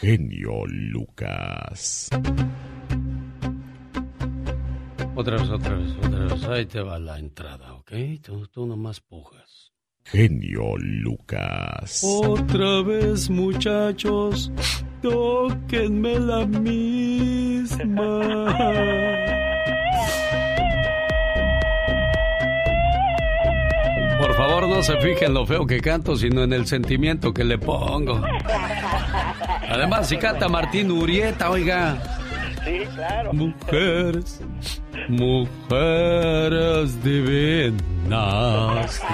genio Lucas. Otra vez, otra vez, otra vez. Ahí te va la entrada, ¿ok? Tú, tú nomás pujas. Genio Lucas. Otra vez, muchachos, tóquenme la misma. Por favor, no se fijen en lo feo que canto, sino en el sentimiento que le pongo. Además, si canta Martín Urieta, oiga. Sí, claro. Mujeres, mujeres divinas.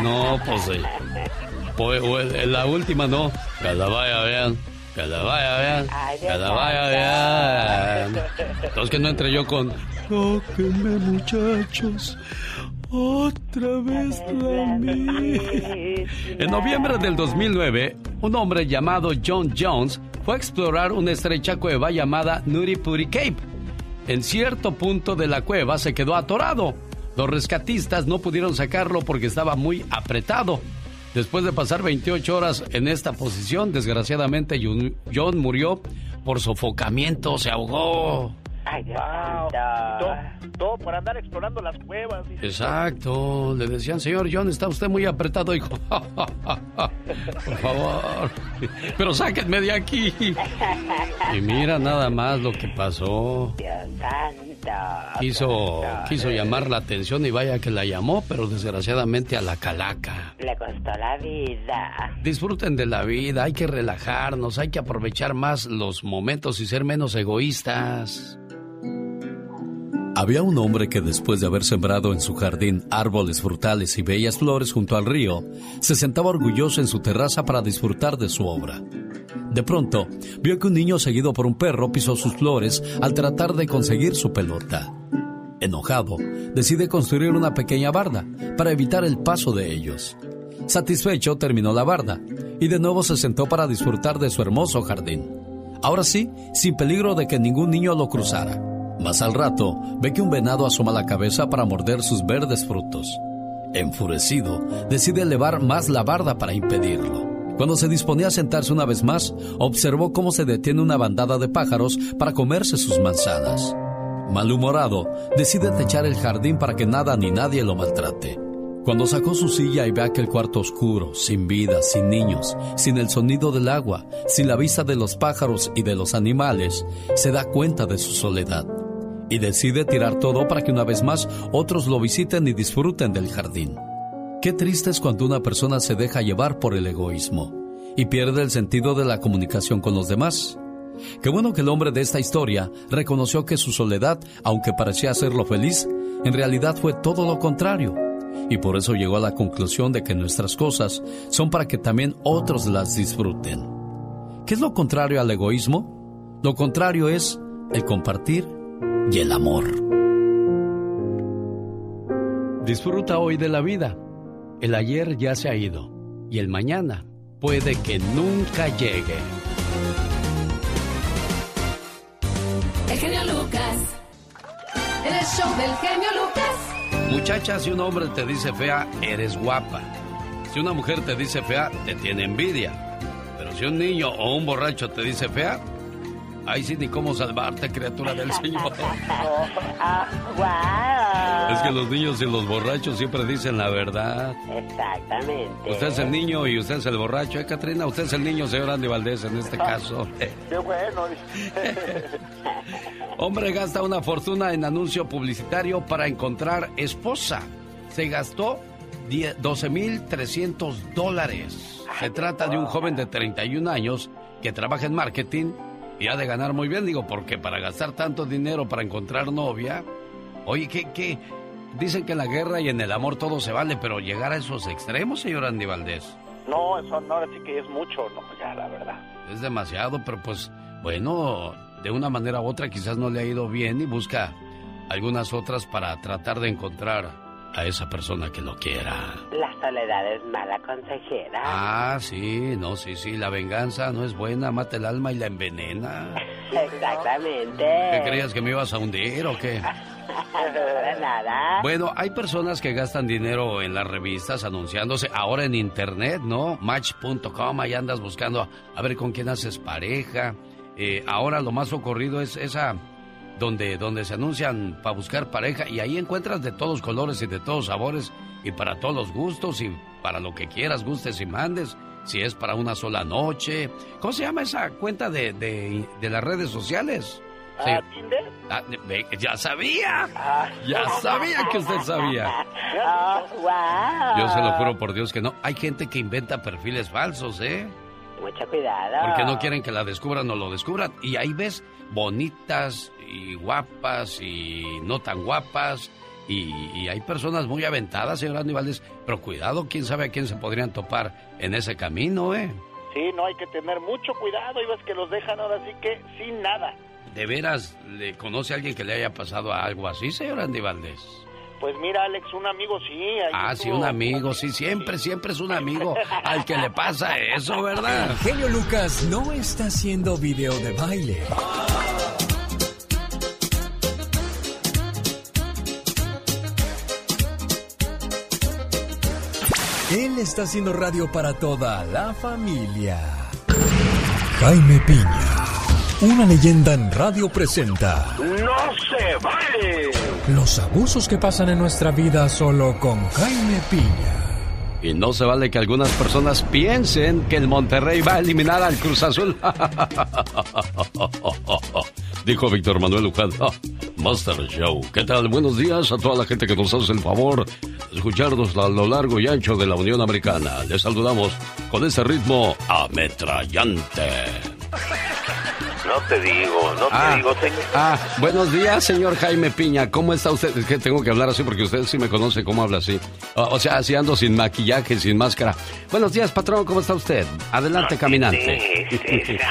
No, pues sí. Pues, en la última no. Que la vaya bien. Que la vaya bien. Que la vaya bien. Entonces que no entre yo con. Tóquenme, muchachos. Otra vez la En noviembre del 2009, un hombre llamado John Jones fue a explorar una estrecha cueva llamada Nuripuri Cape. En cierto punto de la cueva se quedó atorado. Los rescatistas no pudieron sacarlo porque estaba muy apretado. Después de pasar 28 horas en esta posición, desgraciadamente John murió por sofocamiento, se ahogó. Ay, wow. todo, por andar explorando las cuevas. Exacto. Le decían, señor John, está usted muy apretado. Hijo, por favor. Pero sáquenme de aquí. Y mira nada más lo que pasó. Quiso, quiso llamar la atención y vaya que la llamó, pero desgraciadamente a la calaca. Le costó la vida. Disfruten de la vida, hay que relajarnos, hay que aprovechar más los momentos y ser menos egoístas. Había un hombre que después de haber sembrado en su jardín árboles frutales y bellas flores junto al río, se sentaba orgulloso en su terraza para disfrutar de su obra. De pronto, vio que un niño seguido por un perro pisó sus flores al tratar de conseguir su pelota. Enojado, decide construir una pequeña barda para evitar el paso de ellos. Satisfecho, terminó la barda y de nuevo se sentó para disfrutar de su hermoso jardín. Ahora sí, sin peligro de que ningún niño lo cruzara. Más al rato, ve que un venado asoma la cabeza para morder sus verdes frutos. Enfurecido, decide elevar más la barda para impedirlo. Cuando se disponía a sentarse una vez más, observó cómo se detiene una bandada de pájaros para comerse sus manzanas. Malhumorado, decide techar el jardín para que nada ni nadie lo maltrate. Cuando sacó su silla y ve aquel cuarto oscuro, sin vida, sin niños, sin el sonido del agua, sin la vista de los pájaros y de los animales, se da cuenta de su soledad y decide tirar todo para que una vez más otros lo visiten y disfruten del jardín. Qué triste es cuando una persona se deja llevar por el egoísmo y pierde el sentido de la comunicación con los demás. Qué bueno que el hombre de esta historia reconoció que su soledad, aunque parecía hacerlo feliz, en realidad fue todo lo contrario. Y por eso llegó a la conclusión de que nuestras cosas son para que también otros las disfruten. ¿Qué es lo contrario al egoísmo? Lo contrario es el compartir y el amor. Disfruta hoy de la vida. El ayer ya se ha ido y el mañana puede que nunca llegue. El genio Lucas. El show del genio Lucas. Muchacha, si un hombre te dice fea, eres guapa. Si una mujer te dice fea, te tiene envidia. Pero si un niño o un borracho te dice fea, Ay, sí, ni cómo salvarte, criatura del Señor. Es que los niños y los borrachos siempre dicen la verdad. Exactamente. Usted es el niño y usted es el borracho, ¿eh, Catrina? Usted es el niño, señor Andy Valdés, en este caso. Qué bueno. Hombre gasta una fortuna en anuncio publicitario para encontrar esposa. Se gastó 12.300 dólares. Se trata de un joven de 31 años que trabaja en marketing y ha de ganar muy bien, digo, porque para gastar tanto dinero para encontrar novia, oye, ¿qué, qué? Dicen que en la guerra y en el amor todo se vale, pero llegar a esos extremos, señor Andy Valdés. No, eso no, sí que es mucho, no, ya, la verdad. Es demasiado, pero pues, bueno, de una manera u otra quizás no le ha ido bien y busca algunas otras para tratar de encontrar a esa persona que lo quiera. La soledad es mala consejera. Ah, sí, no, sí, sí, la venganza no es buena, mata el alma y la envenena. Exactamente. ¿Qué creías que me ibas a hundir o qué? nada. Bueno, hay personas que gastan dinero en las revistas anunciándose ahora en internet, ¿no? Match.com, ahí andas buscando a ver con quién haces pareja. eh, ahora lo más ocurrido es esa donde, donde se anuncian para buscar pareja y ahí encuentras de todos colores y de todos sabores y para todos los gustos y para lo que quieras, gustes y mandes, si es para una sola noche. ¿Cómo se llama esa cuenta de, de, las redes sociales? Ah, ¿Tinder? Ah, ya sabía. Ah. Ya sabía que usted sabía. Yo se lo juro por Dios que no. Hay gente que inventa perfiles falsos, ¿eh? Mucha cuidado. Porque no quieren que la descubran o lo descubran. Y ahí ves bonitas y guapas y no tan guapas. Y, hay personas muy aventadas, señor Andy pero cuidado, quién sabe a quién se podrían topar en ese camino, ¿eh? Sí, no hay que tener mucho cuidado, y ves que los dejan ahora sí que sin nada. ¿De veras le conoce a alguien que le haya pasado algo así, señor Andy Pues mira, Alex, un amigo sí. Ah, sí, un amigo, sí, siempre, siempre es un amigo al que le pasa eso, ¿verdad? genio Lucas no está haciendo video de baile. Él está haciendo radio para toda la familia. Jaime Piña, una leyenda en radio presenta. ¡No se vale! Los abusos que pasan en nuestra vida solo con Jaime Piña. Y no se vale que algunas personas piensen que el Monterrey va a eliminar al Cruz Azul. Dijo Víctor Manuel Luján. Master Show. ¿Qué tal? Buenos días a toda la gente que nos hace el favor de escucharnos a lo largo y ancho de la Unión Americana. Les saludamos con este ritmo ametrallante. No te digo, no te ah, digo, señor. Ah, buenos días, señor Jaime Piña. ¿Cómo está usted? Es que tengo que hablar así porque usted sí me conoce cómo habla así. O, sea, así ando sin maquillaje, sin máscara. Buenos días, patrón, ¿cómo está usted? Adelante, caminante.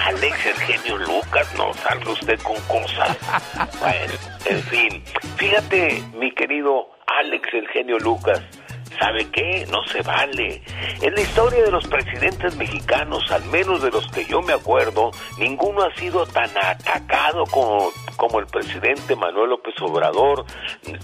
Alex, el genio Lucas, no salga usted con cosas. bueno, en fin. Fíjate, mi querido Alex, el genio Lucas. ¿Sabe qué? No se vale. En la historia de los presidentes mexicanos, al menos de los que yo me acuerdo, ninguno ha sido tan atacado como, como el presidente Manuel López Obrador.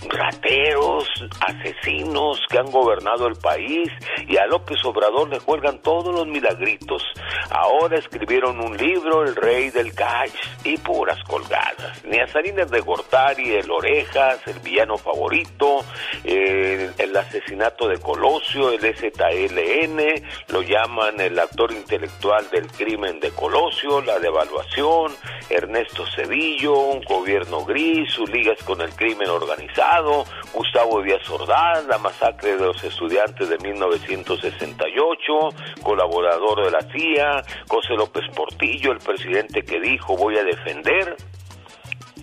Rateros, asesinos que han gobernado el país y a López Obrador le cuelgan todos los milagritos. Ahora escribieron un libro, El Rey del Cash, y puras colgadas. Ni a Salinas de Gortari, el Orejas, el villano favorito, el asesinato de Colosio, el ZLN, lo llaman el actor intelectual del crimen de Colosio, la devaluación, Ernesto Cedillo, un gobierno gris, sus ligas con el crimen organizado, Gustavo Díaz Ordaz, la masacre de los estudiantes de 1968, colaborador de la CIA, José López Portillo, el presidente que dijo voy a defender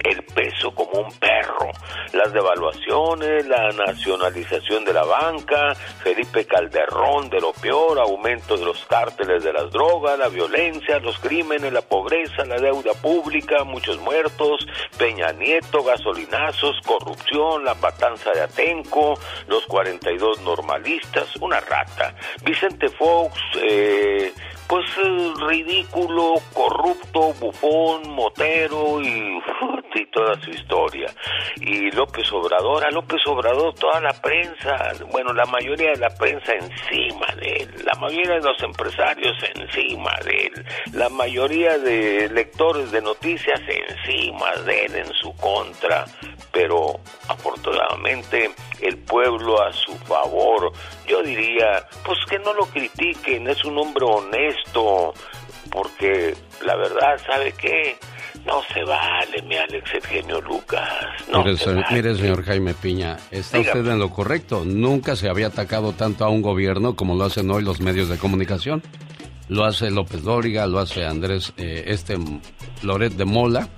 el peso como un perro, las devaluaciones, la nacionalización de la banca, Felipe Calderón de lo peor, aumento de los cárteles de las drogas, la violencia, los crímenes, la pobreza, la deuda pública, muchos muertos, Peña Nieto, gasolinazos, corrupción, la matanza de Atenco, los 42 normalistas, una rata, Vicente Fox, eh, pues ridículo, corrupto, bufón, motero y, y, toda su historia. Y López Obrador, a López Obrador toda la prensa, bueno, la mayoría de la prensa encima de él, la mayoría de los empresarios encima de él, la mayoría de lectores de noticias encima de él en su contra, pero afortunadamente el pueblo a su favor. Yo diría, pues que no lo critiquen, es un hombre honesto, porque la verdad, ¿sabe qué? No se vale, mi Alex Eugenio Lucas. No mire, señor Jaime Piña, está usted en lo correcto. Nunca se había atacado tanto a un gobierno como lo hacen hoy los medios de comunicación. Lo hace López Dóriga, lo hace Andrés, eh, este Loret de Mola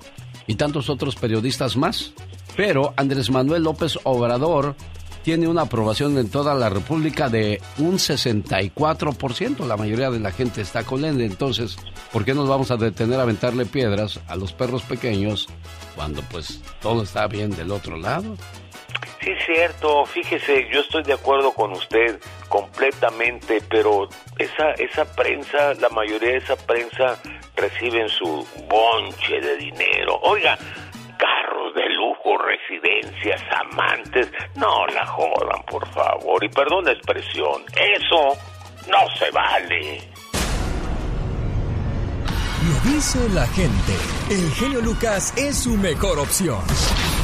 y tantos otros periodistas más. Pero Andrés Manuel López Obrador tiene una aprobación en toda la República de un 64%. La mayoría de la gente está con él. Entonces, ¿por qué nos vamos a detener a aventarle piedras a los perros pequeños cuando pues todo está bien del otro lado? Sí, cierto. Fíjese, yo estoy de acuerdo con usted completamente, pero esa, esa prensa, la mayoría de esa prensa reciben su bonche de dinero. Oiga, residencias, amantes. No la jodan, por favor. Y perdón la expresión, eso no se vale. Lo dice la gente. el genio Lucas es su mejor opción.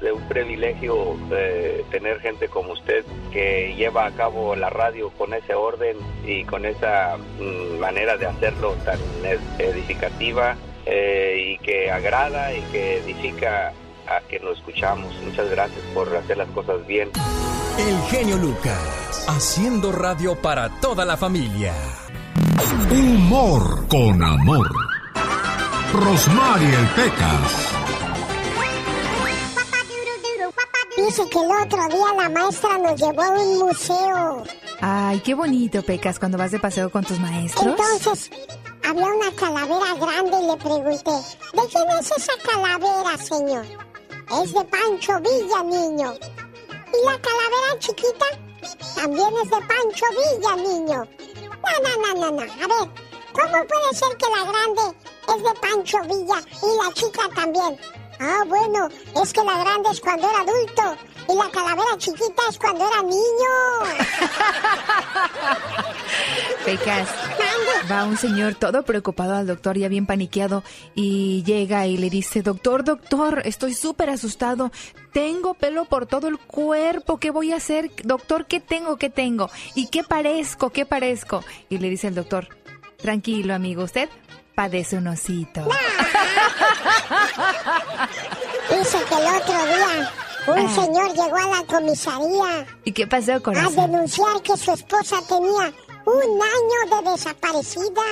es un privilegio eh, tener gente como usted que lleva a cabo la radio con ese orden y con esa mm, manera de hacerlo tan edificativa eh, y que agrada y que edifica a que lo escuchamos. Muchas gracias por hacer las cosas bien. El genio Lucas, haciendo radio para toda la familia. Humor con amor. Rosmarie Pecas. Dice que el otro día la maestra nos llevó a un museo. Ay, qué bonito, Pecas, cuando vas de paseo con tus maestros. Entonces, había una calavera grande y le pregunté, ¿de quién es esa calavera, señor? Es de Pancho Villa, niño. ¿Y la calavera chiquita? También es de Pancho Villa, niño. No, no, no, no, no. A ver, ¿cómo puede ser que la grande es de Pancho Villa y la chica también? Ah, bueno, es que la grande es cuando era adulto y la calavera chiquita es cuando era niño. Pecas, va un señor todo preocupado al doctor, ya bien paniqueado, y llega y le dice, doctor, doctor, estoy súper asustado, tengo pelo por todo el cuerpo, ¿qué voy a hacer? Doctor, ¿qué tengo? ¿Qué tengo? ¿Y qué parezco? ¿Qué parezco? Y le dice el doctor, tranquilo amigo, usted padece un osito. Dice que el otro día un Ah. señor llegó a la comisaría ¿Y qué pasó, a corazón? denunciar que su esposa tenía un año de desaparecida.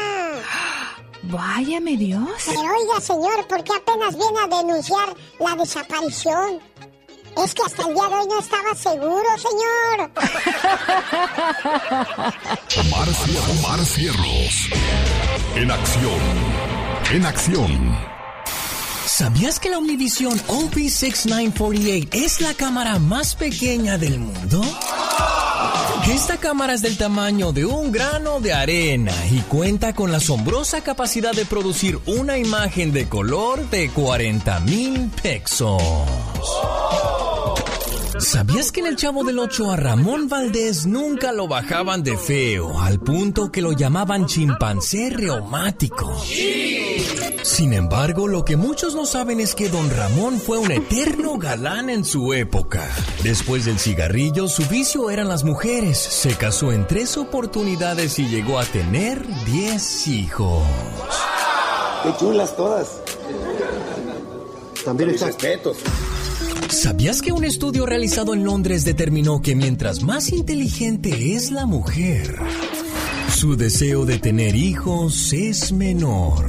Váyame Dios. Pero oiga, señor, ¿por qué apenas viene a denunciar la desaparición? Es que hasta el día de hoy no estaba seguro, señor. Omar, Cier- Omar Cierros. En acción. En acción. ¿Sabías que la Omnivisión OP6948 es la cámara más pequeña del mundo? Esta cámara es del tamaño de un grano de arena y cuenta con la asombrosa capacidad de producir una imagen de color de 40 mil pesos. ¿Sabías que en el Chavo del Ocho a Ramón Valdés nunca lo bajaban de feo, al punto que lo llamaban chimpancé reumático? Sin embargo, lo que muchos no saben es que don Ramón fue un eterno galán en su época. Después del cigarrillo, su vicio eran las mujeres. Se casó en tres oportunidades y llegó a tener 10 hijos. Qué chulas todas. También está respetos. ¿Sabías que un estudio realizado en Londres determinó que mientras más inteligente es la mujer, su deseo de tener hijos es menor?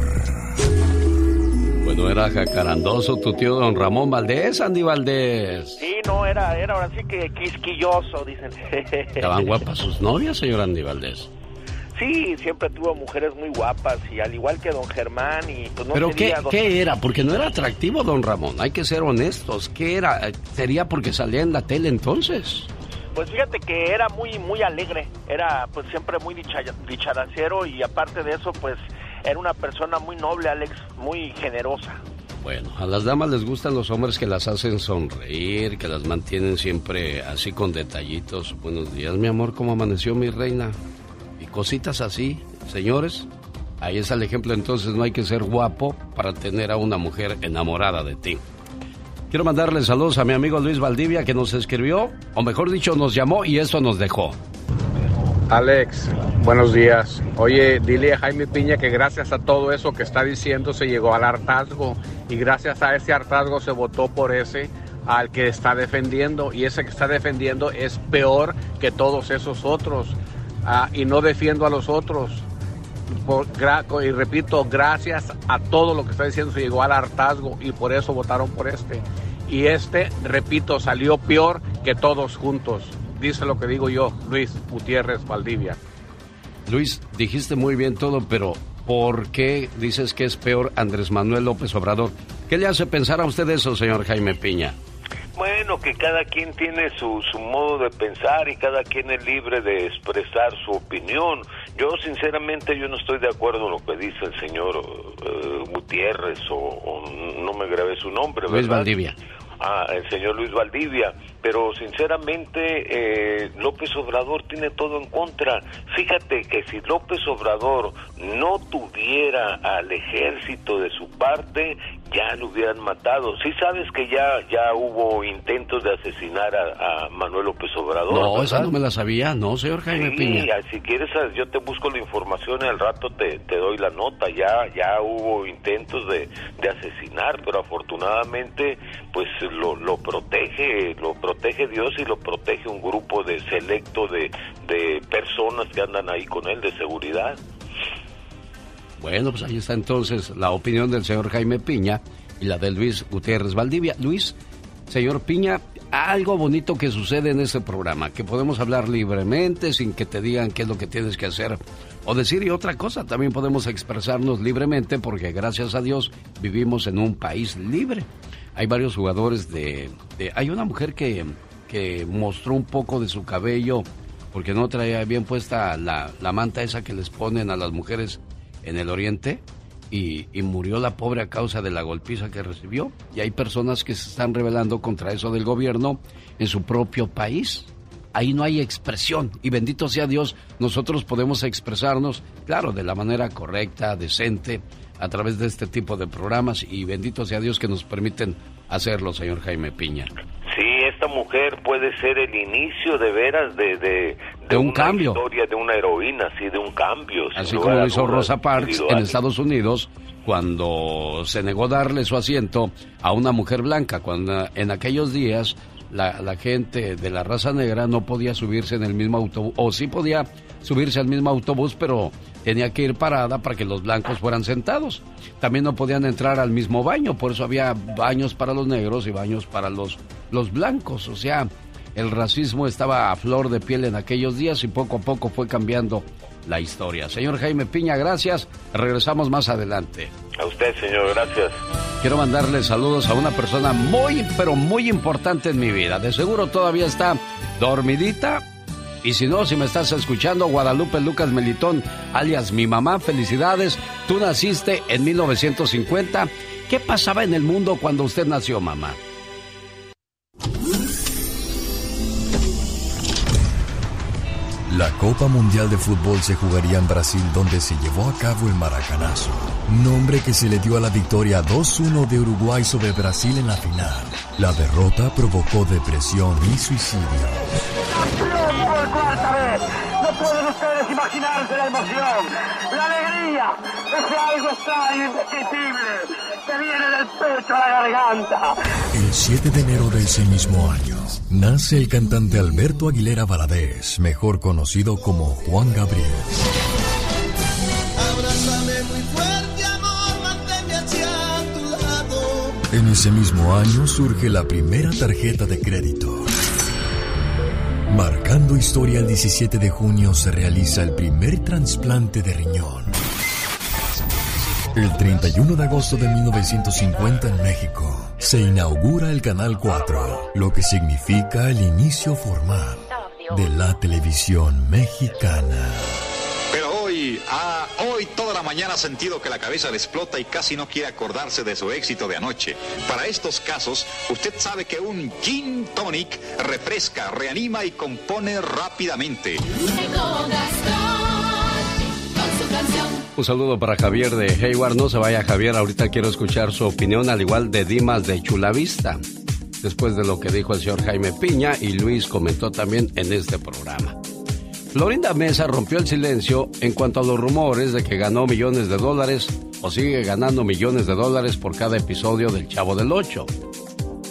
Bueno, era jacarandoso tu tío don Ramón Valdés, Andy Valdés. Sí, no, era, era ahora sí que quisquilloso, dicen. Estaban guapas sus novias, señor Andy Valdés. Sí, siempre tuvo mujeres muy guapas y al igual que don Germán y pues no Pero ¿qué, don- ¿qué era? Porque no era atractivo don Ramón, hay que ser honestos. ¿Qué era? ¿Sería porque salía en la tele entonces? Pues fíjate que era muy muy alegre, era pues siempre muy dicha- dicharacero y aparte de eso pues era una persona muy noble, Alex, muy generosa. Bueno, a las damas les gustan los hombres que las hacen sonreír, que las mantienen siempre así con detallitos. Buenos días, mi amor, ¿cómo amaneció mi reina? Cositas así, señores. Ahí está el ejemplo, entonces no hay que ser guapo para tener a una mujer enamorada de ti. Quiero mandarle saludos a mi amigo Luis Valdivia que nos escribió, o mejor dicho, nos llamó y eso nos dejó. Alex, buenos días. Oye, dile a Jaime Piña que gracias a todo eso que está diciendo se llegó al hartazgo y gracias a ese hartazgo se votó por ese al que está defendiendo y ese que está defendiendo es peor que todos esos otros Ah, y no defiendo a los otros. Y repito, gracias a todo lo que está diciendo se llegó al hartazgo y por eso votaron por este. Y este, repito, salió peor que todos juntos. Dice lo que digo yo, Luis Gutiérrez Valdivia. Luis, dijiste muy bien todo, pero ¿por qué dices que es peor Andrés Manuel López Obrador? ¿Qué le hace pensar a usted eso, señor Jaime Piña? Bueno, que cada quien tiene su, su modo de pensar y cada quien es libre de expresar su opinión. Yo sinceramente yo no estoy de acuerdo en lo que dice el señor eh, Gutiérrez o, no me grabé su nombre. ¿verdad? Luis Valdivia. Ah, el señor Luis Valdivia, pero sinceramente eh, López Obrador tiene todo en contra. Fíjate que si López Obrador no tuviera al ejército de su parte, ya lo hubieran matado. Sí sabes que ya ya hubo intentos de asesinar a, a Manuel López Obrador. No, ¿verdad? esa no me la sabía, no, señor Jaime Sí, Piña. si quieres, ah, yo te busco la información y al rato te, te doy la nota. Ya ya hubo intentos de, de asesinar, pero afortunadamente, pues lo, lo protege, lo protege Dios y lo protege un grupo de selecto de, de personas que andan ahí con él de seguridad. Bueno, pues ahí está entonces la opinión del señor Jaime Piña y la de Luis Gutiérrez Valdivia. Luis, señor Piña, algo bonito que sucede en este programa, que podemos hablar libremente sin que te digan qué es lo que tienes que hacer o decir y otra cosa, también podemos expresarnos libremente porque gracias a Dios vivimos en un país libre. Hay varios jugadores de... de- hay una mujer que, que mostró un poco de su cabello porque no traía bien puesta la, la manta esa que les ponen a las mujeres en el oriente y, murió la pobre a causa de la golpiza que recibió. Y hay personas que se están rebelando contra eso del gobierno en su propio país. Ahí no hay expresión y bendito sea Dios, nosotros podemos expresarnos, claro, de la manera correcta, decente, a través de este tipo de programas y bendito sea Dios que nos permiten hacerlo, señor Jaime Piña. Sí, esta mujer puede ser el inicio de veras de, de, De un una cambio. historia de una heroína, sí, de un cambio. Así como lo hizo Rosa Parks en. Estados Unidos cuando se negó darle su asiento a una mujer blanca, cuando en aquellos días la, la gente de la raza negra no podía subirse en el mismo autobús, o sí podía subirse al mismo autobús, pero tenía que ir parada para que los blancos fueran sentados. También no podían entrar al mismo baño, por eso había baños para los negros y baños para los, los blancos. O sea, el racismo estaba a flor de piel en aquellos días y poco a poco fue cambiando la historia. Señor Jaime Piña, gracias. Regresamos más adelante. A usted, señor, gracias. Quiero mandarle saludos a una persona muy, pero muy importante en mi vida. De seguro todavía está dormidita. Y si no, si me estás escuchando, Guadalupe Lucas Melitón, alias mi mamá, felicidades. Tú naciste en 1950. ¿Qué pasaba en el mundo cuando usted nació, mamá? La Copa Mundial de Fútbol se jugaría en Brasil donde se llevó a cabo el Maracanazo, nombre que se le dio a la victoria 2-1 de Uruguay sobre Brasil en la final. La derrota provocó depresión y suicidio. No pueden ustedes imaginarse la emoción, la alegría, ese algo extraño, indescriptible, que viene del pecho a la garganta. El 7 de enero de ese mismo año, nace el cantante Alberto Aguilera Valadez, mejor conocido como Juan Gabriel. Abrázame muy fuerte, amor, manténme hacia tu lado. En ese mismo año surge la primera tarjeta de crédito. Marcando historia el 17 de junio se realiza el primer trasplante de riñón. El 31 de agosto de 1950 en México se inaugura el Canal 4, lo que significa el inicio formal de la televisión mexicana. Ah, hoy toda la mañana ha sentido que la cabeza le explota y casi no quiere acordarse de su éxito de anoche. Para estos casos, usted sabe que un gin tonic refresca, reanima y compone rápidamente. Un saludo para Javier de Hayward. No se vaya Javier, ahorita quiero escuchar su opinión, al igual de Dimas de Chulavista. Después de lo que dijo el señor Jaime Piña y Luis comentó también en este programa. Florinda Mesa rompió el silencio en cuanto a los rumores de que ganó millones de dólares o sigue ganando millones de dólares por cada episodio del Chavo del Ocho.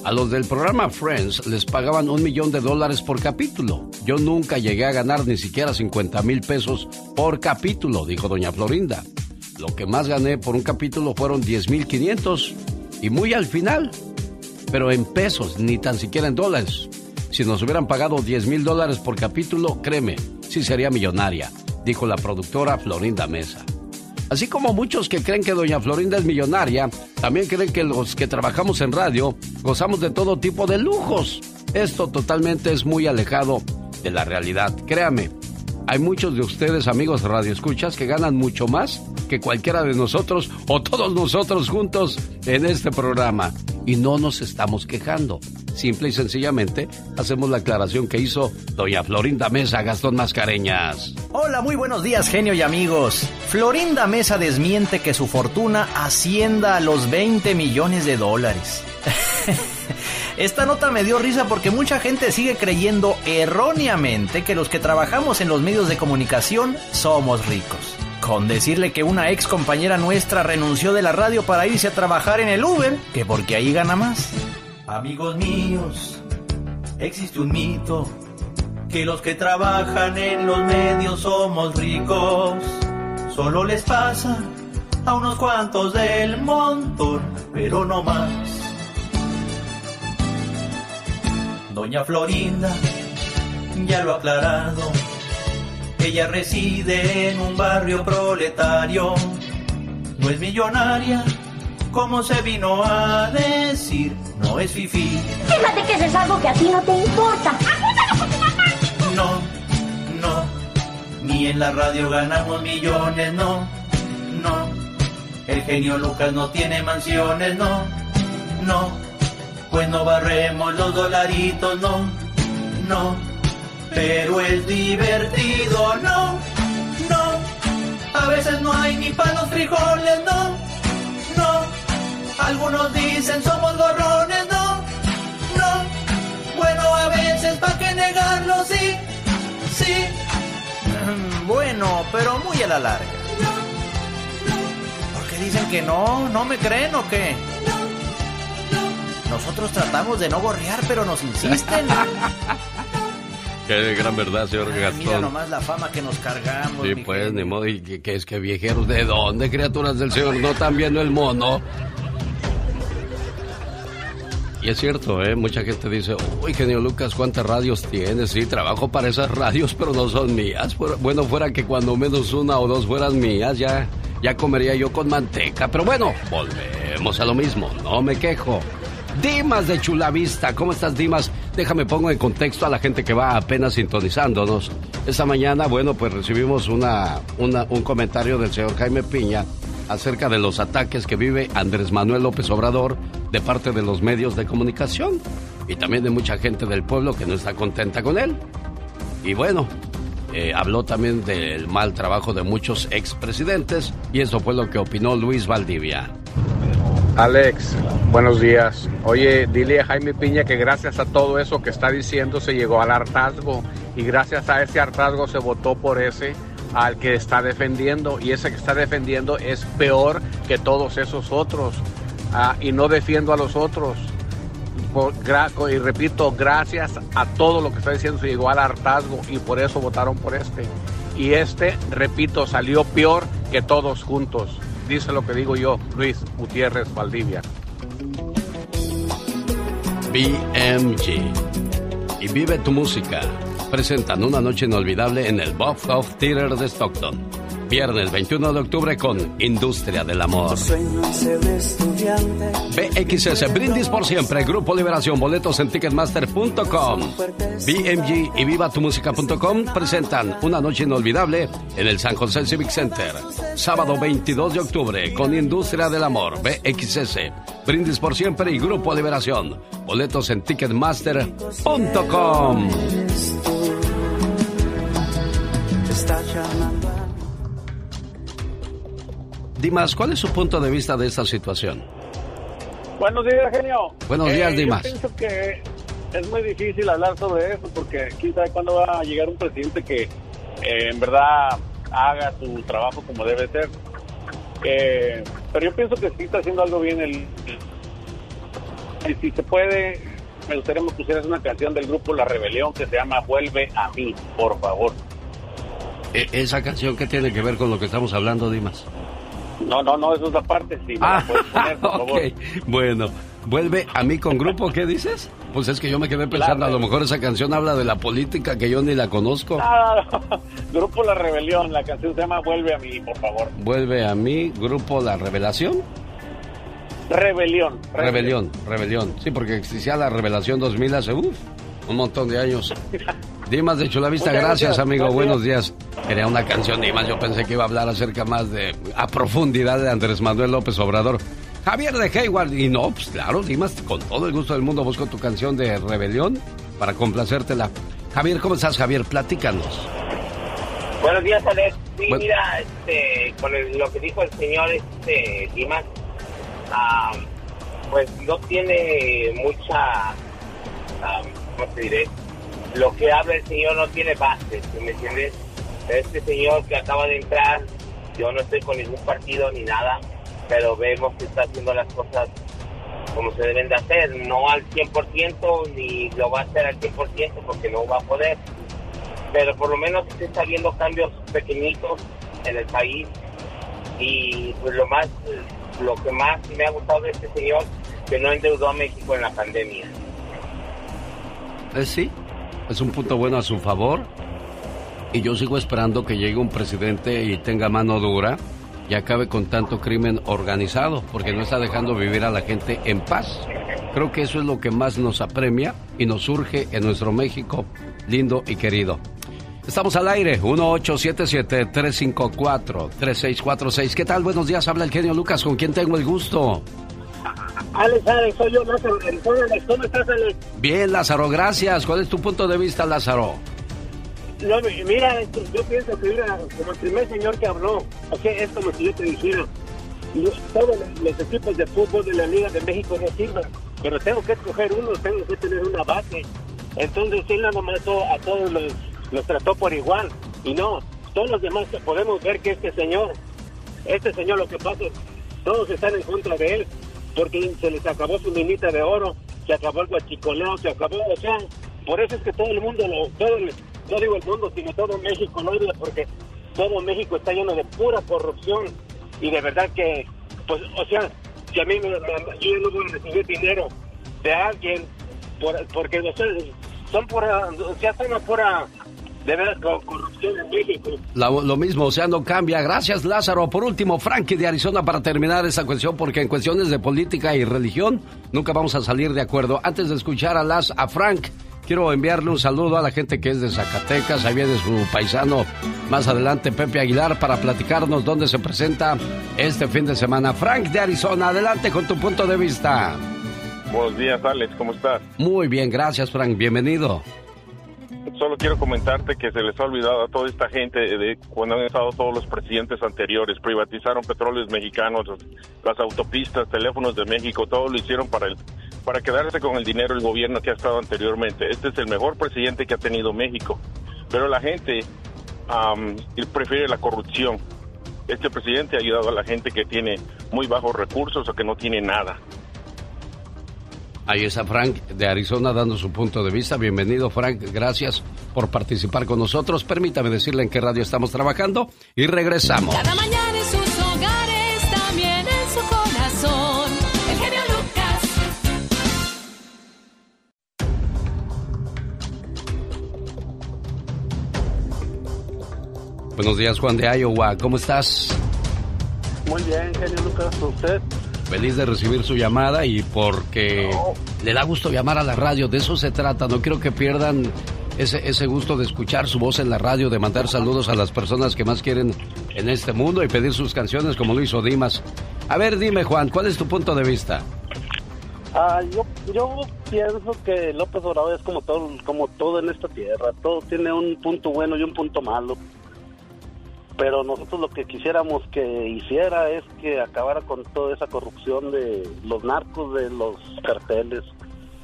A los del programa Friends les pagaban un millón de dólares por capítulo. Yo nunca llegué a ganar ni siquiera 50 mil pesos por capítulo, dijo doña Florinda. Lo que más gané por un capítulo fueron 10 mil 500 y muy al final, pero en pesos, ni tan siquiera en dólares. Si nos hubieran pagado 10 mil dólares por capítulo, créeme, sí sería millonaria, dijo la productora Florinda Mesa. Así como muchos que creen que doña Florinda es millonaria, también creen que los que trabajamos en radio gozamos de todo tipo de lujos. Esto totalmente es muy alejado de la realidad. Créame, hay muchos de ustedes, amigos radioescuchas, que ganan mucho más que cualquiera de nosotros o todos nosotros juntos en este programa. Y no nos estamos quejando. Simple y sencillamente hacemos la aclaración que hizo doña Florinda Mesa Gastón Mascareñas. Hola, muy buenos días, genio y amigos. Florinda Mesa desmiente que su fortuna ascienda a los 20 millones de dólares. Esta nota me dio risa porque mucha gente sigue creyendo erróneamente que los que trabajamos en los medios de comunicación somos ricos. Con decirle que una ex compañera nuestra renunció de la radio para irse a trabajar en el Uber, que porque ahí gana más. Amigos míos, existe un mito que los que trabajan en los medios somos ricos. Solo les pasa a unos cuantos del montón, pero no más. Doña Florinda ya lo ha aclarado. Ella reside en un barrio proletario. No es millonaria, como se vino a decir. No es fifí. Fíjate que eso es algo que a ti no te importa. No, no. Ni en la radio ganamos millones, no, no. El genio Lucas no tiene mansiones, no, no. Pues no barremos los dolaritos, no, no. Pero es divertido, no, no. A veces no hay ni para los frijoles, no, no. Algunos dicen somos gorrones, no, no. Bueno, a veces para qué negarlo, sí, sí. Bueno, pero muy a la larga. ¿Por qué dicen que no? ¿No me creen o qué? Nosotros tratamos de no gorrear, pero nos insisten. Qué gran verdad, señor Gastón. Mira nomás la fama que nos cargamos. Sí, pues, ni modo. ¿Y qué, qué es que viejeros? ¿De dónde, criaturas del Señor? ¿No están viendo el mono? Y es cierto, ¿eh? Mucha gente dice, uy, genio Lucas, ¿cuántas radios tienes? Sí, trabajo para esas radios, pero no son mías. Bueno, fuera que cuando menos una o dos fueran mías, ya, ya comería yo con manteca. Pero bueno, volvemos a lo mismo, no me quejo. Dimas de Chulavista, ¿cómo estás, Dimas? Déjame pongo en contexto a la gente que va apenas sintonizándonos. Esta mañana, bueno, pues recibimos una, una- un comentario del señor Jaime Piña acerca de los ataques que vive Andrés Manuel López Obrador de parte de los medios de comunicación y también de mucha gente del pueblo que no está contenta con él. Y bueno, eh, habló también del mal trabajo de muchos expresidentes y eso fue lo que opinó Luis Valdivia. Alex, buenos días. Oye, dile a Jaime Piña que gracias a todo eso que está diciendo se llegó al hartazgo y gracias a ese hartazgo se votó por ese al que está defendiendo y ese que está defendiendo es peor que todos esos otros Ah, y no defiendo a los otros. Y repito, gracias a todo lo que está diciendo se llegó al hartazgo y por eso votaron por este. Y este, repito, salió peor que todos juntos. Dice lo que digo yo, Luis Gutiérrez Valdivia. BMG y Vive tu Música presentan una noche inolvidable en el Bob Theater de Stockton. Viernes 21 de octubre con Industria del Amor. BXS Brindis por siempre, Grupo Liberación, boletos en ticketmaster.com. BMG y vivatumusica.com presentan una noche inolvidable en el San José Civic Center. Sábado 22 de octubre con Industria del Amor, BXS, Brindis por siempre y Grupo Liberación. Boletos en ticketmaster.com. Dimas, ¿cuál es su punto de vista de esta situación? Buenos días, genio. Buenos días, Eh, Dimas. Yo pienso que es muy difícil hablar sobre eso porque quién sabe cuándo va a llegar un presidente que eh, en verdad haga su trabajo como debe ser. Eh, pero yo pienso que sí está haciendo algo bien. El, y si se puede, me gustaría que pusieras una canción del grupo La Rebelión que se llama Vuelve a mí, por favor. E- ¿Esa canción qué tiene que ver con lo que estamos hablando, Dimas? No, no, no, eso es la parte. Sí, Ah, puedes poner, por ok. favor. Bueno, Vuelve a mí con grupo, ¿qué dices? Pues es que yo me quedé pensando, a lo mejor esa canción habla de la política que yo ni la conozco. Grupo La Rebelión, la canción se llama Vuelve a mí, por favor. Vuelve a mí, grupo La Revelación. Rebelión. Rebelión, rebelión. Sí, porque existía la Revelación 2000 hace uf, un montón de años. Dimas de Chulavista, gracias, gracias. amigo. Gracias. Buenos días. Quería una canción, Dimas. Yo pensé que iba a hablar acerca más de. a profundidad de Andrés Manuel López Obrador. Javier de Hayward. Y no, pues claro, Dimas, con todo el gusto del mundo busco tu canción de Rebelión para complacértela. Javier, ¿cómo estás, Javier? Platícanos. Buenos días, Alex. Sí, mira, este, con el- lo que dijo el señor este, Dimas, ah, pues no tiene mucha, ah, ¿cómo te diré? Lo que habla el señor no tiene base, ¿sí ¿me entiendes? Este señor que acaba de entrar, yo no estoy con ningún partido ni nada, pero vemos que está haciendo las cosas como se deben de hacer, no al 100% ni lo va a hacer al 100% porque no va a poder pero por lo menos se está viendo cambios pequeñitos en el país y pues lo más lo que más me ha gustado de este señor que no endeudó a México en la pandemia Eh, sí, es un punto bueno a su favor. Y yo sigo esperando que llegue un presidente y tenga mano dura y acabe con tanto crimen organizado, porque no está dejando vivir a la gente en paz. Creo que eso es lo que más nos apremia y nos surge en nuestro México lindo y querido. Estamos al aire, 1877-354-3646. ¿Qué tal? Buenos días, habla el genio Lucas, ¿con quién tengo el gusto? Alex, Alex, soy yo, Lázaro. ¿Cómo estás, Alex? Bien, Lázaro, gracias. ¿Cuál es tu punto de vista, Lázaro? No, mi- mira, yo pienso que mira, como el primer señor que habló, o sea, es como si yo te dijera, todos los, equipos de fútbol de la Liga de México no sirven, pero tengo que escoger uno, tengo que tener una base. Entonces él nada más a a todos los, los trató por igual, y no, todos los demás podemos ver que este señor, este señor lo que pasa, todos están en contra de él, porque se les acabó su minita de oro, se acabó el guachicoleo, se acabó, o sea, por eso es que todo el mundo, lo, todo el- no digo el mundo, sino todo México lo odia, porque todo México está lleno de pura corrupción, y de verdad que, pues, o sea, si a mí me, me- yo no voy a recibir dinero de alguien, por, porque, o sea, son pura, o sea, son una pura, de verdad, co- corrupción en México. La- lo mismo, o sea, no cambia. Gracias, Lázaro. Por último, Frankie de Arizona para terminar esa cuestión, porque en cuestiones de política y religión nunca vamos a salir de acuerdo. Antes de escuchar a, Las, a Frank, quiero enviarle un saludo a la gente que es de Zacatecas. Ahí viene su paisano más adelante, Pepe Aguilar, para platicarnos dónde se presenta este fin de semana. Frank de Arizona, adelante con tu punto de vista. Buenos días, Alex, ¿cómo estás? Muy bien, gracias, Frank. Bienvenido. Solo quiero comentarte que se les ha olvidado a toda esta gente de cuando han estado todos los presidentes anteriores. Privatizaron petróleos mexicanos, las- autopistas, teléfonos de México, todo lo hicieron para, el, para quedarse con el dinero el gobierno que ha estado anteriormente. Este es el mejor presidente que ha tenido México. Pero la gente am, prefiere la corrupción. Este presidente ha ayudado a la gente que tiene muy bajos recursos o que no tiene nada. Ahí está Frank de Arizona dando su punto de vista. Bienvenido, Frank. Gracias por participar con nosotros. Permítame decirle en qué radio estamos trabajando y regresamos. Cada mañana en sus hogares, también en su corazón. El genio Lucas. Buenos días, Juan de Iowa. ¿Cómo estás? Muy bien, genio Lucas, usted. Feliz de recibir su llamada y porque le da gusto llamar a la radio. De eso se trata. No quiero que pierdan ese, ese gusto de escuchar su voz en la radio, de mandar saludos a las personas que más quieren en este mundo y pedir sus canciones como lo hizo Dimas. A ver, dime, Juan, ¿cuál es tu punto de vista? Ah, yo, yo pienso que López Obrador es como todo, como todo en esta tierra. Todo tiene un punto bueno y un punto malo. Pero nosotros lo que quisiéramos que hiciera es que acabara con toda esa corrupción de los narcos, de los carteles,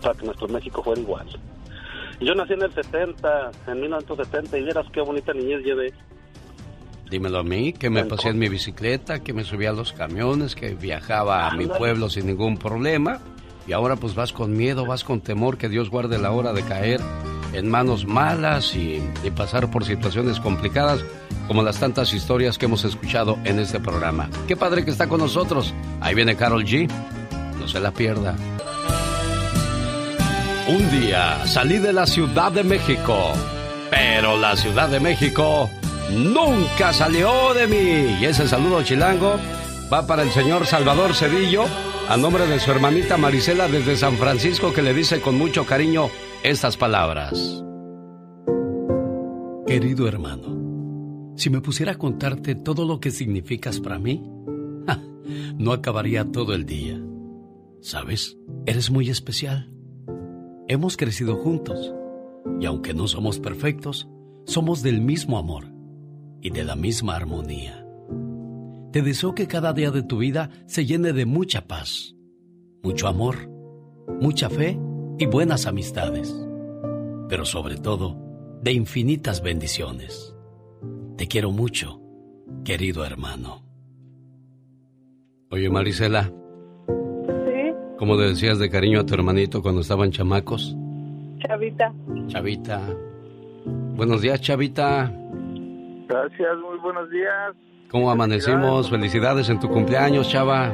para que nuestro México fuera igual. Yo nací en el 70, en 1970, y vieras qué bonita niñez llevé. Dímelo a mí, que me pasé en mi bicicleta, que me subía a los camiones, que viajaba a mi pueblo sin ningún problema. Y ahora pues vas con miedo, vas con temor que Dios guarde la hora de caer en manos malas y, pasar por situaciones complicadas como las tantas historias que hemos escuchado en este programa. Qué padre que está con nosotros. Ahí viene Carol G. No se la pierda. Un día salí de la Ciudad de México, pero la Ciudad de México nunca salió de mí. Y ese saludo chilango va para el señor Salvador Cedillo, a nombre de su hermanita Marisela desde San Francisco, que le dice con mucho cariño estas palabras. Querido hermano, si me pusiera a contarte todo lo que significas para mí, no acabaría todo el día. ¿Sabes? Eres muy especial. Hemos crecido juntos y aunque no somos perfectos, somos del mismo amor y de la misma armonía. Te deseo que cada día de tu vida se llene de mucha paz, mucho amor, mucha fe y buenas amistades, pero sobre todo de infinitas bendiciones. Te quiero mucho, querido hermano. Oye, Marisela. Sí, ¿Cómo le decías de cariño a tu hermanito cuando estaban chamacos? Chavita. Chavita. Buenos días, Chavita. Gracias, muy buenos días. ¿Cómo amanecimos? Felicidades en tu cumpleaños, Chava.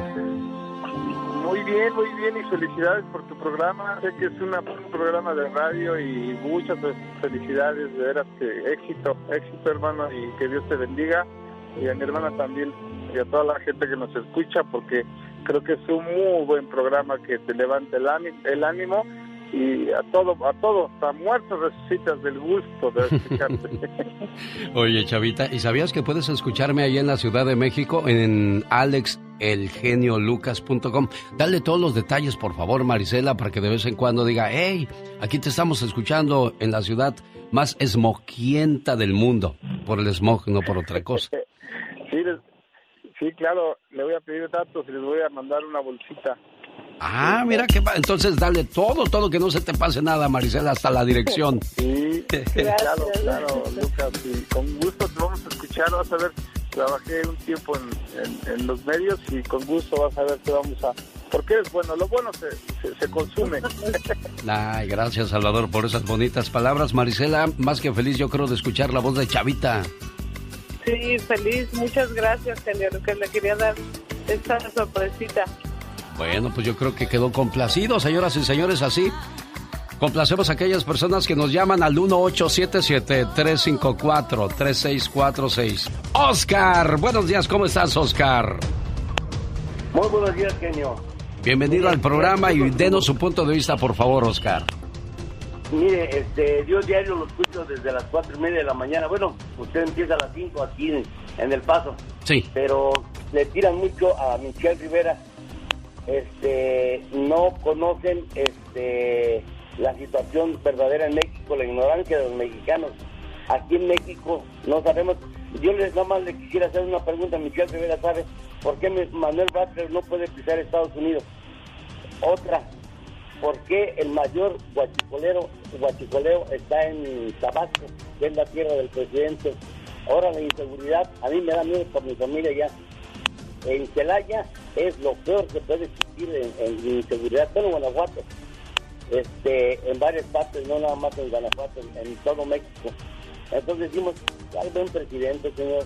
Muy bien, muy bien y felicidades por tu programa. Sé que es un programa de radio y muchas felicidades, de veras que éxito, éxito hermano y que Dios te bendiga y a mi hermana también y a toda la gente que nos escucha porque creo que es un muy buen programa que te levanta el ánimo, el ánimo y a todo, a todos, a muertos resucitas del gusto de escucharte. Oye, Chavita, ¿y sabías que puedes escucharme ahí en la Ciudad de México en alexelgeniolucas.com? Dale todos los detalles, por favor, Marisela, para que de vez en cuando diga, hey, aquí te estamos escuchando en la ciudad más esmoquienta del mundo. Por el smog, no por otra cosa. Sí, les- sí, claro, le voy a pedir datos y les voy a mandar una bolsita. Ah, mira que va. Entonces dale todo, todo, que no se te pase nada, Marisela, hasta la dirección. Sí, claro, claro, Lucas, y con gusto te vamos a escuchar, vas a ver, trabajé un tiempo en, en- en los medios y con gusto vas a ver que vamos a... Porque es bueno, lo bueno se, se, se consume. Ay, gracias, Salvador, por esas bonitas palabras. Marisela, más que feliz, yo creo, de escuchar la voz de Chavita. Sí, feliz. Muchas gracias, señor, que le quería dar esta sorpresita. Bueno, pues yo creo que quedó complacido, señoras y señores, así. Complacemos a aquellas personas que nos llaman al 1877-354-3646. Oscar, buenos días, ¿cómo estás, Oscar? Muy buenos días, genio. Bienvenido al programa y denos su punto de vista, por favor, Oscar. Mire, este, yo diario lo escucho desde las cuatro y media de la mañana. Bueno, usted empieza a las cinco aquí en, en El Paso. Sí. Pero le tiran mucho a Michelle Rivera. Este, no conocen este, la situación verdadera en México, la ignorancia de los mexicanos. Aquí en México no sabemos. Yo les nada más le quisiera hacer una pregunta a Michelle Rivera, ¿sabe por qué Manuel Butler no puede pisar Estados Unidos? Otra, ¿por qué el mayor guachicolero, guachicoleo está en Tabasco, que es la tierra del presidente? Ahora la inseguridad, a mí me da miedo por mi familia ya. En Celaya es lo peor que puede existir en, en inseguridad, todo en Guanajuato, este, en varias partes, no nada más en Guanajuato, en, en todo México. Entonces decimos, hay buen presidente, señor,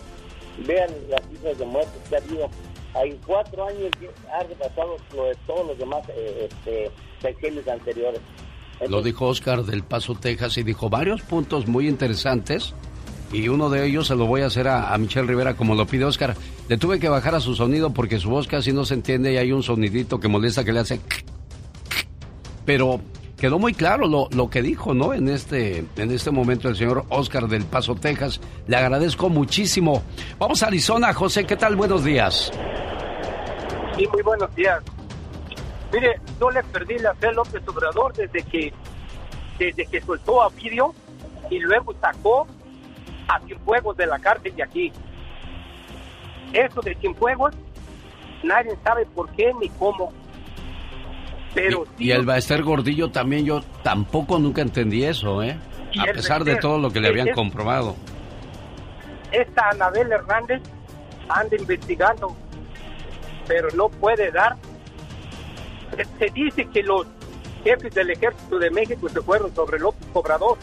vean las cifras de muertes que ha habido. Hay cuatro años ha repasado lo de todos los demás eh, este, sexenios anteriores. Lo dijo Oscar del Paso, Texas, y dijo varios puntos muy interesantes. Y uno de ellos se lo voy a hacer a, a Michelle Rivera como lo pide Oscar. Le tuve que bajar a su sonido porque su voz casi no se entiende y hay un sonidito que molesta que le hace... Pero quedó muy claro lo, lo que dijo, ¿no? En este, en este momento el señor Oscar del Paso, Texas. Le agradezco muchísimo. Vamos a Arizona, José, ¿qué tal? Buenos días. Sí, muy buenos días. Mire, yo le perdí la fe a López Obrador desde que, desde que soltó a Video y luego sacó a Cienfuegos de la cárcel de aquí. Eso de Cienfuegos, nadie sabe por qué ni cómo. Pero Y el Baester Gordillo también yo tampoco nunca entendí eso, ¿eh? Y A pesar de todo lo que le habían es- comprobado. esta Anabel Hernández anda investigando, pero no puede dar. Se- Se dice que los jefes del ejército de México se fueron sobre López Obrador,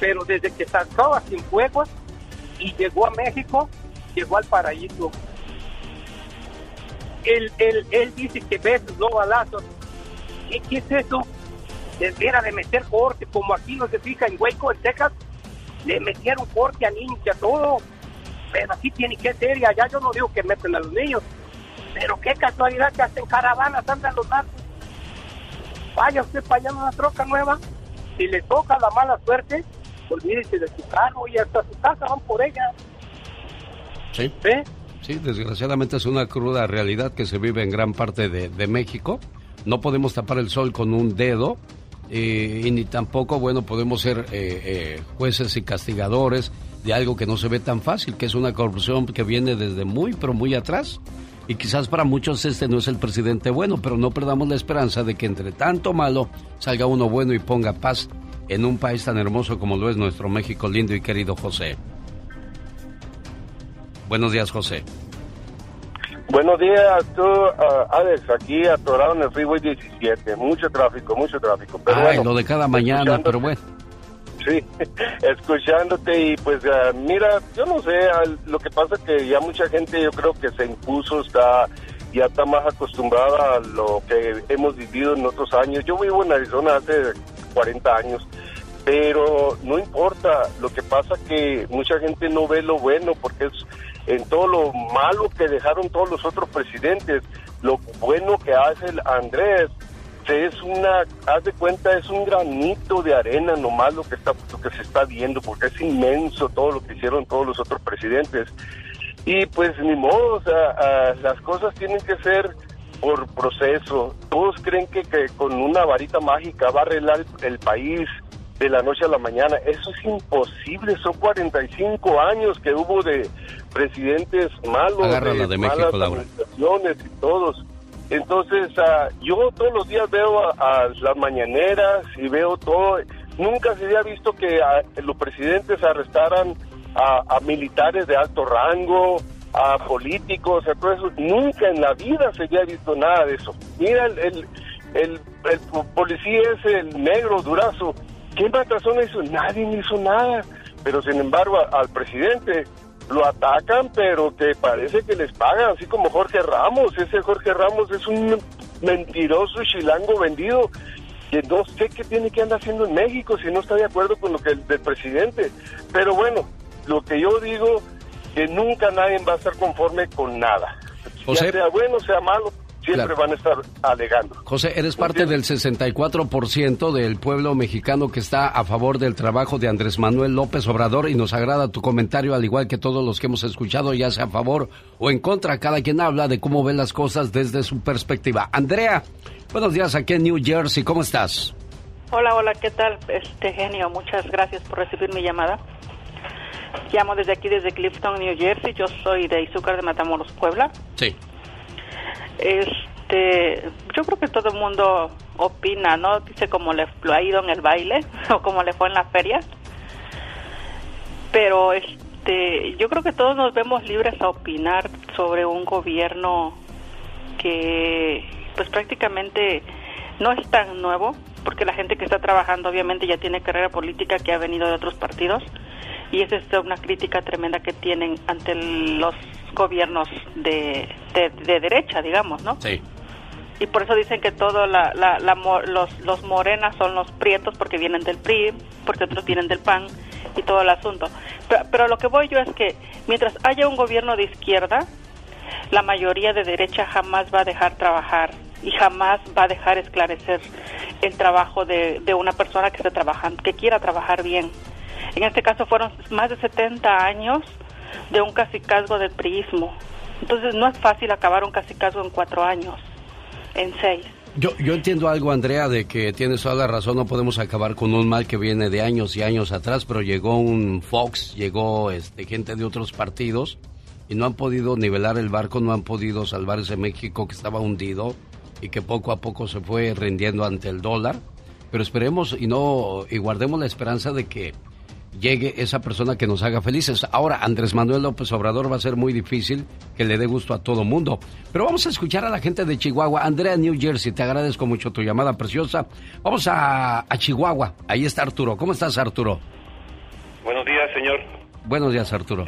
pero desde que sacó a Cienfuegos y llegó a México, llegó al paraíso. Él, él, él dice que besos, no balazos. ¿Y qué es eso? debiera de meter corte, como aquí no se fija en Hueco, en Texas, le metieron corte a niños y a todo. Pero así tiene que ser, y allá yo no digo que meten a los niños. Pero qué casualidad que hasta en caravanas andan los narcos. Vaya usted para allá una troca nueva, si le toca la mala suerte, olvídese de su carro y hasta su casa van por ella. Sí. Sí, desgraciadamente es una cruda realidad que se vive en gran parte de, de México. No podemos tapar el sol con un dedo eh, y ni tampoco, bueno, podemos ser eh, eh, jueces y castigadores de algo que no se ve tan fácil, que es una corrupción que viene desde muy, pero muy atrás. Y quizás para muchos este no es el presidente bueno, pero no perdamos la esperanza de que entre tanto malo salga uno bueno y ponga paz en un país tan hermoso como lo es nuestro México lindo y querido José. Buenos días, José. Buenos días, tú, ah, Alex, aquí atorado en el Freeway 17. Mucho tráfico, mucho tráfico. Pero Ay, bueno, lo de cada mañana, pero bueno. Sí, escuchándote y pues ah, mira, yo no sé, al- lo que pasa que ya mucha gente yo creo que se impuso, está ya está más acostumbrada a lo que hemos vivido en otros años. Yo vivo en Arizona hace 40 años, pero no importa, lo que pasa que mucha gente no ve lo bueno porque es en todo lo malo que dejaron todos los otros presidentes, lo bueno que hace el Andrés es una, haz de cuenta, es un granito de arena nomás lo que está, lo que se está viendo, porque es inmenso todo lo que hicieron todos los otros presidentes. Y pues ni modo, o ah, las cosas tienen que ser por proceso. Todos creen que, que con una varita mágica va a arreglar el, el país de la noche a la mañana. Eso es imposible, son 45 años que hubo de presidentes malos, de México, malas Laura. administraciones y todos. Entonces, ah, yo todos los días veo a, a las mañaneras y veo todo. Nunca se había visto que ah, los presidentes arrestaran a, a militares de alto rango, a políticos, a todo eso. Nunca en la vida se había visto nada de eso. Mira, el, el, el, el po- policía ese, el negro, durazo. ¿Qué matazón hizo? Nadie hizo nada. Pero sin embargo, a- al presidente lo atacan, pero que parece que les pagan, así como Jorge Ramos. Ese Jorge Ramos es un mentiroso chilango vendido que no sé qué tiene que andar haciendo en México si no está de acuerdo con lo que el del presidente. Pero bueno, lo que yo digo que nunca nadie va a estar conforme con nada. José. Ya sea bueno, sea malo, siempre Claro. van a estar alegando. José, eres parte del 64% del pueblo mexicano que está a favor del trabajo de Andrés Manuel López Obrador y nos agrada tu comentario, al igual que todos los que hemos escuchado, ya sea a favor o en contra. Cada quien habla de cómo ve las cosas desde su perspectiva. Andrea, buenos días aquí en New Jersey, ¿cómo estás? Hola, hola, ¿qué tal? Este genio, muchas gracias por recibir mi llamada. Llamo desde aquí, desde Clifton, New Jersey. Yo soy de Izúcar de Matamoros, Puebla. Sí. Este, yo creo que todo el mundo opina, ¿no? Dice cómo le lo ha ido en el baile o cómo le fue en la feria. Pero este, yo creo que todos nos vemos libres a opinar sobre un gobierno que pues prácticamente no es tan nuevo, porque la gente que está trabajando obviamente ya tiene carrera política que ha venido de otros partidos y esa es una crítica tremenda que tienen ante los gobiernos de, de, de derecha, digamos, ¿no? Sí. Y por eso dicen que todo la, la, la los, los morenas son los prietos porque vienen del PRI, porque otros vienen del PAN y todo el asunto. Pero, pero lo que voy yo es que mientras haya un gobierno de izquierda, la mayoría de derecha jamás va a dejar trabajar y jamás va a dejar esclarecer el trabajo de, de una persona que esté trabajando, que quiera trabajar bien. En este caso fueron más de 70 años de un cacicazgo del priismo. Entonces no es fácil acabar un cacicazgo en cuatro años, en seis. Yo, yo entiendo algo, Andrea, de que tienes toda la razón, no podemos acabar con un mal que viene de años y años atrás, pero llegó un Fox, llegó este, gente de otros partidos y no han podido nivelar el barco, no han podido salvar ese México que estaba hundido y que poco a poco se fue rindiendo ante el dólar. Pero esperemos y no y guardemos la esperanza de que llegue esa persona que nos haga felices. Ahora, Andrés Manuel López Obrador va a ser muy difícil que le dé gusto a todo mundo. Pero vamos a escuchar a la gente de Chihuahua. Andrea, New Jersey, te agradezco mucho tu llamada preciosa. Vamos a, a Chihuahua. Ahí está Arturo. ¿Cómo estás, Arturo? Buenos días, señor. Buenos días, Arturo.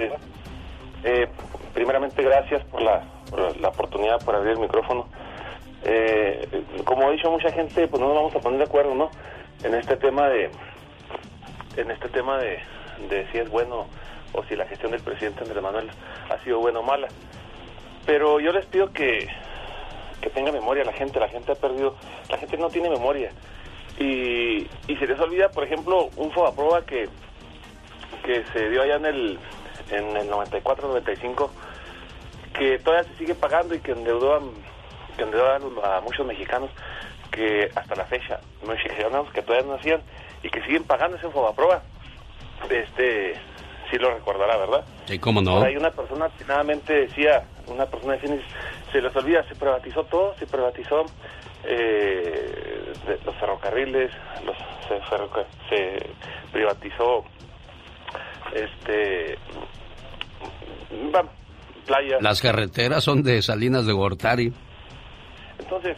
Eh, primeramente, gracias por la, por la oportunidad por abrir el micrófono. eh, como ha dicho mucha gente, pues no nos vamos a poner de acuerdo, ¿no? En este tema de, en este tema de, si es bueno o si la gestión del presidente Andrés Manuel ha sido buena o mala. Pero yo les pido que, que tenga memoria la gente, la gente ha perdido, la gente no tiene memoria. Y, se les olvida, por ejemplo, un FOBAPROA que, que se dio allá en el, en el 94-95, que todavía se sigue pagando y que endeudó a, que endeudó a, a muchos mexicanos que hasta la fecha, mexicanos que todavía no hacían y que siguen pagando ese FOBAPROA. Este, sí lo recordará, ¿verdad? Sí, cómo no. Hay una persona finalmente decía, una persona de Phoenix, se les olvida, se privatizó todo, se privatizó eh, de- los ferrocarriles, los, se, ferroca- se privatizó este va, playas. Las carreteras son de Salinas de Gortari. Entonces,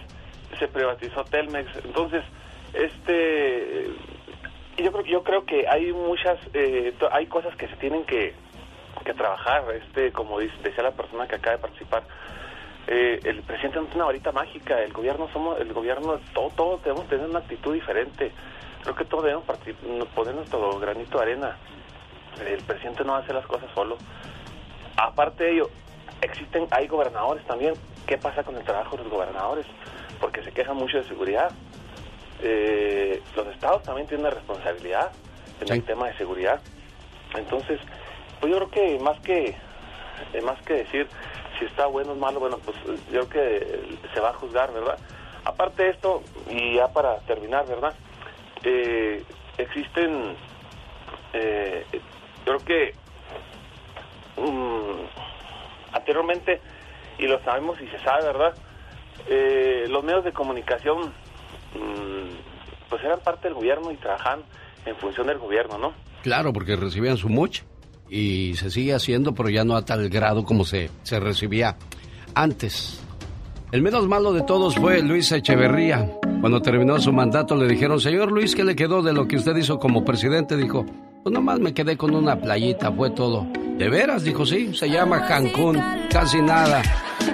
se privatizó Telmex. Entonces, este yo creo yo creo que hay muchas eh, hay cosas que se tienen que, que trabajar, este como decía la persona que acaba de participar. Eh, el presidente no tiene una varita mágica, el gobierno somos el gobierno todo todos debemos tener una actitud diferente. Creo que todos debemos poner nuestro granito de arena. El presidente no hace las cosas solo. Aparte de ello, existen, hay gobernadores también. ¿Qué pasa con el trabajo de los gobernadores? Porque se quejan mucho de seguridad. Eh, los estados también tienen una responsabilidad en el tema de seguridad. Entonces, pues yo creo que más que eh, más que decir si está bueno o malo, bueno, pues eh, yo creo que se va a juzgar, ¿verdad? Aparte de esto, y ya para terminar, ¿verdad? Eh, existen, eh, yo creo que mm, anteriormente, y lo sabemos y se sabe, ¿verdad? Eh, los medios de comunicación, pues eran parte del gobierno y trabajaban en función del gobierno, ¿no? Claro, porque recibían su moch y se sigue haciendo, pero ya no a tal grado como se, se recibía antes. El menos malo de todos fue Luis Echeverría. Cuando terminó su mandato le dijeron, señor Luis, ¿qué le quedó de lo que usted hizo como presidente? Dijo, pues nomás me quedé con una playita, fue todo. ¿De veras? Dijo, sí, se llama Cancún, casi nada.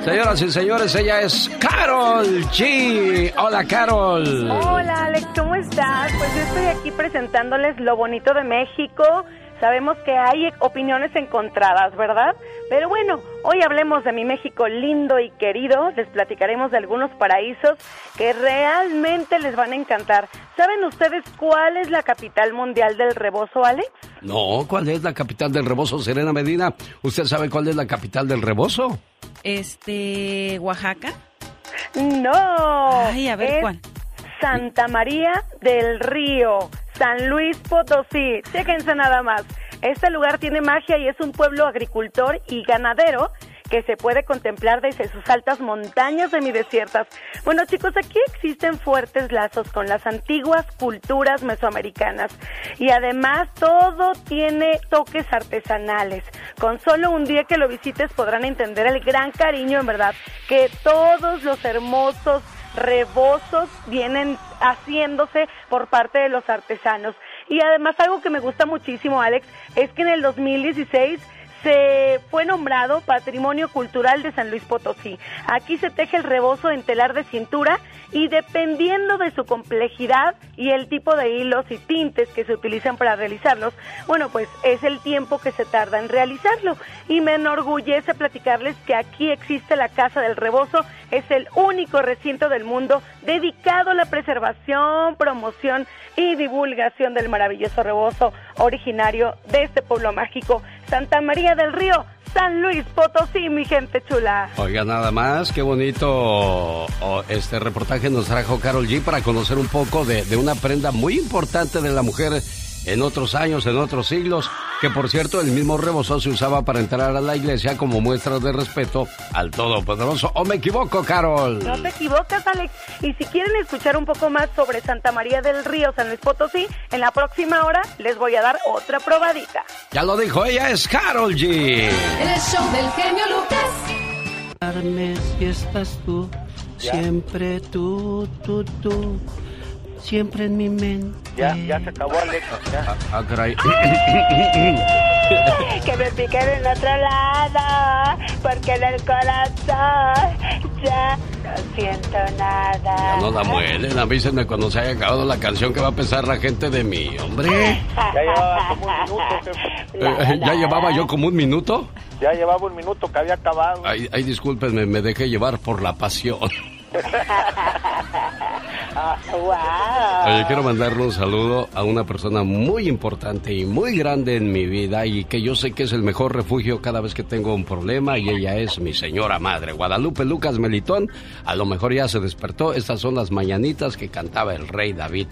Señoras y señores, ella es Carol G. Hola, Carol. Hola Alex, ¿cómo estás? Pues yo estoy aquí presentándoles lo bonito de México. Sabemos que hay opiniones encontradas, ¿verdad? Pero bueno, hoy hablemos de mi México lindo y querido. Les platicaremos de algunos paraísos que realmente les van a encantar. ¿Saben ustedes cuál es la capital mundial del rebozo, Alex? No, ¿cuál es la capital del rebozo, Serena Medina? ¿Usted sabe cuál es la capital del rebozo? Este, Oaxaca. No. Ay, a ver es cuál. Santa María del Río, San Luis Potosí. Chéquense nada más. Este lugar tiene magia y es un pueblo agricultor y ganadero que se puede contemplar desde sus altas montañas semidesiertas. Bueno, chicos, aquí existen fuertes lazos con las antiguas culturas mesoamericanas y además todo tiene toques artesanales. Con solo un día que lo visites podrán entender el gran cariño, en verdad, que todos los hermosos rebozos vienen haciéndose por parte de los artesanos. Y además algo que me gusta muchísimo, Alex, es que en el 2016 se fue nombrado Patrimonio Cultural de San Luis Potosí. Aquí se teje el rebozo en telar de cintura y dependiendo de su complejidad y el tipo de hilos y tintes que se utilizan para realizarlos, bueno, pues es el tiempo que se tarda en realizarlo. Y me enorgullece platicarles que aquí existe la Casa del Rebozo, es el único recinto del mundo dedicado a la preservación, promoción y divulgación del maravilloso rebozo originario de este pueblo mágico, Santa María del Río, San Luis Potosí, mi gente chula. Oiga, nada más, qué bonito este reportaje nos trajo Carol G para conocer un poco de, de una prenda muy importante de la mujer en otros años, en otros siglos, que por cierto el mismo rebozo se usaba para entrar a la iglesia como muestra de respeto al Todopoderoso. ¿O me equivoco, Carol? No te equivocas, Alex. Y si quieren escuchar un poco más sobre Santa María del Río, San Luis Potosí, en la próxima hora les voy a dar otra probadita. Ya lo dijo ella, es Carol G. El show del genio Lucas. Si estás tú, siempre tú, tú, tú, siempre en mi mente. Ya, ya se acabó, Alex. Ya. Ah, caray. que me piquen en otro lado, porque en el corazón ya siento nada. Ya no la muelen, avísenme cuando se haya acabado la canción que va a pensar la gente de mí, hombre. Ya llevaba como un minuto, jefe. Eh, ¿Ya llevaba yo como un minuto? Ya llevaba un minuto que había acabado. Ay, ay, discúlpenme, me dejé llevar por la pasión. Wow. Oye, quiero mandarle un saludo a una persona muy importante y muy grande en mi vida y que yo sé que es el mejor refugio cada vez que tengo un problema y ella es mi señora madre, Guadalupe Lucas Melitón. A lo mejor ya se despertó. Estas son las mañanitas que cantaba el rey David.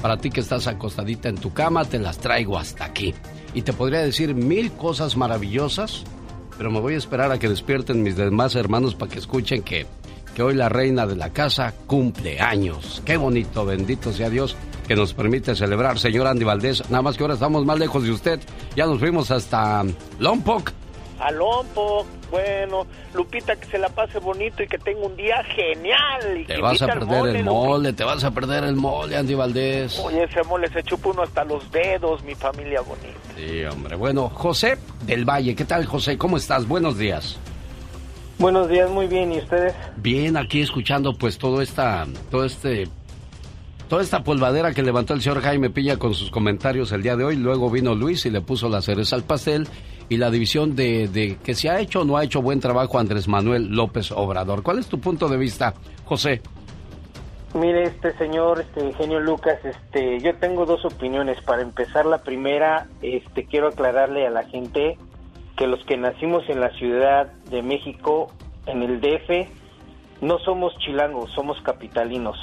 Para ti que estás acostadita en tu cama, te las traigo hasta aquí. Y te podría decir mil cosas maravillosas, pero me voy a esperar a que despierten mis demás hermanos para que escuchen que que hoy la reina de la casa cumple años. Qué bonito, bendito sea Dios que nos permite celebrar, señor Andy Valdés. Nada más que ahora estamos más lejos de usted. Ya nos fuimos hasta Lompoc. A Lompoc, bueno, Lupita, que se la pase bonito y que tenga un día genial. Y Te vas a perder mole, el Lupita. mole, te vas a perder el mole, Andy Valdés. Oye, ese mole se chupa uno hasta los dedos, mi familia bonita. Sí, hombre. Bueno, José del Valle, ¿qué tal, José? ¿Cómo estás? Buenos días. Buenos días, muy bien. ¿Y ustedes? Bien, aquí escuchando pues todo esta, todo este, toda esta polvadera que levantó el señor Jaime Piña con sus comentarios el día de hoy. Luego vino Luis y le puso la cereza al pastel y la división de, de que si ha hecho o no ha hecho buen trabajo Andrés Manuel López Obrador. ¿Cuál es tu punto de vista, José? Mire, este señor, este genio Lucas, este, yo tengo dos opiniones. Para empezar, la primera, este, quiero aclararle a la gente que los que nacimos en la Ciudad de México, en el DF, no somos chilangos, somos capitalinos.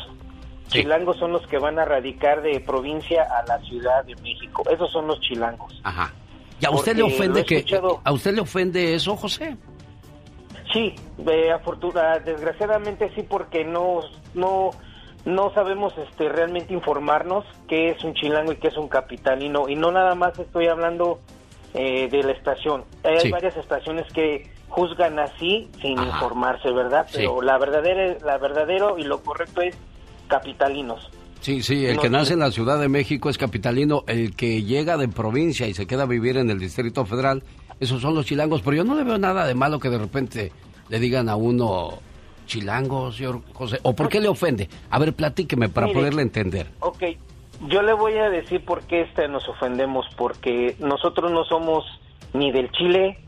Chilangos son los que van a radicar de provincia a la Ciudad de México. Esos son los chilangos. Ajá. ¿Y a usted le ofende que escuchado- a usted le ofende eso, José? Sí, de afortuna- desgraciadamente sí, porque no, no, no sabemos este, realmente informarnos qué es un chilango y qué es un capitalino. Y no nada más estoy hablando eh, de la estación. Hay Sí. varias estaciones que juzgan así sin Ajá. informarse, ¿verdad? Sí. Pero la verdadera, la verdadero y lo correcto es capitalinos. Sí, sí, el No, que nace en la Ciudad de México es capitalino, el que llega de provincia y se queda a vivir en el Distrito Federal, esos son los chilangos, pero yo no le veo nada de malo que de repente le digan a uno chilango, señor José, o por qué le ofende. A ver, platíqueme para Mire. poderle entender. Ok, yo le voy a decir por qué este nos ofendemos, porque nosotros no somos ni del chile,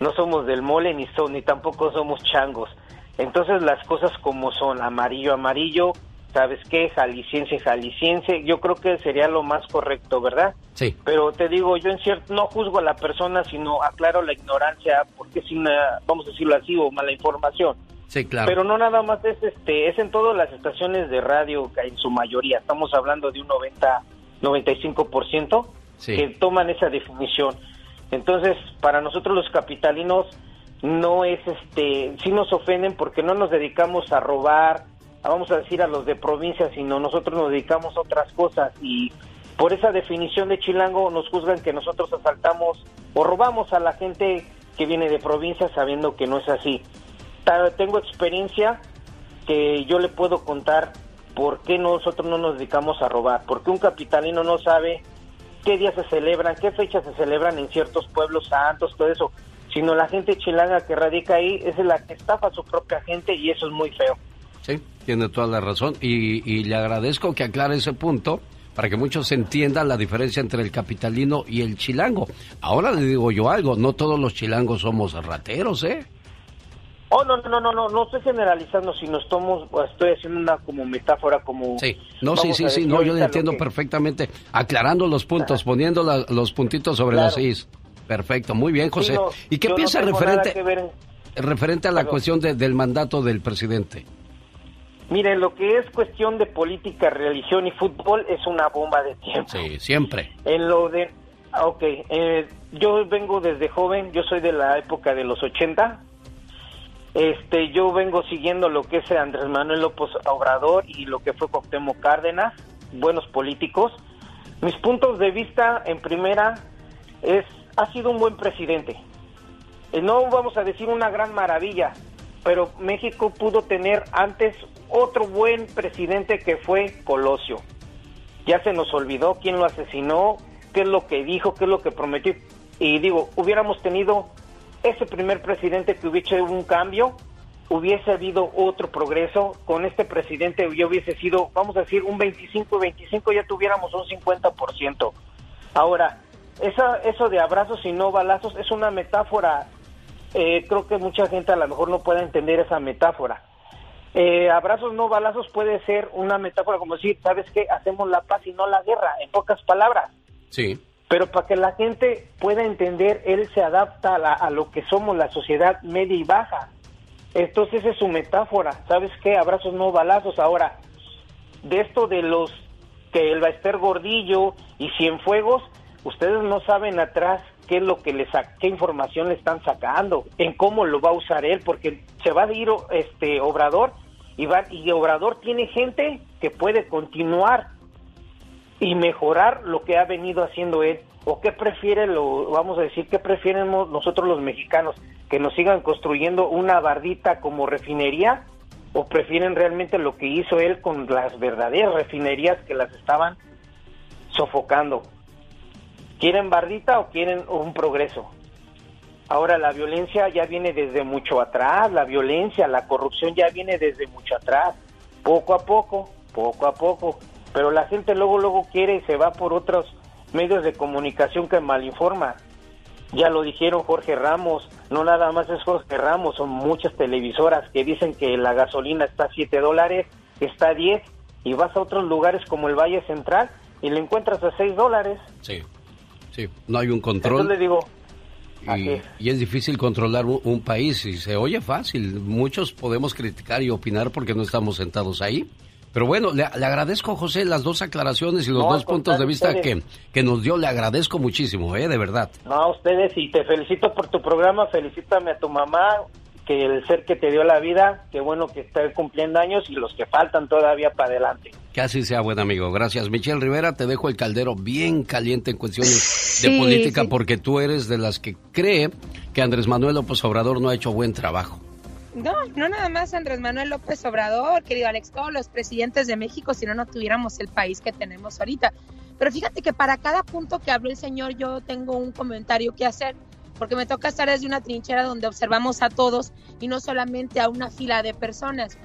no somos del mole, ni, so- ni tampoco somos changos. Entonces las cosas como son, amarillo, amarillo, ¿sabes qué? Jalisciense, jalisciense, yo creo que sería lo más correcto, ¿verdad? Sí. Pero te digo, yo en cierto, no juzgo a la persona, sino aclaro la ignorancia, porque es una, vamos a decirlo así, o mala información. Sí, claro. Pero no nada más es este, es en todas las estaciones de radio, en su mayoría, estamos hablando de un 90, 95% Sí. que toman esa definición. Entonces, para nosotros los capitalinos no es este, sí nos ofenden porque no nos dedicamos a robar, a, vamos a decir a los de provincia, sino nosotros nos dedicamos a otras cosas y por esa definición de chilango nos juzgan que nosotros asaltamos o robamos a la gente que viene de provincia sabiendo que no es así. Tengo experiencia que yo le puedo contar por qué nosotros no nos dedicamos a robar, porque un capitalino no sabe qué días se celebran, qué fechas se celebran en ciertos pueblos santos, todo eso, sino la gente chilanga que radica ahí es la que estafa a su propia gente y eso es muy feo. Sí, tiene toda la razón y, y le agradezco que aclare ese punto para que muchos entiendan la diferencia entre el capitalino y el chilango. Ahora le digo yo algo, no todos los chilangos somos rateros, ¿eh? Oh, no, no, no, no, no estoy generalizando, sino estamos, estoy haciendo una como metáfora, como... Sí, no, sí, sí, sí, no, yo entiendo perfectamente, aclarando los puntos, poniendo la- los puntitos sobre las is. Perfecto, muy bien, José. ¿Y qué piensa referente, referente a la cuestión de- del mandato del presidente? Mire, lo que es cuestión de política, religión y fútbol es una bomba de tiempo. Sí, siempre. En lo de... ah, Ok, eh, yo vengo desde joven, yo soy de la época de los 80. Este, yo vengo siguiendo lo que es Andrés Manuel López Obrador y lo que fue Cuauhtémoc Cárdenas, buenos políticos. Mis puntos de vista, en primera, es ha sido un buen presidente. Eh, No vamos a decir una gran maravilla, pero México pudo tener antes otro buen presidente que fue Colosio. Ya se nos olvidó quién lo asesinó, qué es lo que dijo, qué es lo que prometió. Y digo, hubiéramos tenido ese primer presidente que hubiera hecho un cambio, hubiese habido otro progreso. Con este presidente ya hubiese sido, vamos a decir, un 25 y 25, ya tuviéramos un 50%. Ahora, esa, eso de abrazos y no balazos es una metáfora. Eh, creo que mucha gente a lo mejor no puede entender esa metáfora. Eh, abrazos no balazos puede ser una metáfora como decir, ¿sabes qué? Hacemos la paz y no la guerra, en pocas palabras. Sí. Pero para que la gente pueda entender, él se adapta a, la- a lo que somos la sociedad media y baja. Entonces esa es su metáfora. ¿Sabes qué? Abrazos no balazos. Ahora, de esto de los que el Baester Gordillo y Cienfuegos, ustedes no saben atrás qué es lo que le sa- qué información le están sacando, en cómo lo va a usar él, porque se va a ir este Obrador y va y Obrador tiene gente que puede continuar y mejorar lo que ha venido haciendo él o qué prefiere lo vamos a decir qué prefieren nosotros los mexicanos que nos sigan construyendo una bardita como refinería o prefieren realmente lo que hizo él con las verdaderas refinerías que las estaban sofocando quieren bardita o quieren un progreso ahora la violencia ya viene desde mucho atrás la violencia la corrupción ya viene desde mucho atrás poco a poco poco a poco pero la gente luego luego quiere y se va por otros medios de comunicación que malinforma ya lo dijeron Jorge Ramos, no nada más es Jorge Ramos, son muchas televisoras que dicen que la gasolina está a 7 dólares, está a 10, y vas a otros lugares como el Valle Central y le encuentras a 6 dólares. Sí, sí, no hay un Entonces le control digo, y, y es difícil controlar un, un país y se oye fácil. Muchos podemos criticar y opinar porque no estamos sentados ahí. Pero bueno, le, le agradezco, José, las dos aclaraciones y los No, dos puntos de vista que, que nos dio. Le agradezco muchísimo, ¿eh? De verdad. no a ustedes y te felicito por tu programa, felicítame a tu mamá, que el ser que te dio la vida, qué bueno que está cumpliendo años y los que faltan todavía para adelante. Que así sea, buen amigo. Gracias. Michelle Rivera, te dejo el caldero bien caliente en cuestiones Sí, de política sí. porque tú eres de las que cree que Andrés Manuel López Obrador no ha hecho buen trabajo. No, no nada más Andrés Manuel López Obrador, querido Alex, todos los presidentes de México, si no, no tuviéramos el país que tenemos ahorita. Pero fíjate que para cada punto que habló el señor, yo tengo un comentario que hacer, porque me toca estar desde una trinchera donde observamos a todos y no solamente a una fila de personas.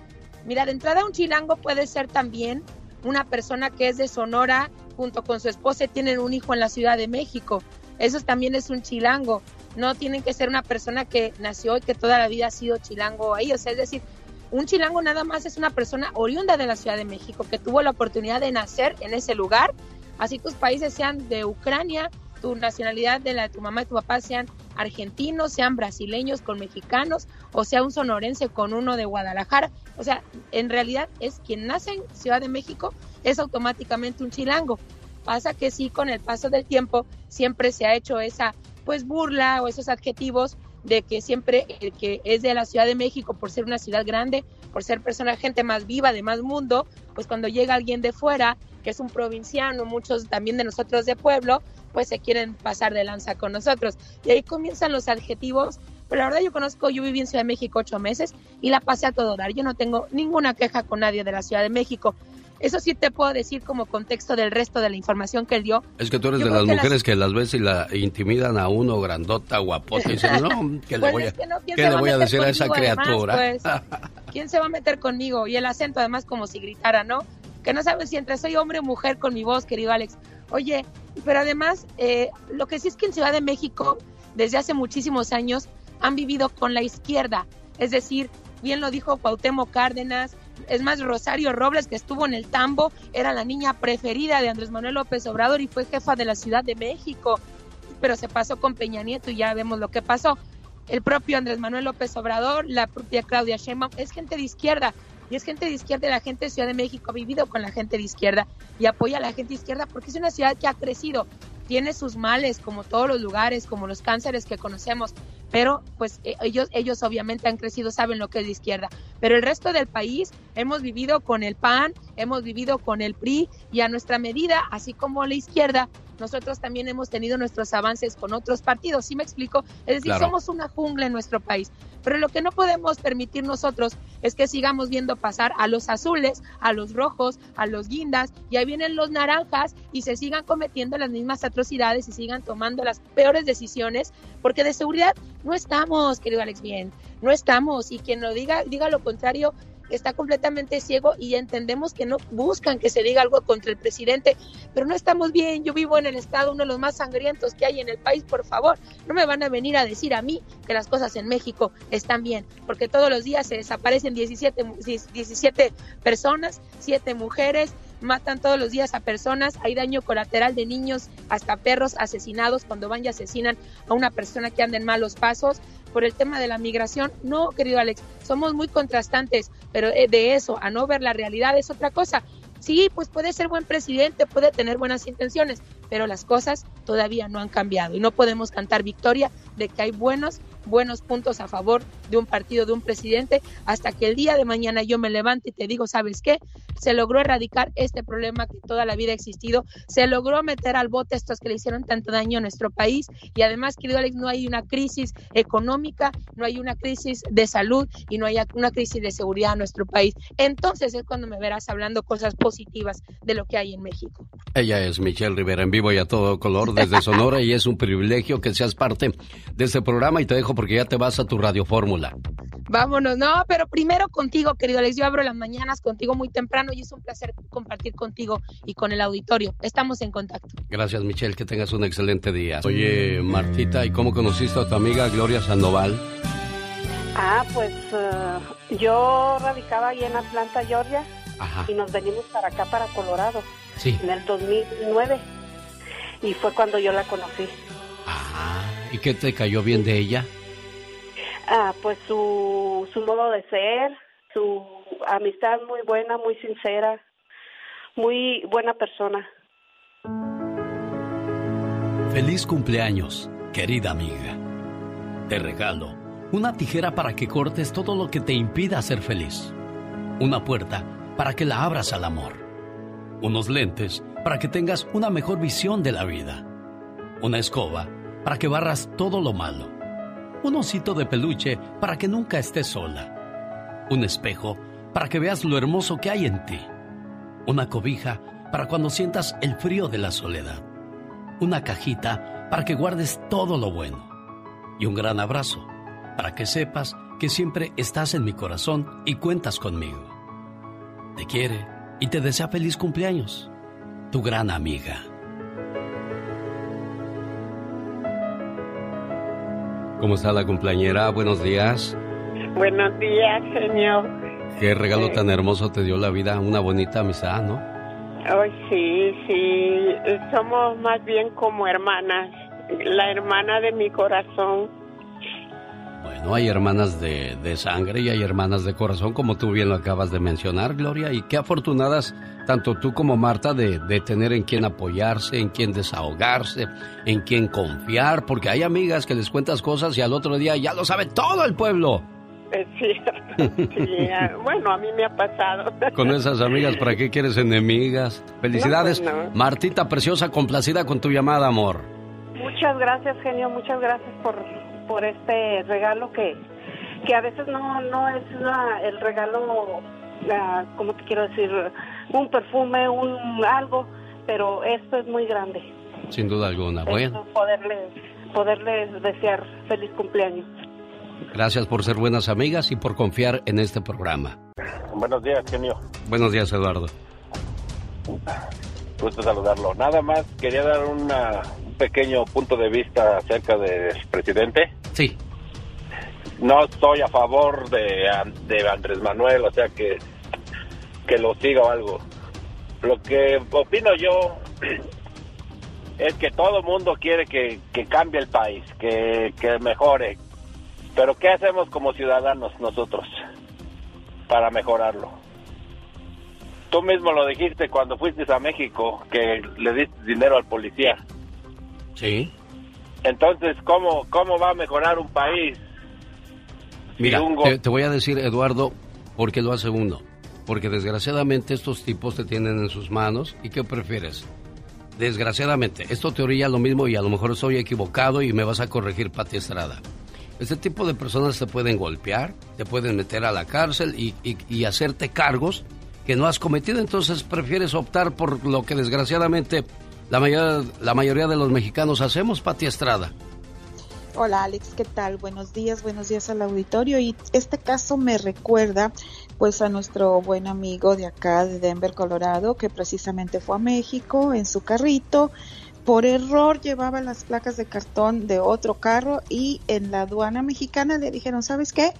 Mira, de entrada un chilango puede ser también una persona que es de Sonora, junto con su esposa tienen un hijo en la Ciudad de México. Eso también es un chilango. No tienen que ser una persona que nació y que toda la vida ha sido chilango ahí. O sea, es decir, un chilango nada más es una persona oriunda de la Ciudad de México que tuvo la oportunidad de nacer en ese lugar. Así tus países sean de Ucrania, tu nacionalidad de la de tu mamá y tu papá sean argentinos, sean brasileños con mexicanos, o sea un sonorense con uno de Guadalajara. O sea, en realidad es quien nace en Ciudad de México es automáticamente un chilango. Pasa que sí, con el paso del tiempo siempre se ha hecho esa pues burla o esos adjetivos de que siempre el que es de la Ciudad de México por ser una ciudad grande, por ser persona gente más viva, de más mundo, pues cuando llega alguien de fuera, que es un provinciano, muchos también de nosotros de pueblo, pues se quieren pasar de lanza con nosotros. Y ahí comienzan los adjetivos. Pero la verdad yo conozco, yo viví en Ciudad de México ocho meses y la pasé a todo dar. Yo no tengo ninguna queja con nadie de la Ciudad de México. Eso sí te puedo decir como contexto del resto de la información que él dio. Es que tú eres Yo de las que mujeres las- que las ves y la intimidan a uno grandota, guapota, y dicen, no, ¿qué le Pues voy a, es que no, ¿quién ¿qué se le a voy a decir a esa además, criatura? pues? ¿Quién se va a meter conmigo? Y el acento además como si gritara, ¿no? Que no sabes si entre soy hombre o mujer con mi voz, querido Alex. Oye, pero además, eh, lo que sí es que en Ciudad de México, desde hace muchísimos años, han vivido con la izquierda. Es decir, bien lo dijo Cuauhtémoc Cárdenas, es más, Rosario Robles, que estuvo en el tambo, era la niña preferida de Andrés Manuel López Obrador y fue jefa de la Ciudad de México, pero se pasó con Peña Nieto y ya vemos lo que pasó. El propio Andrés Manuel López Obrador, la propia Claudia Sheinbaum, es gente de izquierda. Y es gente de izquierda la gente de Ciudad de México ha vivido con la gente de izquierda y apoya a la gente de izquierda porque es una ciudad que ha crecido. Tiene sus males, como todos los lugares, como los cánceres que conocemos, pero pues eh, ellos, ellos obviamente han crecido, saben lo que es de izquierda. Pero el resto del país hemos vivido con el PAN, hemos vivido con el PRI y a nuestra medida, así como la izquierda, nosotros también hemos tenido nuestros avances con otros partidos. ¿Sí me explico? Es decir, Claro. somos una jungla en nuestro país. Pero lo que no podemos permitir nosotros es que sigamos viendo pasar a los azules, a los rojos, a los guindas, y ahí vienen los naranjas y se sigan cometiendo las mismas atrocidades y sigan tomando las peores decisiones, porque de seguridad No estamos, querido Alex, bien. No estamos. Y quien lo diga, diga lo contrario, está completamente ciego y entendemos que no buscan que se diga algo contra el presidente, pero no estamos bien. Yo vivo en el estado, uno de los más sangrientos que hay en el país, por favor, no me van a venir a decir a mí que las cosas en México están bien, porque todos los días se desaparecen 17, 17 personas, 7 mujeres, matan todos los días a personas, hay daño colateral de niños, hasta perros asesinados cuando van y asesinan a una persona que anda en malos pasos. Por el tema de la migración, no, querido Alex, somos muy contrastantes, pero eh, de eso a no ver la realidad es otra cosa. Sí, pues puede ser buen presidente, puede tener buenas intenciones, pero las cosas todavía no han cambiado y no podemos cantar victoria de que hay buenos buenos puntos a favor de un partido, de un presidente, hasta que el día de mañana yo me levante y te digo, ¿sabes qué? Se logró erradicar este problema que toda la vida ha existido, se logró meter al bote estos que le hicieron tanto daño a nuestro país y además, querido Alex, no hay una crisis económica, no hay una crisis de salud y no hay una crisis de seguridad en nuestro país. Entonces es cuando me verás hablando cosas positivas de lo que hay en México. Ella es Michelle Rivera en vivo y a todo color desde Sonora y es un privilegio que seas parte de este programa y te dejo porque ya te vas a tu radio fórmula. Vámonos, no, pero primero contigo, querido Alex. Yo abro las mañanas contigo muy temprano y es un placer compartir contigo y con el auditorio. Estamos en contacto. Gracias, Michelle. Que tengas un excelente día. Oye, Martita, ¿y cómo conociste a tu amiga Gloria Sandoval? Ah, pues eh, yo radicaba ahí en Atlanta, Georgia, y nos venimos para acá, para Colorado, sí. en el 2009, y fue cuando yo la conocí. Ah, ¿y qué te cayó bien de ella? Ah, pues su, su modo de ser, su amistad muy buena, muy sincera, muy buena persona. Feliz cumpleaños, querida amiga. Te regalo una tijera para que cortes todo lo que te impida ser feliz. Una puerta para que la abras al amor. Unos lentes para que tengas una mejor visión de la vida. Una escoba para que barras todo lo malo. Un osito de peluche para que nunca estés sola. Un espejo para que veas lo hermoso que hay en ti. Una cobija para cuando sientas el frío de la soledad. Una cajita para que guardes todo lo bueno. Y un gran abrazo para que sepas que siempre estás en mi corazón y cuentas conmigo. Te quiere y te desea feliz cumpleaños. Tu gran amiga. ¿Cómo está la cumpleañera? Buenos días. Buenos días, señor. Qué regalo tan hermoso te dio la vida, una bonita amistad, ¿no? Ay, sí, sí, somos más bien como hermanas, la hermana de mi corazón. Bueno, hay hermanas de, de, sangre y hay hermanas de corazón, como tú bien lo acabas de mencionar, Gloria, y qué afortunadas tanto tú como Marta de, de tener en quien apoyarse, en quien desahogarse, en quien confiar, porque hay amigas que les cuentas cosas y al otro día ya lo sabe todo el pueblo. Es cierto. Sí, bueno, a mí me ha pasado. Con esas amigas, ¿para qué quieres enemigas? Felicidades. No, pues no. Martita Preciosa, complacida con tu llamada, amor. Muchas gracias, genio. Muchas gracias por, por este regalo que, que a veces no, no es la, el regalo, la, ¿cómo te quiero decir? Un perfume, un algo, pero esto es muy grande. Sin duda alguna. Esto, Bueno, Poderles, poderles desear feliz cumpleaños. gracias por ser buenas amigas y por confiar en este programa. Buenos días, genio. Buenos días, Eduardo. Gusto saludarlo. Nada más quería dar una, un pequeño punto de vista acerca del presidente. Sí. No estoy a favor de, de Andrés Manuel, o sea que, que lo siga o algo. Lo que opino yo es que todo mundo quiere que, que cambie el país, que, que mejore. Pero ¿qué hacemos como ciudadanos nosotros para mejorarlo? Tú mismo lo dijiste cuando fuiste a México, que le diste dinero al policía. Sí. Entonces, ¿cómo, cómo va a mejorar un país? Mira, un te, te voy a decir, Eduardo, por qué lo hace uno. Porque desgraciadamente estos tipos te tienen en sus manos. ¿Y qué prefieres? Desgraciadamente, esto te orilla lo mismo y a lo mejor estoy equivocado y me vas a corregir, Pati Estrada. Este tipo de personas te pueden golpear, te pueden meter a la cárcel y, y- y hacerte cargos que no has cometido. Entonces prefieres optar por lo que desgraciadamente la, mayor- la mayoría de los mexicanos hacemos, Pati Estrada. Hola Alex, ¿qué tal? Buenos días, buenos días al auditorio. Y este caso me recuerda pues a nuestro buen amigo de acá de Denver, Colorado, que precisamente fue a México en su carrito. Por error llevaba las placas de cartón de otro carro y en la aduana mexicana le dijeron, ¿sabes qué?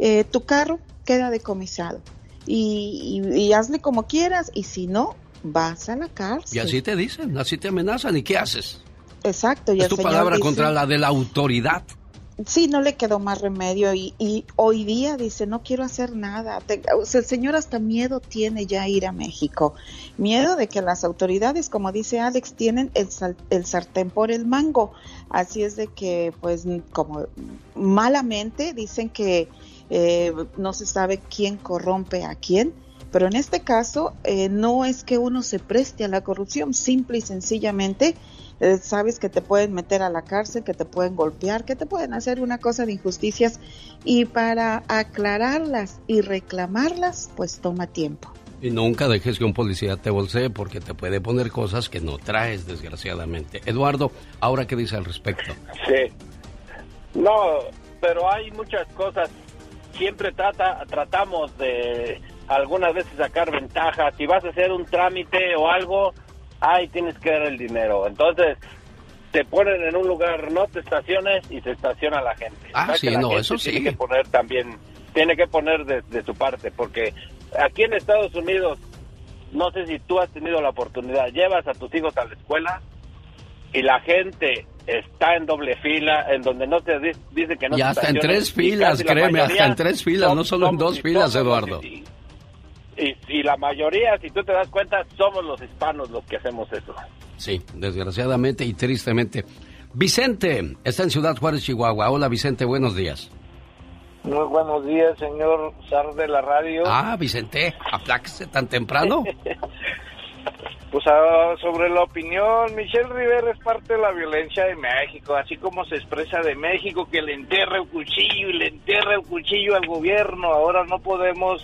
Eh, tu carro queda decomisado y, hazle como quieras y si no, vas a la cárcel. Y así te dicen, así te amenazan. ¿Y qué haces? Exacto. Y Es tu señor palabra dice- contra la de la autoridad. Sí, no le quedó más remedio y, y hoy día dice, no quiero hacer nada. Te- o sea, el señor hasta miedo tiene ya ir a México. Miedo de que las autoridades, como dice Alex, tienen el, sal- el sartén por el mango. Así es de que, pues, como malamente dicen que eh, no se sabe quién corrompe a quién. Pero en este caso, eh, no es que uno se preste a la corrupción, simple y sencillamente eh, sabes que te pueden meter a la cárcel, que te pueden golpear, que te pueden hacer una cosa de injusticias y para aclararlas y reclamarlas, pues toma tiempo. Y nunca dejes que un policía te bolsee porque te puede poner cosas que no traes, desgraciadamente. Eduardo, ¿ahora qué dice al respecto? Sí. No, pero hay muchas cosas. Siempre trata, tratamos de algunas veces sacar ventaja. Si vas a hacer un trámite o algo, ahí tienes que dar el dinero. Entonces, te ponen en un lugar, no te estaciones y se estaciona la gente. Ah, sí, que la no, gente eso sí. Tiene que poner también, tiene que poner de, de su parte, porque aquí en Estados Unidos, no sé si tú has tenido la oportunidad, llevas a tus hijos a la escuela y la gente está en doble fila, en donde no te di- dice que no y hasta en tres filas, créeme, hasta en tres filas, no solo en dos filas, Eduardo. Y, y la mayoría, si tú te das cuenta, somos los hispanos los que hacemos eso. Sí, desgraciadamente y tristemente. Vicente, está en Ciudad Juárez, Chihuahua. Hola, Vicente, buenos días. Muy buenos días, señor Sar de la radio. Ah, Vicente, apláquese tan temprano. Pues ah, sobre la opinión, Michelle Rivera es parte de la violencia de México, así como se expresa de México que le enterra el cuchillo y le enterra el cuchillo al gobierno. Ahora no podemos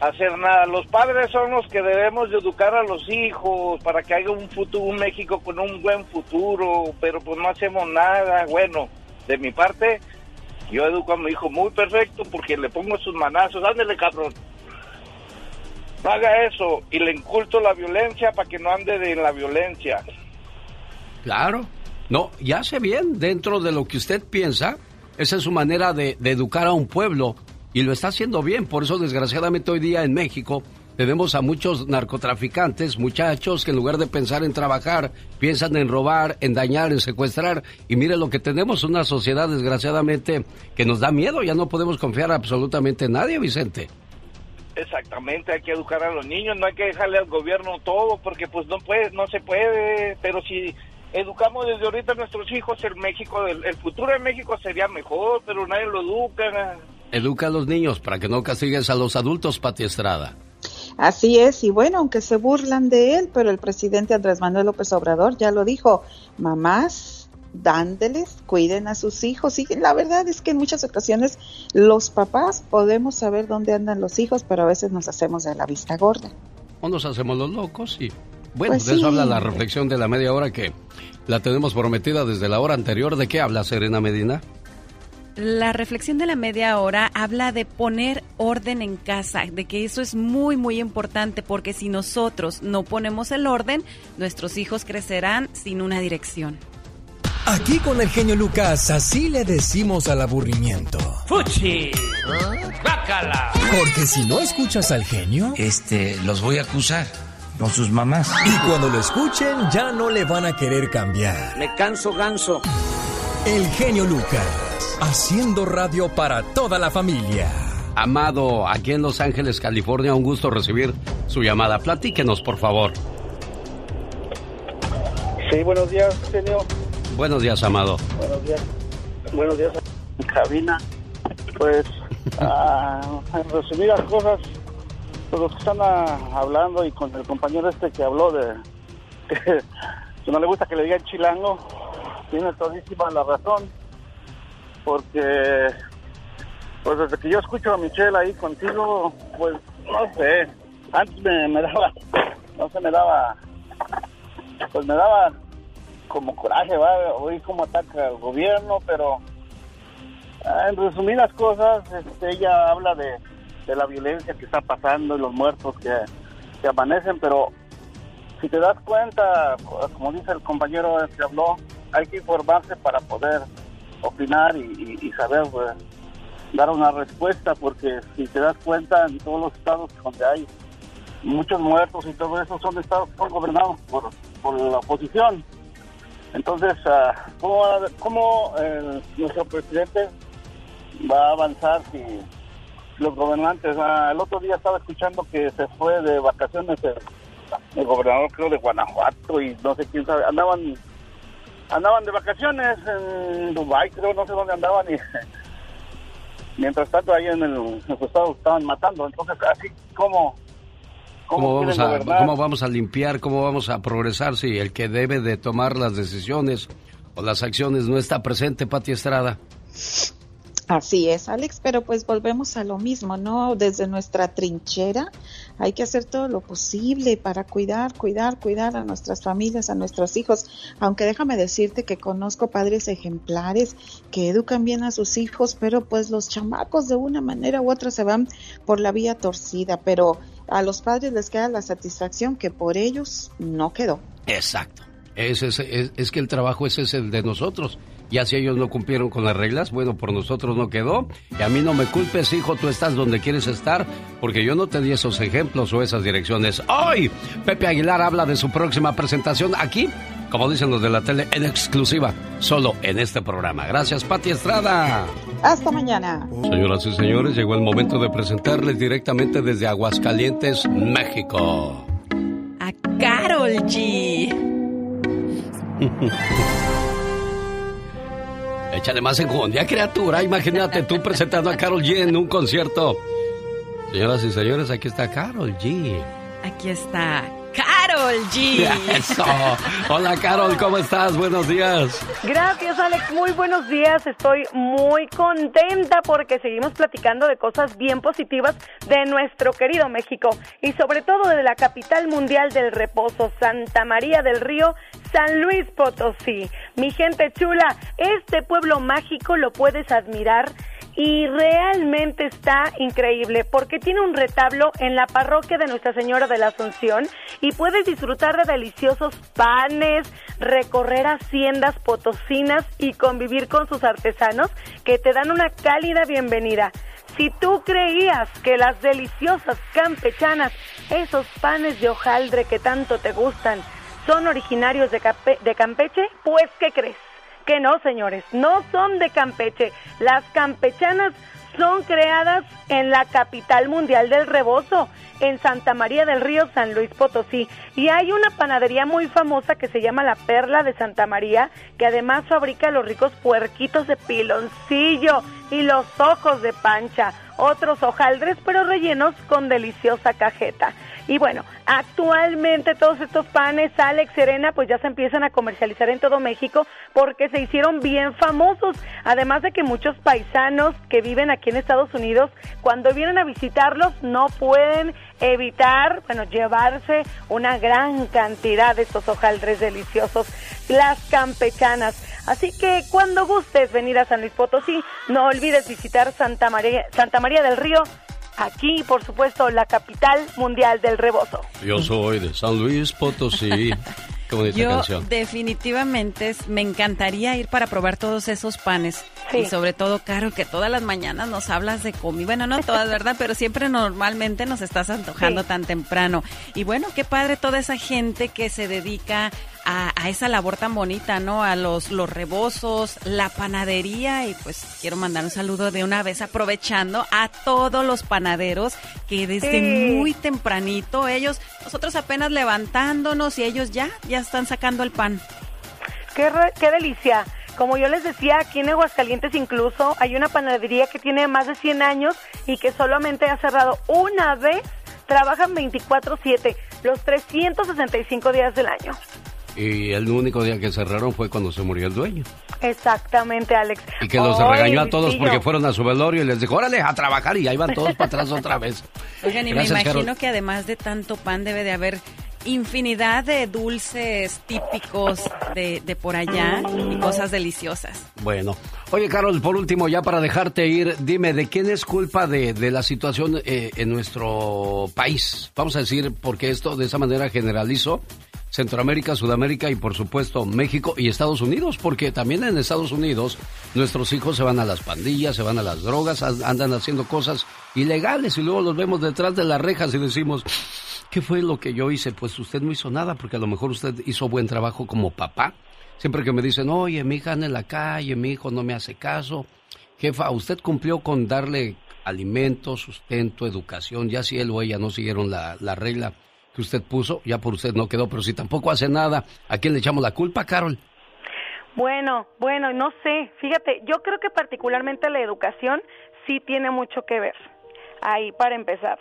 hacer nada. Los padres son los que debemos de educar a los hijos para que haya un futuro, un México con un buen futuro, pero pues no hacemos nada. Bueno, de mi parte, yo educo a mi hijo muy perfecto porque le pongo sus manazos. Ándale, cabrón. No haga eso y le inculto la violencia para que no ande de la violencia. Claro. No, y hace bien dentro de lo que usted piensa. Esa es su manera de educar a un pueblo y lo está haciendo bien. Por eso, desgraciadamente, hoy día en México tenemos a muchos narcotraficantes, muchachos que en lugar de pensar en trabajar, piensan en robar, en dañar, en secuestrar. Y mire lo que tenemos, una sociedad, desgraciadamente, que nos da miedo. Ya no podemos confiar absolutamente en nadie, Vicente. Exactamente, hay que educar a los niños, no hay que dejarle al gobierno todo porque pues no puede, no se puede, pero si educamos desde ahorita a nuestros hijos, el México, el, el futuro de México sería mejor, pero nadie lo educa. Educa a los niños para que no castigues a los adultos, Pati Estrada. Así es, y bueno, aunque se burlan de él, pero el presidente Andrés Manuel López Obrador ya lo dijo, mamás, dándeles, cuiden a sus hijos. Y la verdad es que en muchas ocasiones los papás podemos saber dónde andan los hijos, pero a veces nos hacemos de la vista gorda. O nos hacemos los locos y... Bueno, Pues de eso habla la reflexión de la media hora que la tenemos prometida desde la hora anterior. ¿De qué habla Serena Medina? La reflexión de la media hora habla de poner orden en casa, de que eso es muy, muy importante, porque si nosotros no ponemos el orden, nuestros hijos crecerán sin una dirección. Aquí con el genio Lucas, así le decimos al aburrimiento. ¡Fuchi! ¡Bácala! Porque si no escuchas al genio, Este, los voy a acusar con sus mamás. y cuando lo escuchen ya no le van a querer cambiar. Me canso ganso. El genio Lucas, haciendo radio para toda la familia. Amado, aquí en Los Ángeles, California, un gusto recibir su llamada. Platíquenos, por favor. Sí, buenos días, genio. Buenos días, Amado. Buenos días. Buenos días, en cabina. Pues, ah, en resumidas cosas, pues los que están ah, hablando y con el compañero este que habló de que, que no le gusta que le digan chilango, tiene todísima la razón. Porque, pues desde que yo escucho a Michelle ahí contigo, pues, no sé, antes me, daba, no sé, me daba, pues me daba como coraje, va, oír cómo ataca al gobierno, pero ah, en resumidas cosas, este, ella habla de, de la violencia que está pasando y los muertos que, que amanecen, pero si te das cuenta, como dice el compañero que habló, hay que informarse para poder opinar y, y- saber pues, dar una respuesta, porque si te das cuenta, en todos los estados donde hay muchos muertos y todo eso son estados que son gobernados por, por la oposición. Entonces, ah, ¿cómo, cómo, eh, nuestro presidente va a avanzar si los gobernantes... ah, el otro día estaba escuchando que se fue de vacaciones el gobernador, creo, de Guanajuato y no sé quién sabe, andaban andaban de vacaciones en Dubái, creo, no sé dónde andaban y mientras tanto ahí en, el, en su estado estaban matando. Entonces, así como... ¿Cómo vamos, quieren a, gobernar? ¿Cómo vamos a limpiar? ¿Cómo vamos a progresar si el que debe de tomar las decisiones o las acciones no está presente, Pati Estrada? Así es, Alex, pero pues volvemos a lo mismo, ¿no? Desde nuestra trinchera hay que hacer todo lo posible para cuidar, cuidar, cuidar a nuestras familias, a nuestros hijos. Aunque déjame decirte que conozco padres ejemplares que educan bien a sus hijos, pero pues los chamacos de una manera u otra se van por la vía torcida, pero a los padres les queda la satisfacción que por ellos no quedó. Exacto. Es, es, es, que el trabajo ese es el de nosotros. Ya si ellos no cumplieron con las reglas, bueno, por nosotros no quedó. Y a mí no me culpes, hijo, tú estás donde quieres estar, porque yo no te di esos ejemplos o esas direcciones. Hoy, Pepe Aguilar habla de su próxima presentación aquí, como dicen los de la tele, en exclusiva, solo en este programa. Gracias, Pati Estrada. Hasta mañana. Señoras y señores, llegó el momento de presentarles directamente desde Aguascalientes, México. A Carol G. Échale más enjundia, criatura. Imagínate tú presentando a Carol G en un concierto. Señoras y señores, aquí está Carol G. Aquí está Carol G. Eso. Hola, Carol, ¿cómo estás? Buenos días. Gracias, Alex. Muy buenos días. Estoy muy contenta porque seguimos platicando de cosas bien positivas de nuestro querido México y sobre todo de la capital mundial del reposo, Santa María del Río, San Luis Potosí. Mi gente chula, este pueblo mágico lo puedes admirar y realmente está increíble porque tiene un retablo en la parroquia de Nuestra Señora de la Asunción y puedes disfrutar de deliciosos panes, recorrer haciendas potosinas y convivir con sus artesanos que te dan una cálida bienvenida. Si tú creías que las deliciosas campechanas, esos panes de hojaldre que tanto te gustan, son originarios de, de Campeche, pues ¿qué crees? Que no, señores, no son de Campeche. Las campechanas son creadas en la capital mundial del rebozo, en Santa María del Río, San Luis Potosí. Y hay una panadería muy famosa que se llama La Perla de Santa María, que además fabrica los ricos puerquitos de piloncillo y los ojos de pancha, otros hojaldres pero rellenos con deliciosa cajeta. Y bueno, actualmente todos estos panes, Alex, Serena, pues ya se empiezan a comercializar en todo México porque se hicieron bien famosos. Además de que muchos paisanos que viven aquí en Estados Unidos, cuando vienen a visitarlos, no pueden evitar, bueno, llevarse una gran cantidad de estos hojaldres deliciosos, las campechanas. Así que cuando gustes venir a San Luis Potosí, no olvides visitar Santa María, Santa María del Río, aquí, por supuesto, la capital mundial del rebozo. Yo soy de San Luis Potosí. Qué bonita Yo canción. definitivamente me encantaría ir para probar todos esos panes. Y sobre todo, Caro, que todas las mañanas nos hablas de comida. Bueno, no todas, ¿verdad? Pero siempre normalmente nos estás antojando Sí. tan temprano. Y bueno, qué padre toda esa gente que se dedica a, a esa labor tan bonita, ¿no? A los, los rebozos, la panadería. Y pues quiero mandar un saludo de una vez aprovechando a todos los panaderos que desde Sí. muy tempranito ellos, nosotros apenas levantándonos y ellos ya, ya están sacando el pan. Qué, re- qué delicia. Como yo les decía, aquí en Aguascalientes incluso hay una panadería que tiene más de 100 años y que solamente ha cerrado una vez. Trabajan 24/7, los 365 días del año. Y el único día que cerraron fue cuando se murió el dueño. Exactamente, Alex. Y que los regañó a todos porque fueron a su velorio y les dijo, órale, a trabajar. Y ahí van todos para atrás otra vez. Oigan, y Gracias, me imagino Carol. que además de tanto pan debe de haber infinidad de dulces típicos de, de por allá y cosas deliciosas. Bueno, oye Carol, por último, ya para dejarte ir, dime, ¿de quién es culpa de, de la situación eh, en nuestro país? Vamos a decir, porque esto de esa manera generalizo Centroamérica, Sudamérica y por supuesto México y Estados Unidos, porque también en Estados Unidos nuestros hijos se van a las pandillas, se van a las drogas, andan haciendo cosas ilegales y luego los vemos detrás de las rejas y decimos, ¿qué fue lo que yo hice? Pues usted no hizo nada porque a lo mejor usted hizo buen trabajo como papá. Siempre que me dicen, oye, mi hija anda en la calle, mi hijo no me hace caso. Jefa, usted cumplió con darle alimento, sustento, educación, ya si él o ella no siguieron la, la regla que usted puso, ya por usted no quedó, pero si tampoco hace nada, ¿a quién le echamos la culpa, Carol? Bueno, bueno, no sé, fíjate, yo creo que particularmente la educación sí tiene mucho que ver, ahí para empezar.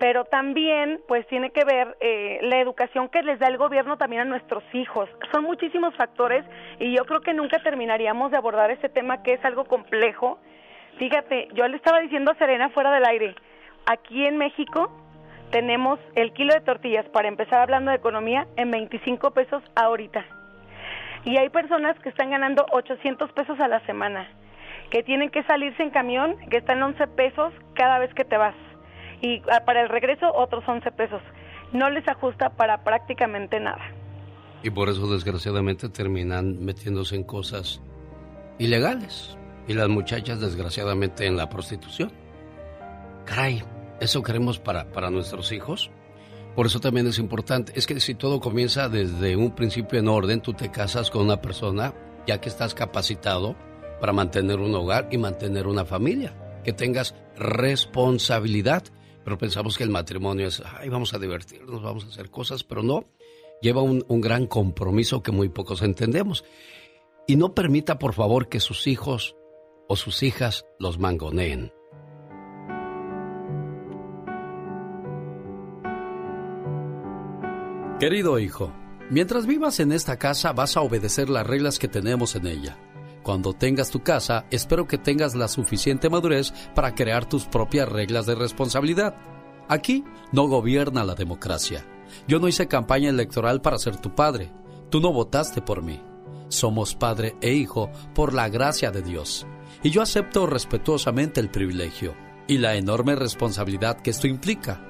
Pero también, pues, tiene que ver eh, la educación que les da el gobierno también a nuestros hijos. Son muchísimos factores y yo creo que nunca terminaríamos de abordar este tema que es algo complejo. Fíjate, yo le estaba diciendo a Serena fuera del aire, aquí en México tenemos el kilo de tortillas, para empezar hablando de economía, en 25 pesos ahorita. Y hay personas que están ganando 800 pesos a la semana, que tienen que salirse en camión, que están 11 pesos cada vez que te vas. Y ah, para el regreso otros 11 pesos. No les ajusta para prácticamente nada. Y por eso desgraciadamente terminan metiéndose en cosas ilegales. Y las muchachas desgraciadamente en la prostitución. Caray, ¿Eso queremos para, para nuestros hijos? Por eso también es importante. Es que si todo comienza desde un principio en orden, tú te casas con una persona ya que estás capacitado para mantener un hogar y mantener una familia. Que tengas responsabilidad. Pero pensamos que el matrimonio es, ay, vamos a divertirnos, vamos a hacer cosas, pero no. Lleva un, un gran compromiso que muy pocos entendemos. Y no permita, por favor, que sus hijos o sus hijas los mangoneen. Querido hijo, mientras vivas en esta casa vas a obedecer las reglas que tenemos en ella. Cuando tengas tu casa, espero que tengas la suficiente madurez para crear tus propias reglas de responsabilidad. Aquí no gobierna la democracia. Yo no hice campaña electoral para ser tu padre. Tú no votaste por mí. Somos padre e hijo por la gracia de Dios. Y yo acepto respetuosamente el privilegio y la enorme responsabilidad que esto implica.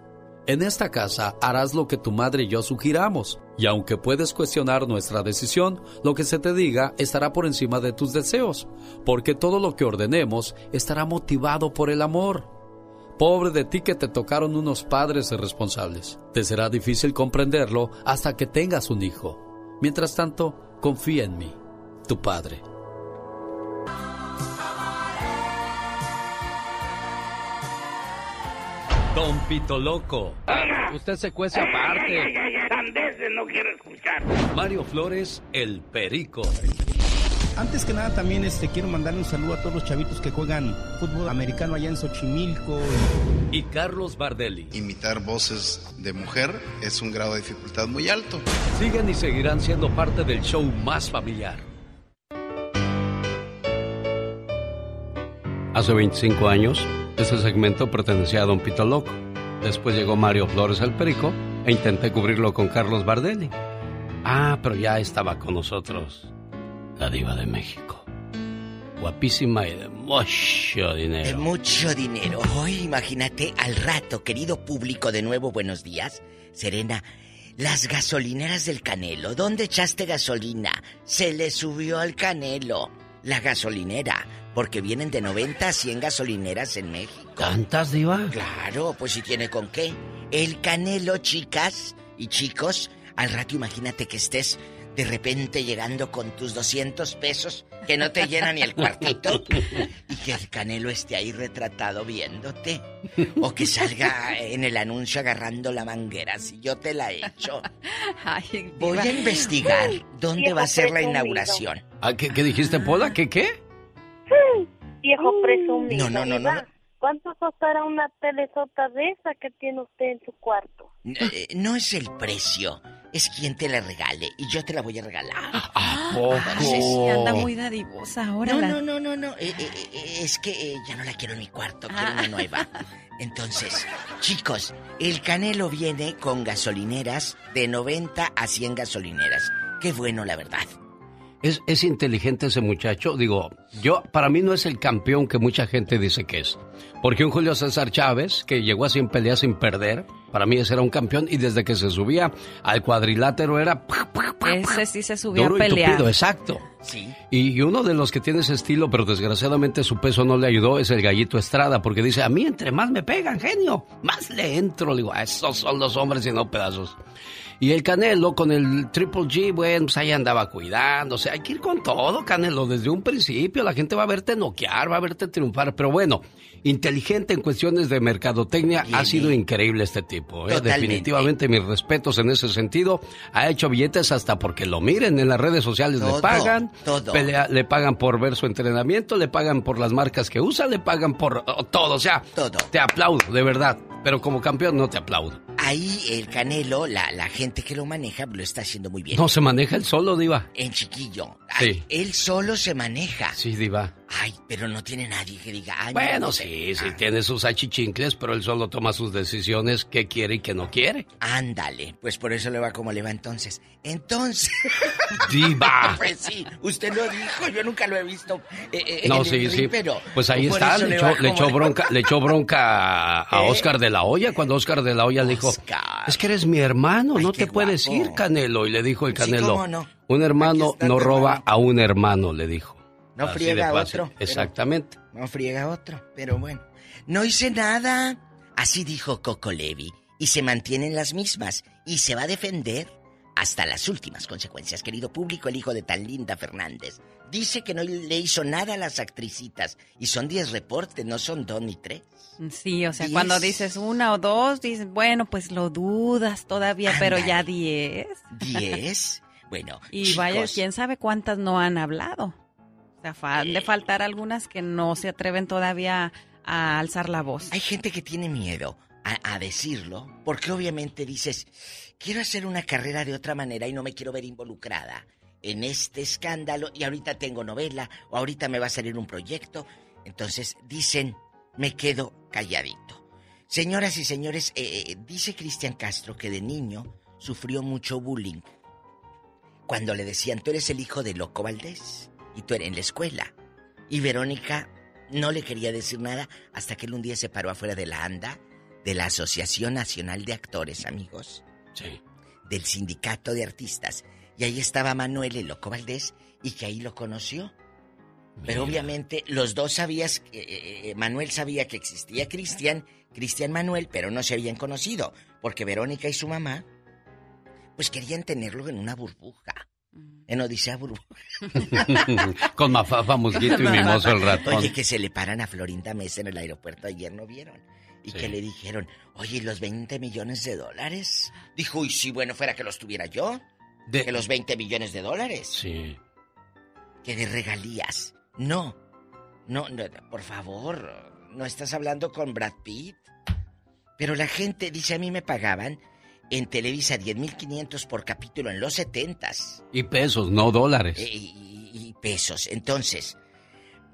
En esta casa harás lo que tu madre y yo sugiramos, y aunque puedes cuestionar nuestra decisión, lo que se te diga estará por encima de tus deseos, porque todo lo que ordenemos estará motivado por el amor. Pobre de ti que te tocaron unos padres irresponsables. Te será difícil comprenderlo hasta que tengas un hijo. Mientras tanto, confía en mí, tu padre. Don Pito Loco. Usted se cuece aparte. no quiero escuchar. Mario Flores, el Perico. Antes que nada también este quiero mandarle un saludo a todos los chavitos que juegan fútbol americano allá en Xochimilco. Y, Carlos Bardelli. Imitar voces de mujer es un grado de dificultad muy alto. Siguen y seguirán siendo parte del show más familiar. Hace 25 años ese segmento pertenecía a Don Pito Loco. Después llegó Mario Flores al Perico e intenté cubrirlo con Carlos Bardelli. Ah, pero ya estaba con nosotros la diva de México. Guapísima y de mucho dinero. De mucho dinero. Hoy imagínate al rato, querido público, de nuevo buenos días. Serena, las gasolineras del Canelo. ¿Dónde echaste gasolina? Se le subió al Canelo. La gasolinera porque vienen de 90 a 100 gasolineras en México. ¿Tantas, Diva? Claro, pues si tiene con qué. El Canelo, chicas y chicos, al rato imagínate que estés de repente llegando con tus 200 pesos que no te llena ni el cuartito y que el Canelo esté ahí retratado viéndote o que salga en el anuncio agarrando la manguera si yo te la echo. Ay, Voy a investigar dónde Viejo va a ser la inauguración. Ah, ¿qué, qué dijiste, Pola? ¿Qué qué? Viejo presumido. No, no, no, no. ¿Cuánto costará una telesota de esa que tiene usted en su cuarto? Eh, No es el precio, es quien te la regale y yo te la voy a regalar. ¿A poco? Sí, anda muy dadivosa ahora. No, la- no, no, no, no. eh, eh, eh, es que eh, ya no la quiero en mi cuarto, quiero una nueva. Entonces, chicos, el Canelo viene con gasolineras de 90 a 100 gasolineras. Qué bueno, la verdad. Es, es inteligente ese muchacho. Digo, yo, para mí no es el campeón que mucha gente dice que es. Porque un Julio César Chávez, que llegó a 100 peleas sin perder, para mí ese era un campeón y desde que se subía al cuadrilátero era Ese sí se subió duro a y pelear. tupido, exacto. Sí. Y uno de los que tiene ese estilo, pero desgraciadamente su peso no le ayudó, es el Gallito Estrada, porque dice, a mí entre más me pegan, genio, más le entro. Le digo, "Ah, esos son los hombres y no pedazos. Y el Canelo con el Triple G, bueno, pues ahí andaba sea, hay que ir con todo, Canelo, desde un principio. La gente va a verte noquear, va a verte triunfar. Pero bueno, inteligente en cuestiones de mercadotecnia, ha sido increíble este tipo. ¿eh? Definitivamente mis respetos en ese sentido. Ha hecho billetes hasta porque lo miren en las redes sociales, le Todo, pagan. todo. pelea- le pagan por ver su entrenamiento, le pagan por las marcas que usa, le pagan por oh, todo. O sea, te aplaudo, de verdad. Pero como campeón no te aplaudo. Ahí el Canelo, la, la gente que lo maneja, lo está haciendo muy bien. No se maneja el solo, Diva. En chiquillo. Sí. Él solo se maneja. Sí, Diva. Ay, pero no tiene nadie que diga, ay, Bueno, no sí, sí, tiene sus achichincles, pero él solo toma sus decisiones, qué quiere y qué no quiere. Ándale, pues por eso le va como le va entonces. Entonces. Diva. pues sí, usted lo dijo, yo nunca lo he visto. eh, eh, No, sí, sí. pero Pues ahí está, le echó, le echó bronca, le echó bronca a ¿Eh? Oscar de la Hoya cuando Oscar de la Hoya le dijo, es que eres mi hermano, no te puedes ir, Canelo. Y le dijo el Sí, Canelo, cómo no. un hermano no roba a un hermano, le dijo. No Así friega otro, Exactamente. No friega otro, pero bueno. No hice nada. Así dijo Coco Levi. Y se mantienen las mismas. Y se va a defender hasta las últimas consecuencias. Querido público, el hijo de tan linda Fernández. Dice que no le hizo nada a las actricitas. Y son 10 reportes, no son dos ni tres. Sí, o sea, Diez. cuando dices una o dos, dices, bueno, pues lo dudas todavía, pero ya diez. 10. Bueno, Y vaya, quién sabe cuántas no han hablado. O sea, de faltar algunas que no se atreven todavía a alzar la voz. Hay gente que tiene miedo a, a decirlo, porque obviamente dices, quiero hacer una carrera de otra manera y no me quiero ver involucrada en este escándalo y ahorita tengo novela o ahorita me va a salir un proyecto. Entonces dicen, me quedo calladito. Señoras y señores, eh, eh, dice Cristian Castro que de niño sufrió mucho bullying. Cuando le decían, tú eres el hijo de Loco Valdés y tú eres en la escuela. Y Verónica no le quería decir nada hasta que él un día se paró afuera de la ANDA, de la Asociación Nacional de Actores, amigos. Sí. Del Sindicato de Artistas. Y ahí estaba Manuel, el Loco Valdés, y que ahí lo conoció. Pero obviamente los dos sabías, que, eh, eh, Manuel sabía que existía Cristian, Cristian Manuel, pero no se habían conocido, porque Verónica y su mamá, pues querían tenerlo en una burbuja. En Odisea Burbuja. Con Mafafa, Mosquito y Mimoso el ratón. Oye, que se le paran a Florinda Mesa en el aeropuerto ayer, ¿no vieron? Y que le dijeron, oye, ¿los 20 millones de dólares? Dijo, uy, sí, bueno, fuera que los tuviera yo. De- Que los 20 millones de dólares. Sí. Que de regalías. No. No, no, por favor, no estás hablando con Brad Pitt. Pero la gente dice, a mí me pagaban en Televisa 10.500 por capítulo en los 70s. Y pesos, no dólares. Eh, y, y pesos. Entonces,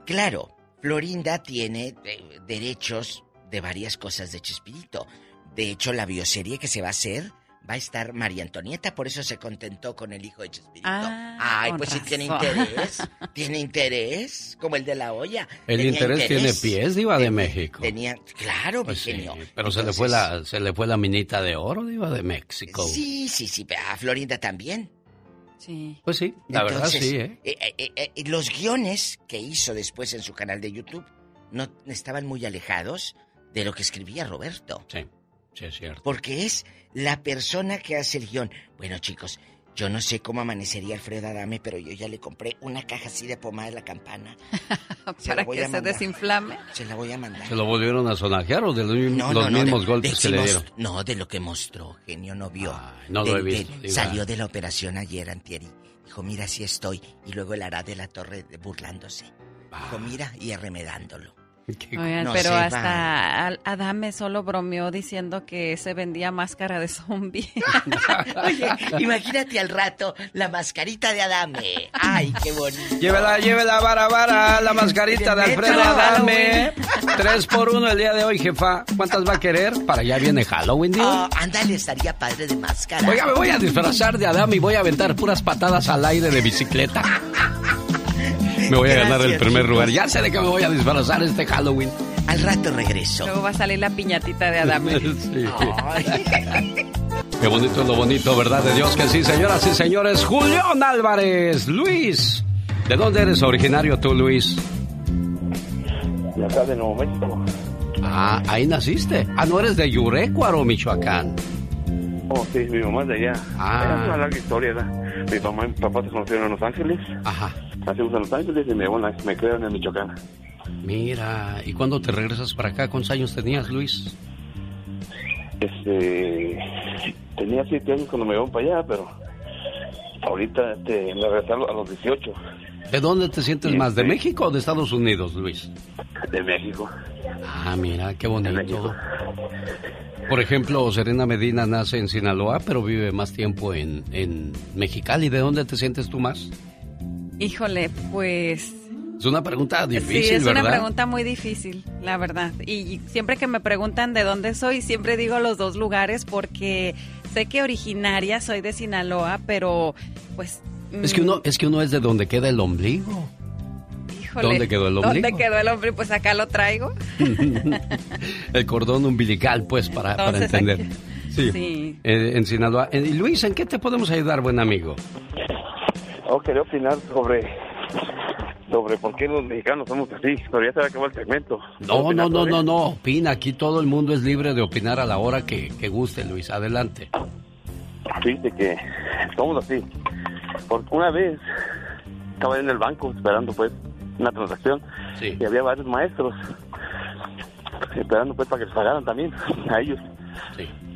claro, Florinda tiene eh, derechos de varias cosas de Chespirito. De hecho, la bioserie que se va a hacer va a estar María Antonieta, por eso se contentó con el hijo de Chespirito. Ah, Ay, pues sí tiene interés. tiene interés, como el de la olla. El interés tiene pies, Diva de México. Tenía, claro, Pues mi sí, genio. pero se le fue la se le fue la minita de oro, Diva de México. Sí, sí, sí, a Florinda también. Sí. Pues sí, la verdad sí, ¿eh? eh, eh, eh, los guiones que hizo después en su canal de YouTube no estaban muy alejados de lo que escribía Roberto. Sí, sí es cierto. Porque es la persona que hace el guion. Bueno, chicos, Yo no sé cómo amanecería Alfredo Adame, pero yo ya le compré una caja así de pomada de la campana. Para que se desinflame. Se la voy a mandar. ¿Se lo volvieron a sonajear o de los, mismos golpes que le dieron? No, de lo que mostró, genio, no vio. no lo he visto. salió de la operación ayer, Antieri. Dijo, mira, así estoy. Y luego el hará de la torre burlándose. Dijo, mira, y arremedándolo. Pero hasta Adame solo bromeó diciendo que se vendía máscara de zombie. Oye, imagínate al rato la mascarita de Adame. Ay, qué bonito. Llévela, llévela, vara, vara, la mascarita de Alfredo Adame. Tres por uno el día de hoy, jefa. ¿Cuántas va a querer? Para allá viene Halloween, digo. Oh, ándale, estaría padre de máscara. Oiga, me voy a disfrazar de Adame y voy a aventar puras patadas al aire de bicicleta. Me voy a ganar el primer lugar. Ya sé de qué me voy a disfrazar este Halloween. Al rato regreso. Luego va a salir la piñatita de Adame. sí. Qué bonito es lo bonito, ¿verdad? De Dios que sí, señoras y señores. Julián Álvarez, Luis. ¿De dónde eres originario tú, Luis? De acá de Nuevo México. Ah, ahí naciste. Ah, ¿no eres de Yurecuaro, Michoacán? Oh, sí, mi mamá es de allá. Ah. Es una larga historia, ¿verdad? Mi mamá y mi papá se conocieron en Los Ángeles. Ajá. Nacimos en Los Ángeles y me, bueno, me quedan en Michoacán. Mira, ¿y cuándo te regresas para acá? ¿Cuántos años tenías, Luis? Este, tenía siete años cuando me iban para allá, pero ahorita este, me regresé a los 18. ¿De dónde te sientes más? ¿De México o de Estados Unidos, Luis? De México. Ah, mira, qué bonito. Por ejemplo, Serena Medina nace en Sinaloa, pero vive más tiempo en, en Mexicali. ¿De dónde te sientes tú más? Híjole, pues es una pregunta difícil, sí, es una pregunta muy difícil, la verdad. Y, siempre que me preguntan de dónde soy, siempre digo los dos lugares porque sé que originaria soy de Sinaloa, pero pues... Es que uno, mm, es que uno es de donde queda el ombligo. Híjole, ¿Dónde quedó el ombligo? ¿Dónde quedó el ombligo? Pues acá lo traigo. el cordón umbilical, pues, para, para entender. Sí. Eh, en Sinaloa. Eh, Luis, ¿en qué te podemos ayudar, buen amigo? Oh, quería opinar sobre sobre por qué los mexicanos somos así, pero ya se va a acabar el segmento. No, no, no, no, no, opina, aquí todo el mundo es libre de opinar a la hora que, guste, Luis, adelante. Dice que somos así, porque una vez estaba en el banco esperando pues una transacción y había varios maestros esperando pues para que les pagaran también a ellos.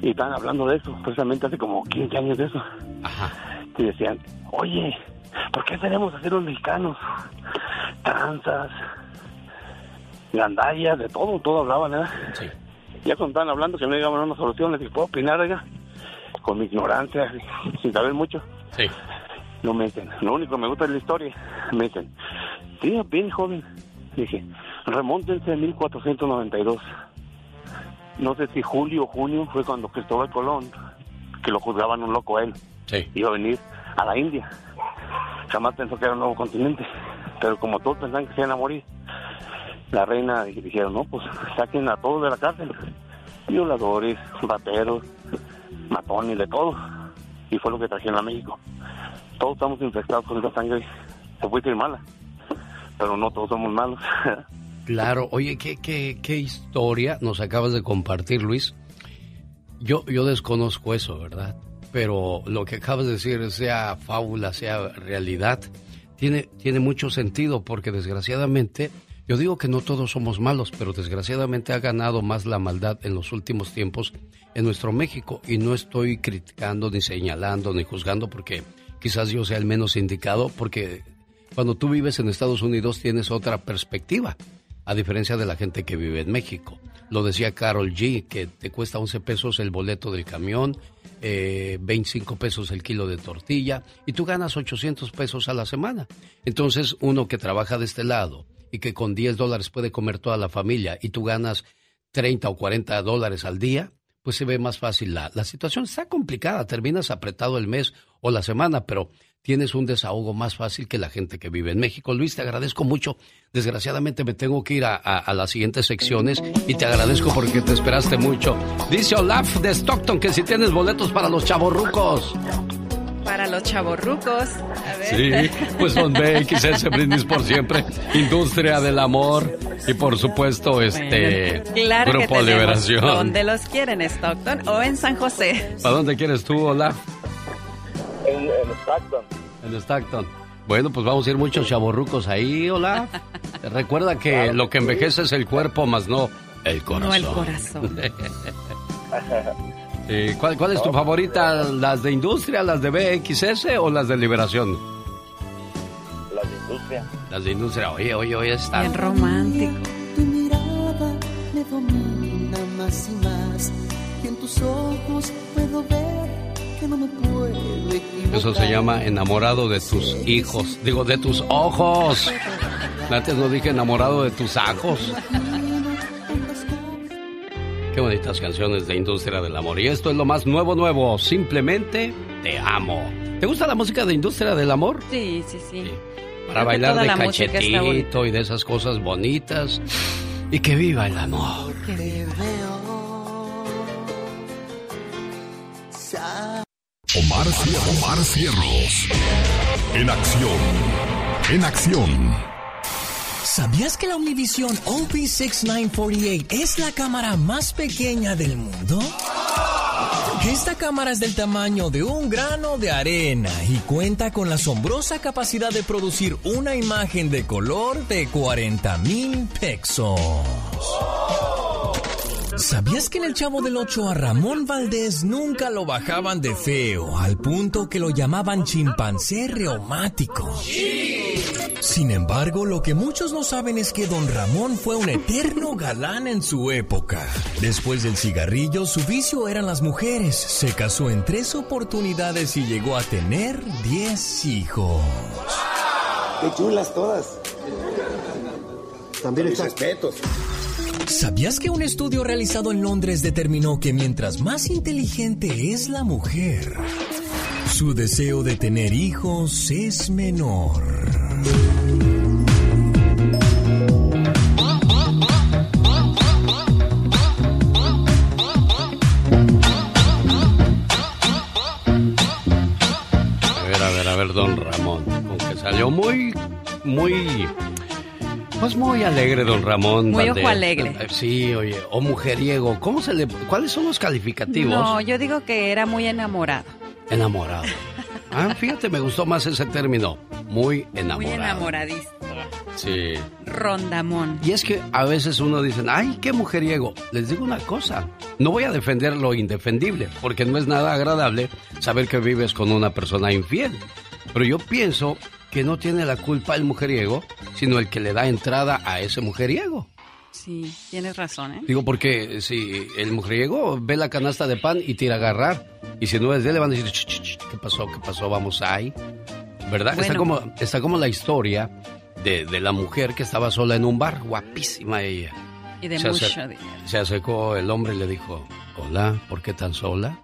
Y estaban hablando de eso, precisamente hace como 15 años de eso. Y decían, oye, ¿Por qué tenemos hacer los mexicanos? Tranzas, gandallas, de todo, todo hablaban, ¿verdad? Sí. Ya cuando estaban hablando que no llegaban a una solución, les dije, ¿puedo opinar, oiga? Con mi ignorancia, sin saber mucho. Sí. No me dicen, lo único que me gusta es la historia. Me dicen, sí, bien joven. Dije, remóntense en 1492. No sé si julio o junio fue cuando Cristóbal Colón, que lo juzgaban un loco a él, sí. iba a venir a la India jamás pensó que era un nuevo continente. Pero como todos pensaban que se iban a morir, la reina dijeron, no, pues saquen a todos de la cárcel. Violadores, rateros, matones, de todo. Y fue lo que trajeron a México. Todos estamos infectados con esa sangre. Se puede decir mala, pero no todos somos malos. claro, oye, ¿qué, qué, qué historia nos acabas de compartir, Luis? Yo, yo desconozco eso, ¿verdad? Pero lo que acabas de decir, sea fábula, sea realidad, tiene, tiene mucho sentido porque desgraciadamente, yo digo que no todos somos malos, pero desgraciadamente ha ganado más la maldad en los últimos tiempos en nuestro México y no estoy criticando, ni señalando, ni juzgando porque quizás yo sea el menos indicado porque cuando tú vives en Estados Unidos tienes otra perspectiva, a diferencia de la gente que vive en México. Lo decía Carol G, que te cuesta 11 pesos el boleto del camión, eh, 25 pesos el kilo de tortilla y tú ganas 800 pesos a la semana. Entonces uno que trabaja de este lado y que con 10 dólares puede comer toda la familia y tú ganas 30 o 40 dólares al día, pues se ve más fácil la, la situación. Está complicada, terminas apretado el mes o la semana, pero tienes un desahogo más fácil que la gente que vive en México. Luis, te agradezco mucho. Desgraciadamente me tengo que ir a, las siguientes secciones y te agradezco porque te esperaste mucho. Dice Olaf de Stockton que si tienes boletos para los chavorrucos. Para los chavorrucos. A ver. Sí, pues son BXS Brindis por siempre, Industria del Amor y por supuesto este Grupo Liberación. ¿Dónde los quieren? ¿Stockton o en San José? ¿Para dónde quieres tú, Olaf? En, en Stockton. En Stockton. Bueno, pues vamos a ir muchos chaborrucos ahí, hola. Recuerda que lo que envejece es el cuerpo, más no el corazón. No el corazón. ¿cuál, ¿Cuál es tu favorita? ¿Las de industria, las de BXS o las de liberación? Las de industria. Las de industria, oye, oye, oye, está. Bien romántico. Tu mirada me domina más y más. Y en tus ojos puedo ver Eso se llama enamorado de tus hijos. Digo, de tus ojos. Antes no dije enamorado de tus ajos. Qué bonitas canciones de Industria del Amor. Y esto es lo más nuevo, nuevo. Simplemente te amo. ¿Te gusta la música de Industria del Amor? Sí, sí, sí. Para bailar de cachetito y de esas cosas bonitas. Y que viva el amor. Veo. Omar, Omar Cierros. En acción. En acción. ¿Sabías que la Omnivisión OP6948 es la cámara más pequeña del mundo? Esta cámara es del tamaño de un grano de arena y cuenta con la asombrosa capacidad de producir una imagen de color de 40 mil pesos. ¿Sabías que en el Chavo del Ocho a Ramón Valdés nunca lo bajaban de feo, al punto que lo llamaban chimpancé reumático? Sin embargo, lo que muchos no saben es que don Ramón fue un eterno galán en su época. Después del cigarrillo, su vicio eran las mujeres. Se casó en tres oportunidades y llegó a tener 10 hijos. Qué chulas todas. También respetos. ¿Sabías que un estudio realizado en Londres determinó que mientras más inteligente es la mujer, su deseo de tener hijos es menor? A ver, a ver, a ver, don Ramón. Aunque salió muy, muy. Pues muy alegre, don Ramón. Muy ojo alegre. Eh, Sí, oye, o mujeriego. ¿Cómo se le.? ¿Cuáles son los calificativos? No, yo digo que era muy enamorado. Enamorado. Ah, fíjate, me gustó más ese término. Muy Muy enamorado. enamoradista. Sí. Rondamón. Y es que a veces uno dice, ay, qué mujeriego. Les digo una cosa, no voy a defender lo indefendible, porque no es nada agradable saber que vives con una persona infiel. Pero yo pienso que no tiene la culpa el mujeriego, sino el que le da entrada a ese mujeriego. Sí, tienes razón, ¿eh? Digo, porque si el mujeriego ve la canasta de pan y tira a agarrar, y si no es de él, le van a decir, "Ch, ch, ch, ¿qué pasó? ¿Qué pasó? Vamos ahí. ¿Verdad? Está, Bueno. como, está como la historia de, de la mujer que estaba sola en un bar, guapísima ella. Y de Se mucho acer- dinero. Se acercó el hombre y le dijo, hola, ¿por qué tan sola?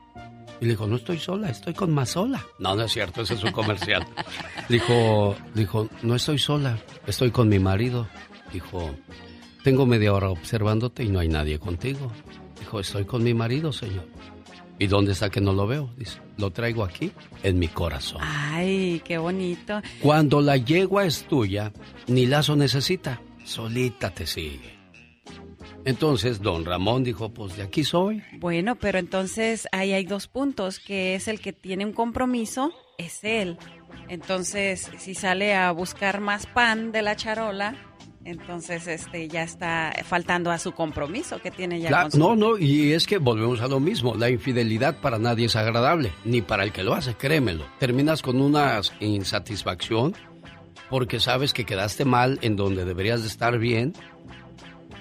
Y le dijo, no estoy sola, estoy con Mazola. No, no es cierto, ese es un comercial. dijo, dijo, no estoy sola, estoy con mi marido. Dijo, tengo media hora observándote y no hay nadie contigo. Dijo, estoy con mi marido, señor. ¿Y dónde está que no lo veo? Dice, lo traigo aquí, en mi corazón. Ay, qué bonito. Cuando la yegua es tuya, ni lazo necesita, solita te sigue. Entonces, don Ramón dijo, pues de aquí soy. Bueno, pero entonces ahí hay dos puntos, que es el que tiene un compromiso, es él. Entonces, si sale a buscar más pan de la charola, entonces este ya está faltando a su compromiso que tiene ya La- con su- no, no, y es que volvemos a lo mismo. La infidelidad para nadie es agradable, ni para el que lo hace, créemelo. Terminas con una insatisfacción porque sabes que quedaste mal en donde deberías de estar bien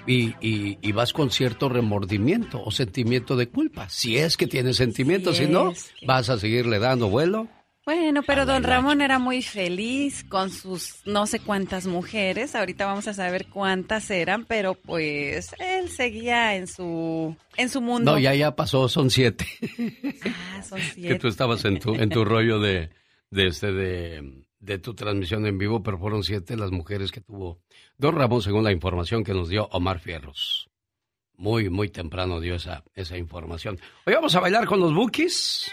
y, y- y vas con cierto remordimiento o sentimiento de culpa. Si es que tienes sentimiento, Si si no, que- vas a seguirle dando vuelo. Bueno, pero don Ramón era muy feliz con sus no sé cuántas mujeres. Ahorita vamos a saber cuántas eran, pero pues él seguía en su en su mundo. No, ya ya pasó, son siete. Ah, son que siete. tú estabas en tu, en tu rollo de, de, este, de, de tu transmisión en vivo, pero fueron siete las mujeres que tuvo Don Ramón, según la información que nos dio Omar Fierros. Muy, muy temprano dio esa, esa información. Hoy vamos a bailar con los Bookies.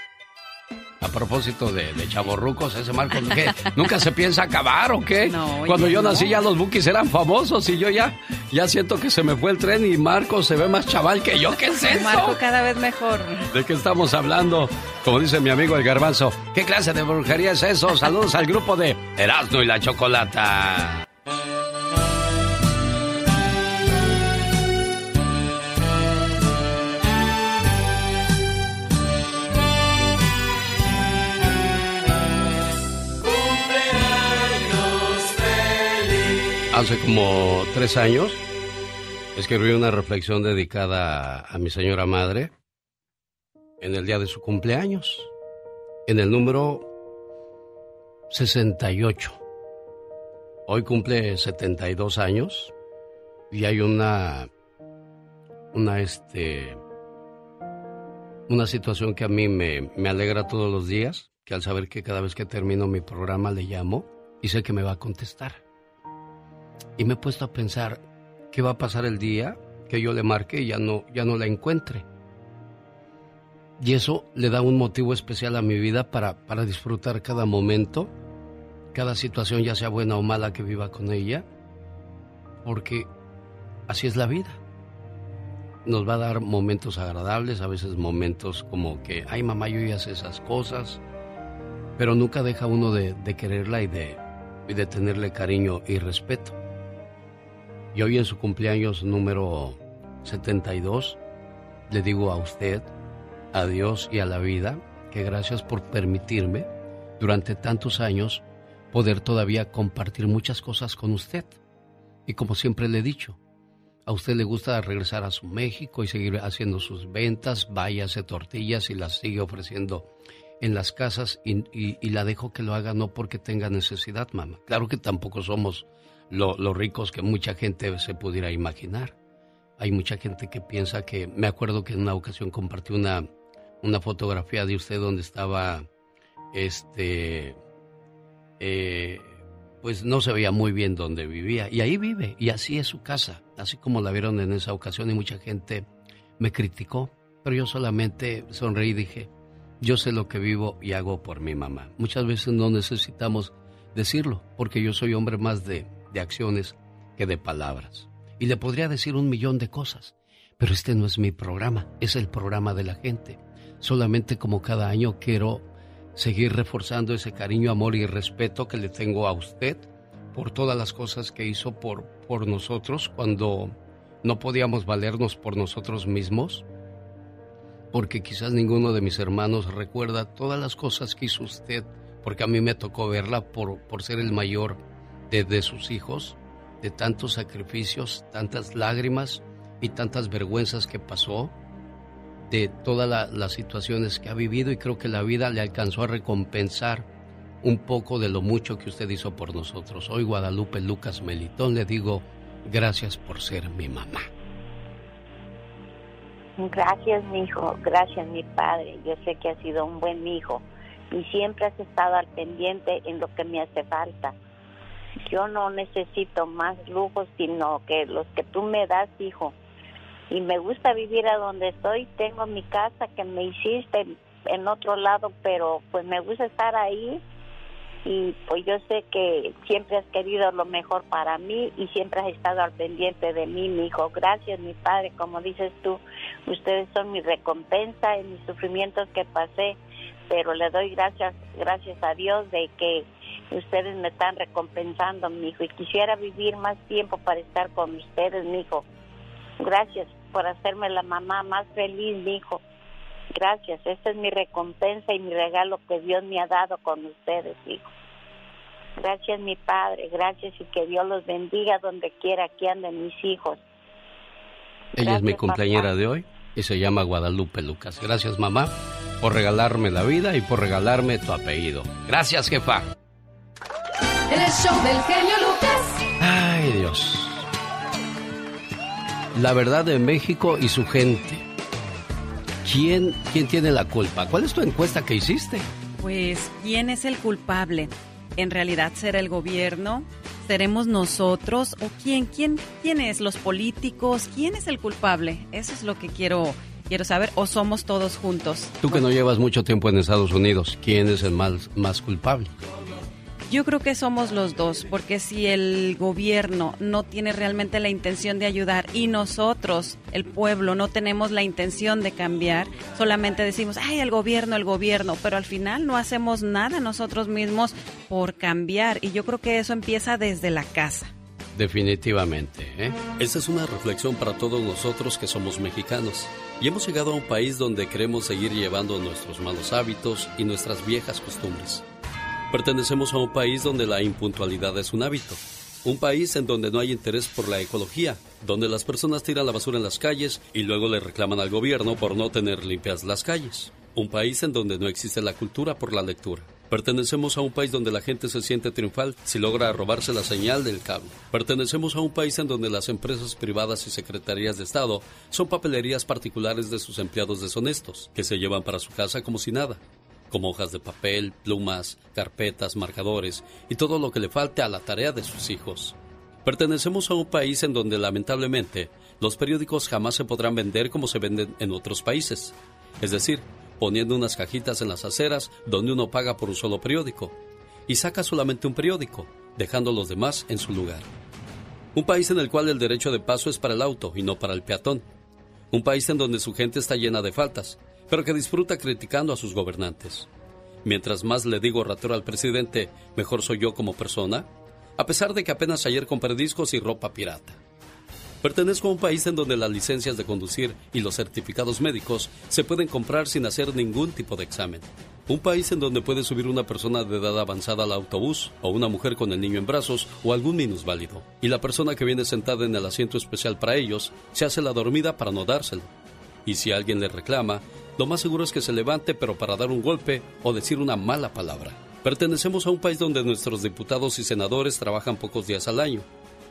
A propósito de, de chavorrucos, ese Marcos, ¿qué? ¿Nunca se piensa acabar o qué? Cuando yo nací ya los bookies eran famosos y yo ya, ya siento que se me fue el tren y Marcos se ve más chaval que yo. ¿Qué es eso? Marco cada vez mejor. ¿De qué estamos hablando? Como dice mi amigo el garbanzo, ¿qué clase de brujería es eso? Saludos al grupo de Erasmo y la Chocolata. Hace como tres años escribí una reflexión dedicada a, mi señora madre en el día de su cumpleaños, en el número 68. Hoy cumple 72 años y hay una una este una situación que a mí me, me alegra todos los días, que al saber que cada vez que termino mi programa le llamo y sé que me va a contestar. Y me he puesto a pensar qué va a pasar el día que yo le marque y ya no, ya no la encuentre. Y eso le da un motivo especial a mi vida para, para disfrutar cada momento, cada situación, ya sea buena o mala que viva con ella, porque así es la vida. Nos va a dar momentos agradables, a veces momentos como que, ay mamá, yo ya sé esas cosas, pero nunca deja uno de, de quererla y de, y de tenerle cariño y respeto. Y hoy en su cumpleaños número 72, le digo a usted, a Dios y a la vida, que gracias por permitirme durante tantos años poder todavía compartir muchas cosas con usted. Y como siempre le he dicho, a usted le gusta regresar a su México y seguir haciendo sus ventas, vaya, hace tortillas y las sigue ofreciendo en las casas y, y, la dejo que lo haga no porque tenga necesidad, mamá. Claro que tampoco somos lo, ricos que mucha gente se pudiera imaginar. Hay mucha gente que piensa que, me acuerdo que en una ocasión compartí una, una fotografía de usted donde estaba, este, eh, pues no se veía muy bien donde vivía. Y ahí vive, y así es su casa, así como la vieron en esa ocasión y mucha gente me criticó, pero yo solamente sonreí y dije, yo sé lo que vivo y hago por mi mamá. Muchas veces no necesitamos decirlo, porque yo soy hombre más de de acciones que de palabras. Y le podría decir un millón de cosas, pero este no es mi programa, es el programa de la gente. Solamente como cada año quiero seguir reforzando ese cariño, amor y respeto que le tengo a usted por todas las cosas que hizo por, por nosotros cuando no podíamos valernos por nosotros mismos, porque quizás ninguno de mis hermanos recuerda todas las cosas que hizo usted, porque a mí me tocó verla por, por ser el mayor de, sus hijos, de tantos sacrificios, tantas lágrimas y tantas vergüenzas que pasó, de todas las situaciones que ha vivido y creo que la vida le alcanzó a recompensar un poco de lo mucho que usted hizo por nosotros. Hoy Guadalupe Lucas Melitón le digo gracias por ser mi mamá. Gracias mi hijo, gracias mi padre. Yo sé que has sido un buen hijo y siempre has estado al pendiente en lo que me hace falta. Yo no necesito más lujos, sino que los que tú me das, hijo. Y me gusta vivir a donde estoy. Tengo mi casa que me hiciste en otro lado, pero pues me gusta estar ahí. Y pues yo sé que siempre has querido lo mejor para mí y siempre has estado al pendiente de mí, mi hijo. Gracias, mi padre. Como dices tú, ustedes son mi recompensa en mis sufrimientos que pasé pero le doy gracias, gracias a Dios de que ustedes me están recompensando, mi hijo, y quisiera vivir más tiempo para estar con ustedes, mi hijo. Gracias por hacerme la mamá más feliz, mi hijo. Gracias, esta es mi recompensa y mi regalo que Dios me ha dado con ustedes, hijo. Gracias, mi padre, gracias y que Dios los bendiga donde quiera que anden mis hijos. Ella es mi compañera de hoy y se llama Guadalupe Lucas. Gracias, mamá, por regalarme la vida y por regalarme tu apellido. Gracias, jefa. El show del genio Lucas. Ay, Dios. La verdad de México y su gente. ¿Quién, ¿Quién tiene la culpa? ¿Cuál es tu encuesta que hiciste? Pues, ¿quién es el culpable? ¿En realidad será el gobierno? ¿Seremos nosotros? ¿O quién? ¿Quién, quién es? ¿Los políticos? ¿Quién es el culpable? Eso es lo que quiero Quiero saber, o somos todos juntos. Tú que no llevas mucho tiempo en Estados Unidos, ¿quién es el más, más culpable? Yo creo que somos los dos, porque si el gobierno no tiene realmente la intención de ayudar y nosotros, el pueblo, no tenemos la intención de cambiar, solamente decimos, ay, el gobierno, el gobierno, pero al final no hacemos nada nosotros mismos por cambiar. Y yo creo que eso empieza desde la casa. Definitivamente. ¿eh? Esta es una reflexión para todos nosotros que somos mexicanos y hemos llegado a un país donde queremos seguir llevando nuestros malos hábitos y nuestras viejas costumbres. Pertenecemos a un país donde la impuntualidad es un hábito. Un país en donde no hay interés por la ecología, donde las personas tiran la basura en las calles y luego le reclaman al gobierno por no tener limpias las calles. Un país en donde no existe la cultura por la lectura. Pertenecemos a un país donde la gente se siente triunfal si logra robarse la señal del cable. Pertenecemos a un país en donde las empresas privadas y secretarías de Estado son papelerías particulares de sus empleados deshonestos, que se llevan para su casa como si nada como hojas de papel, plumas, carpetas, marcadores y todo lo que le falte a la tarea de sus hijos. Pertenecemos a un país en donde lamentablemente los periódicos jamás se podrán vender como se venden en otros países, es decir, poniendo unas cajitas en las aceras donde uno paga por un solo periódico y saca solamente un periódico, dejando los demás en su lugar. Un país en el cual el derecho de paso es para el auto y no para el peatón. Un país en donde su gente está llena de faltas, pero que disfruta criticando a sus gobernantes. Mientras más le digo ratero al presidente, mejor soy yo como persona, a pesar de que apenas ayer compré discos y ropa pirata. Pertenezco a un país en donde las licencias de conducir y los certificados médicos se pueden comprar sin hacer ningún tipo de examen. Un país en donde puede subir una persona de edad avanzada al autobús, o una mujer con el niño en brazos, o algún minusválido. Y la persona que viene sentada en el asiento especial para ellos se hace la dormida para no dárselo. Y si alguien le reclama, lo más seguro es que se levante pero para dar un golpe o decir una mala palabra. Pertenecemos a un país donde nuestros diputados y senadores trabajan pocos días al año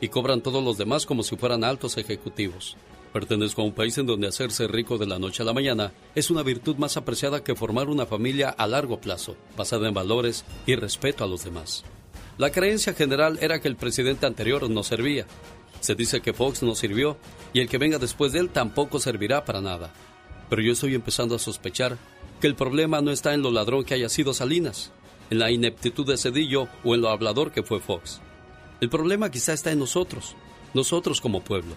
y cobran todos los demás como si fueran altos ejecutivos. Pertenezco a un país en donde hacerse rico de la noche a la mañana es una virtud más apreciada que formar una familia a largo plazo, basada en valores y respeto a los demás. La creencia general era que el presidente anterior no servía. Se dice que Fox no sirvió y el que venga después de él tampoco servirá para nada. Pero yo estoy empezando a sospechar que el problema no está en lo ladrón que haya sido Salinas, en la ineptitud de Cedillo o en lo hablador que fue Fox. El problema quizá está en nosotros, nosotros como pueblo.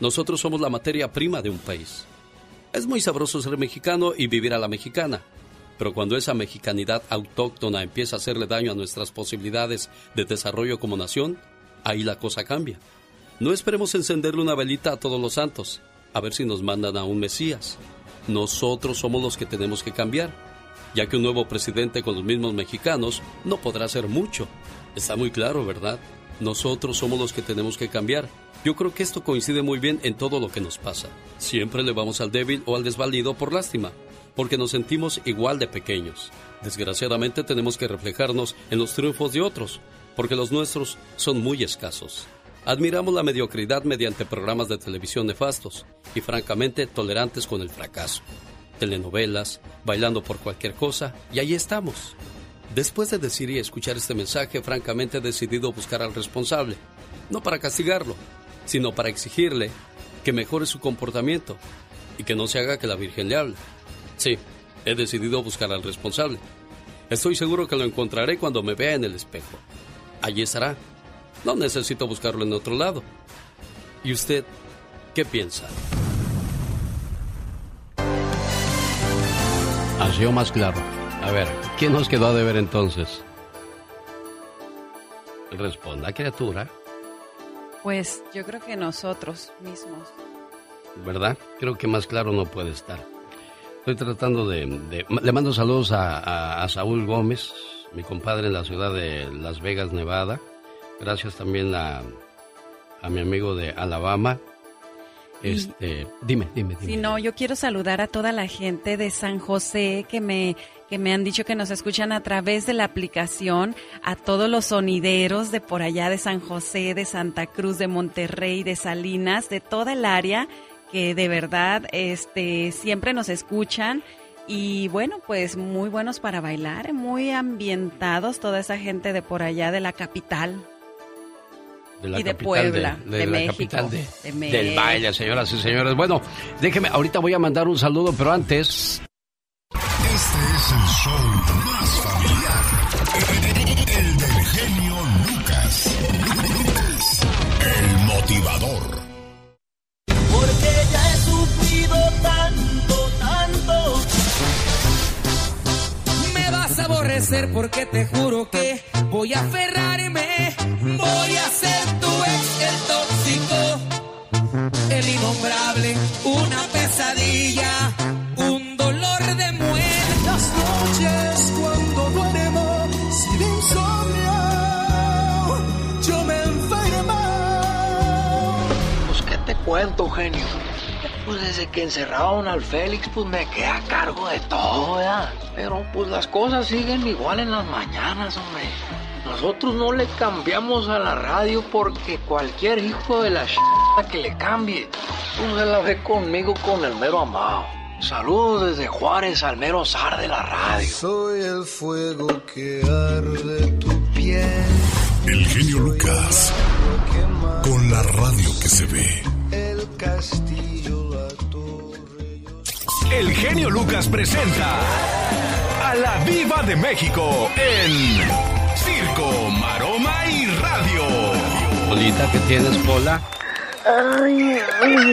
Nosotros somos la materia prima de un país. Es muy sabroso ser mexicano y vivir a la mexicana, pero cuando esa mexicanidad autóctona empieza a hacerle daño a nuestras posibilidades de desarrollo como nación, ahí la cosa cambia. No esperemos encenderle una velita a todos los santos, a ver si nos mandan a un Mesías. Nosotros somos los que tenemos que cambiar, ya que un nuevo presidente con los mismos mexicanos no podrá hacer mucho. Está muy claro, ¿verdad? Nosotros somos los que tenemos que cambiar. Yo creo que esto coincide muy bien en todo lo que nos pasa. Siempre le vamos al débil o al desvalido por lástima, porque nos sentimos igual de pequeños. Desgraciadamente tenemos que reflejarnos en los triunfos de otros, porque los nuestros son muy escasos. Admiramos la mediocridad mediante programas de televisión nefastos y francamente tolerantes con el fracaso. Telenovelas, bailando por cualquier cosa, y ahí estamos. Después de decir y escuchar este mensaje, francamente he decidido buscar al responsable, no para castigarlo, sino para exigirle que mejore su comportamiento y que no se haga que la Virgen le hable. Sí, he decidido buscar al responsable. Estoy seguro que lo encontraré cuando me vea en el espejo. Allí estará, no necesito buscarlo en otro lado. ¿Y usted qué piensa? Ha sido más claro. A ver, ¿quién nos quedó a deber entonces? Responda, criatura. Pues yo creo que nosotros mismos. ¿Verdad? Creo que más claro no puede estar. Estoy tratando de... le mando saludos a Saúl Gómez, mi compadre en la ciudad de Las Vegas, Nevada. Gracias también a, a mi amigo de Alabama. Este, dime, dime, dime. Sí, no, yo quiero saludar a toda la gente de San José que me que me han dicho que nos escuchan a través de la aplicación, a todos los sonideros de por allá de San José, de Santa Cruz, de Monterrey, de Salinas, de toda el área que de verdad este siempre nos escuchan y bueno, pues muy buenos para bailar, muy ambientados toda esa gente de por allá de la capital. De la y de capital Puebla, de, de la México, capital de- de del baile, señoras y señores. Bueno, déjeme, ahorita voy a mandar un saludo, pero antes, Este es el show más familiar. El del genio Lucas. El motivador. Aborrecer porque te juro que voy a aferrarme. Voy a ser tu ex, el tóxico, el innombrable, una pesadilla, un dolor de muerte. Las noches cuando duermo sin insomnio, yo me enfermo. Pues qué te cuento, genio. Pues desde que encerraron al Félix, pues me quedé a cargo de todo, ¿verdad? Pero pues las cosas siguen igual en las mañanas, hombre. Nosotros no le cambiamos a la radio porque cualquier hijo de la ch... que le cambie, pues se la ve conmigo con el mero amado. Saludos desde Juárez al mero zar de la radio. Soy el fuego que arde tu piel. El genio Lucas. Con la radio que se ve. El castillo, El genio Lucas presenta a la Viva de México en Circo, Maroma y Radio. Polita, ¿qué tienes, Pola? Ay, ay.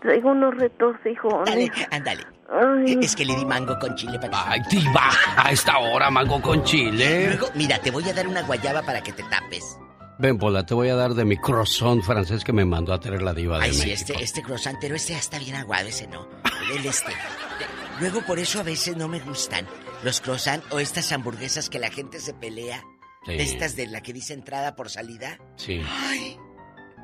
Traigo unos retorcijones. Dale, ándale. Ay. Es que le di mango con chile para que Ay, diva, a esta hora mango con chile. Luego, mira, te voy a dar una guayaba para que te tapes. Ven, Pola, te voy a dar de mi croissant francés que me mandó a traer la diva de Ay, sí, este, este croissant, pero este ya está bien aguado, ese no. El este. Luego por eso a veces no me gustan los croissant o estas hamburguesas que la gente se pelea. Sí. Estas de la que dice entrada por salida. Sí, Ay,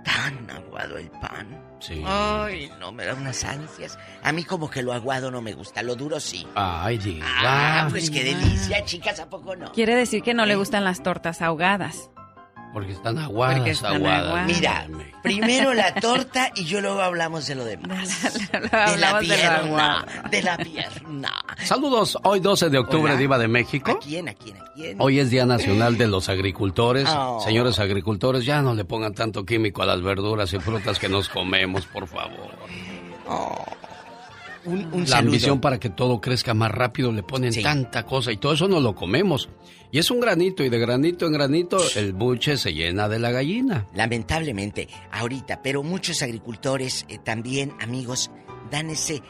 tan aguado el pan. sí. Ay, no, me da unas ansias. A mí como que lo aguado no me gusta, lo duro sí. Ay, diva. Ah, pues qué delicia, chicas, ¿a poco no? Quiere decir que no le gustan las tortas ahogadas. Porque están aguadas, Porque están aguadas. aguadas. Mira, primero la torta y yo luego hablamos de lo demás. De la pierna, de la pierna. Saludos, hoy 12 de octubre, Hola. diva de México. ¿A quién, a quién, a quién? Hoy es Día Nacional de los Agricultores. Oh. Señores agricultores, ya no le pongan tanto químico a las verduras y frutas que nos comemos, por favor. Un, un la saludo. ambición para que todo crezca más rápido le ponen tanta cosa y todo eso no lo comemos. Y es un granito y de granito en granito el buche se llena de la gallina. Lamentablemente, ahorita, pero muchos agricultores eh, también, amigos, dan ese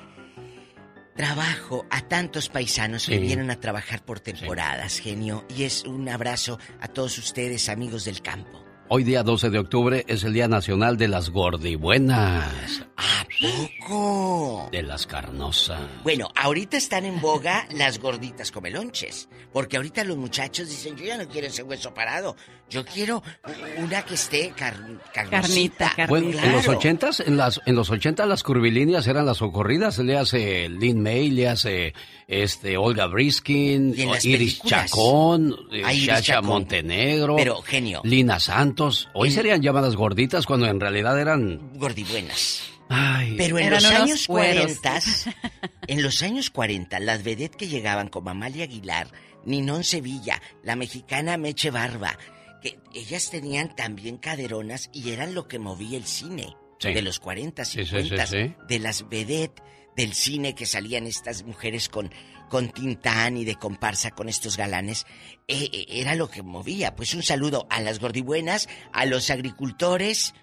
trabajo a tantos paisanos que vienen a trabajar por temporadas, genio. Y es un abrazo a todos ustedes, amigos del campo. Hoy día 12 de octubre es el Día Nacional de las Gordibuenas. ¿A poco? De las carnosas. Bueno, ahorita están en boga las gorditas comelonches. Porque ahorita los muchachos dicen, yo ya no quiero ese hueso parado. Yo quiero una que esté car carnosita. Bueno, en los ochentas, en las, en los ochentas las curvilíneas eran las ocurridas, le hace Lynn May, le hace este Olga Briskin, Iris. Chacón, eh, Ah, Iris Chacha Chacón. Montenegro, Pero, genio. Lina Santos. Hoy En- serían llamadas gorditas cuando en realidad eran Gordibuenas. Ay, Pero en los años cueros. 40, en los años 40, las vedettes que llegaban como Amalia Aguilar, Ninón Sevilla, la mexicana Meche Barba, que ellas tenían también caderonas y eran lo que movía el cine Sí. de los 40, Sí, sí, 50, sí, sí. de las vedettes del cine que salían estas mujeres con con Tintán y de comparsa con estos galanes, eh, eh, era lo que movía. Pues un saludo a las gordibuenas, a los agricultores,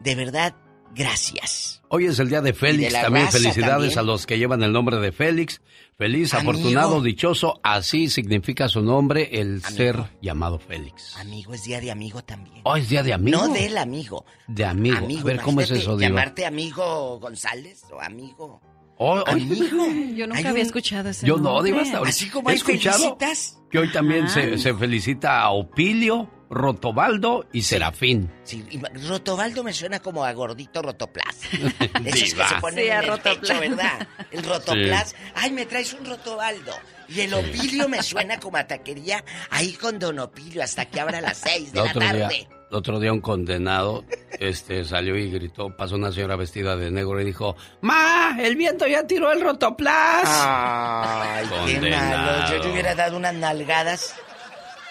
de verdad, gracias. Hoy es el día de Félix, de también felicidades también. a los que llevan el nombre de Félix. Feliz, Amigo. afortunado, dichoso, así significa su nombre, el Amigo. ser llamado Félix. Amigo, es día de amigo también. Oh, es día de amigo. No del amigo. De amigo. Amigo, a ver, ¿cómo es eso, Diva? Llamarte amigo González o amigo. Oh, Amigo. Yo nunca había un- escuchado ese Yo no. Diva, hasta ahorita. Así como He hay escuchado felicitas. que hoy también se, se felicita a Opilio, Rotobaldo y Serafín. Sí, y Rotobaldo me suena como a gordito rotoplas. Esos que se ponen Sí, a en el Rotoplas. pecho, ¿verdad? El rotoplas. Ay, me traes un rotobaldo. Y el Opilio me suena como a taquería ahí con Don Opilio hasta que abra las seis de la día, tarde. el otro día un condenado este, salió y gritó, pasó una señora vestida de negro y dijo, ¡Ma! ¡El viento ya tiró el rotoplas! Ay, qué Condenado. malo. Yo le hubiera dado unas nalgadas.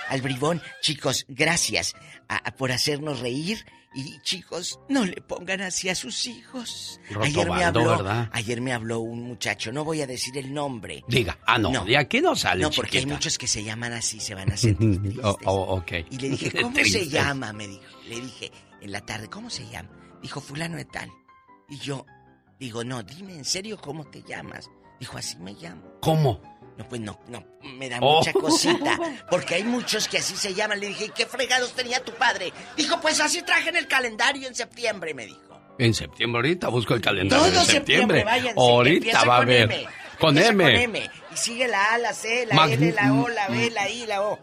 al bribón. Chicos, gracias a- a- por hacernos reír. Y chicos, no le pongan así a sus hijos. Ayer me habló, ¿verdad? ayer me habló un muchacho, no voy a decir el nombre. Diga, ah, no, de aquí no sale, No, porque hay muchos que se llaman así, se van a sentir Oh, oh, ok. Y le dije, ¿cómo se llama? Me dijo. Le dije, en la tarde, ¿cómo se llama? Dijo, fulano de tal. Y yo, digo, no, dime en serio cómo te llamas. Dijo, así me llamo. ¿Cómo? No, pues no, no, me da Oh. mucha cosita. Porque hay muchos que así se llaman. Le dije, ¿y qué fregados tenía tu padre? Dijo, pues así traje en el calendario en septiembre, me dijo. En septiembre, ahorita busco el calendario Todo de septiembre. septiembre, váyanse, ahorita va a con haber. M. Con Empieza M. Con M. Y sigue la A, la C, la Mag- L, la O, la B, la I, la O.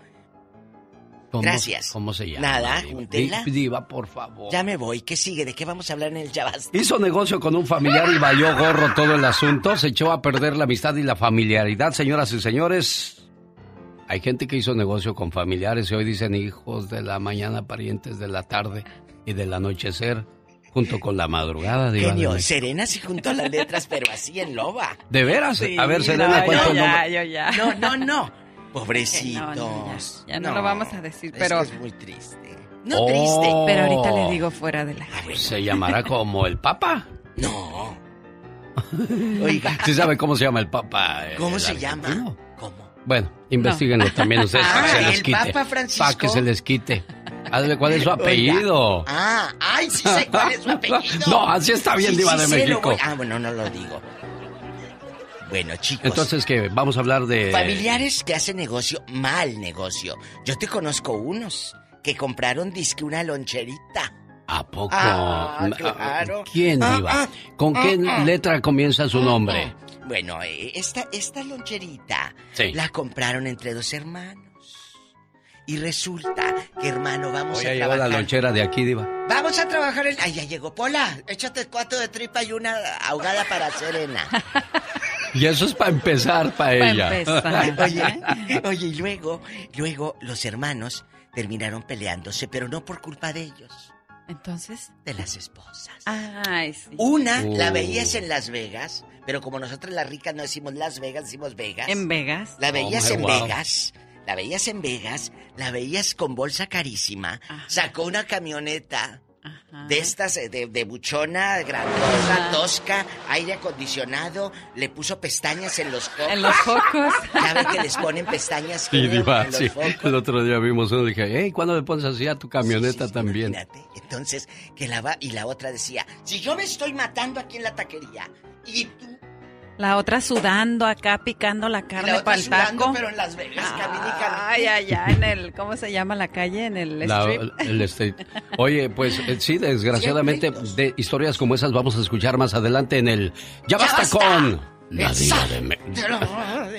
¿Cómo- Gracias. ¿Cómo se llama? Nada, júntenla. Di- Diva, por favor. Ya me voy. ¿Qué sigue? ¿De qué vamos a hablar en el Yabas? Hizo negocio con un familiar y valió gorro todo el asunto. Se echó a perder la amistad y la familiaridad, señoras y señores. Hay gente que hizo negocio con familiares y hoy dicen hijos de la mañana, parientes de la tarde y del anochecer, junto con la madrugada. Diva de Genio, México. Serena sí junto a las letras, pero así en loba. ¿De veras? Sí, a ver, Serena, no, ¿cuántos yo ya, yo ya. No, no, no. Pobrecitos. No, no, ya, ya no lo vamos a decir, es pero- que Es, muy triste. No Oh. triste. Pero ahorita le digo fuera de la... ¿Se llamará como el Papa? No. Oiga. ¿Sí sabe cómo se llama el Papa? eh, ¿Cómo el se argentino? llama? ¿Cómo? Bueno, investiguenlo también ustedes para que Ah, se les el quite. Papa Francisco. Para que se les quite. Hazle cuál es su apellido. Ah, ay, sí sé cuál es su apellido. No, así está bien, Sí, Diva sí de lo México. voy- Ah, bueno, no lo digo. Bueno, chicos. Entonces, que Vamos a hablar de... Familiares que hacen negocio, mal negocio. Yo te conozco unos que compraron disque una loncherita. ¿A poco? Ah, claro. ¿Quién, Ah, Diva? ah, ¿Con qué ah, ah. letra comienza su nombre? Bueno, eh, esta, esta loncherita Sí. la compraron entre dos hermanos. Y resulta que, hermano, vamos Hoy a llegó la trabajar. lonchera de aquí, Diva. Vamos a trabajar el... Ay, ya llegó Pola. Échate cuatro de tripa y una ahogada para Serena. Y eso es para empezar, para ella. Oye, oye, y luego, luego los hermanos terminaron peleándose, pero no por culpa de ellos. Entonces. De las esposas. Ay, sí. Una Uh. la veías en Las Vegas, pero como nosotros las ricas no decimos Las Vegas, decimos Vegas. ¿En Vegas? La veías Oh, en wow. Vegas. La veías en Vegas, la veías con bolsa carísima, sacó una camioneta de estas eh, de, de buchona, grandota, tosca, aire acondicionado, le puso pestañas en los focos. En los focos. Que les ponen pestañas Sí, Diva, en los sí. focos. El otro día vimos uno y dije, hey, ¿cuándo le pones así a tu camioneta también? Entonces, que la va y la otra decía, si yo me estoy matando aquí en la taquería y tú La otra sudando acá, picando la carne para el sudando, taco. pero en Las Vegas, camina. Ay, ay, ay, en el, ¿cómo se llama la calle? En el La- strip. el street. Oye, pues eh, sí, desgraciadamente, de historias como esas vamos a escuchar más adelante en el Ya basta, basta! con la diva de México.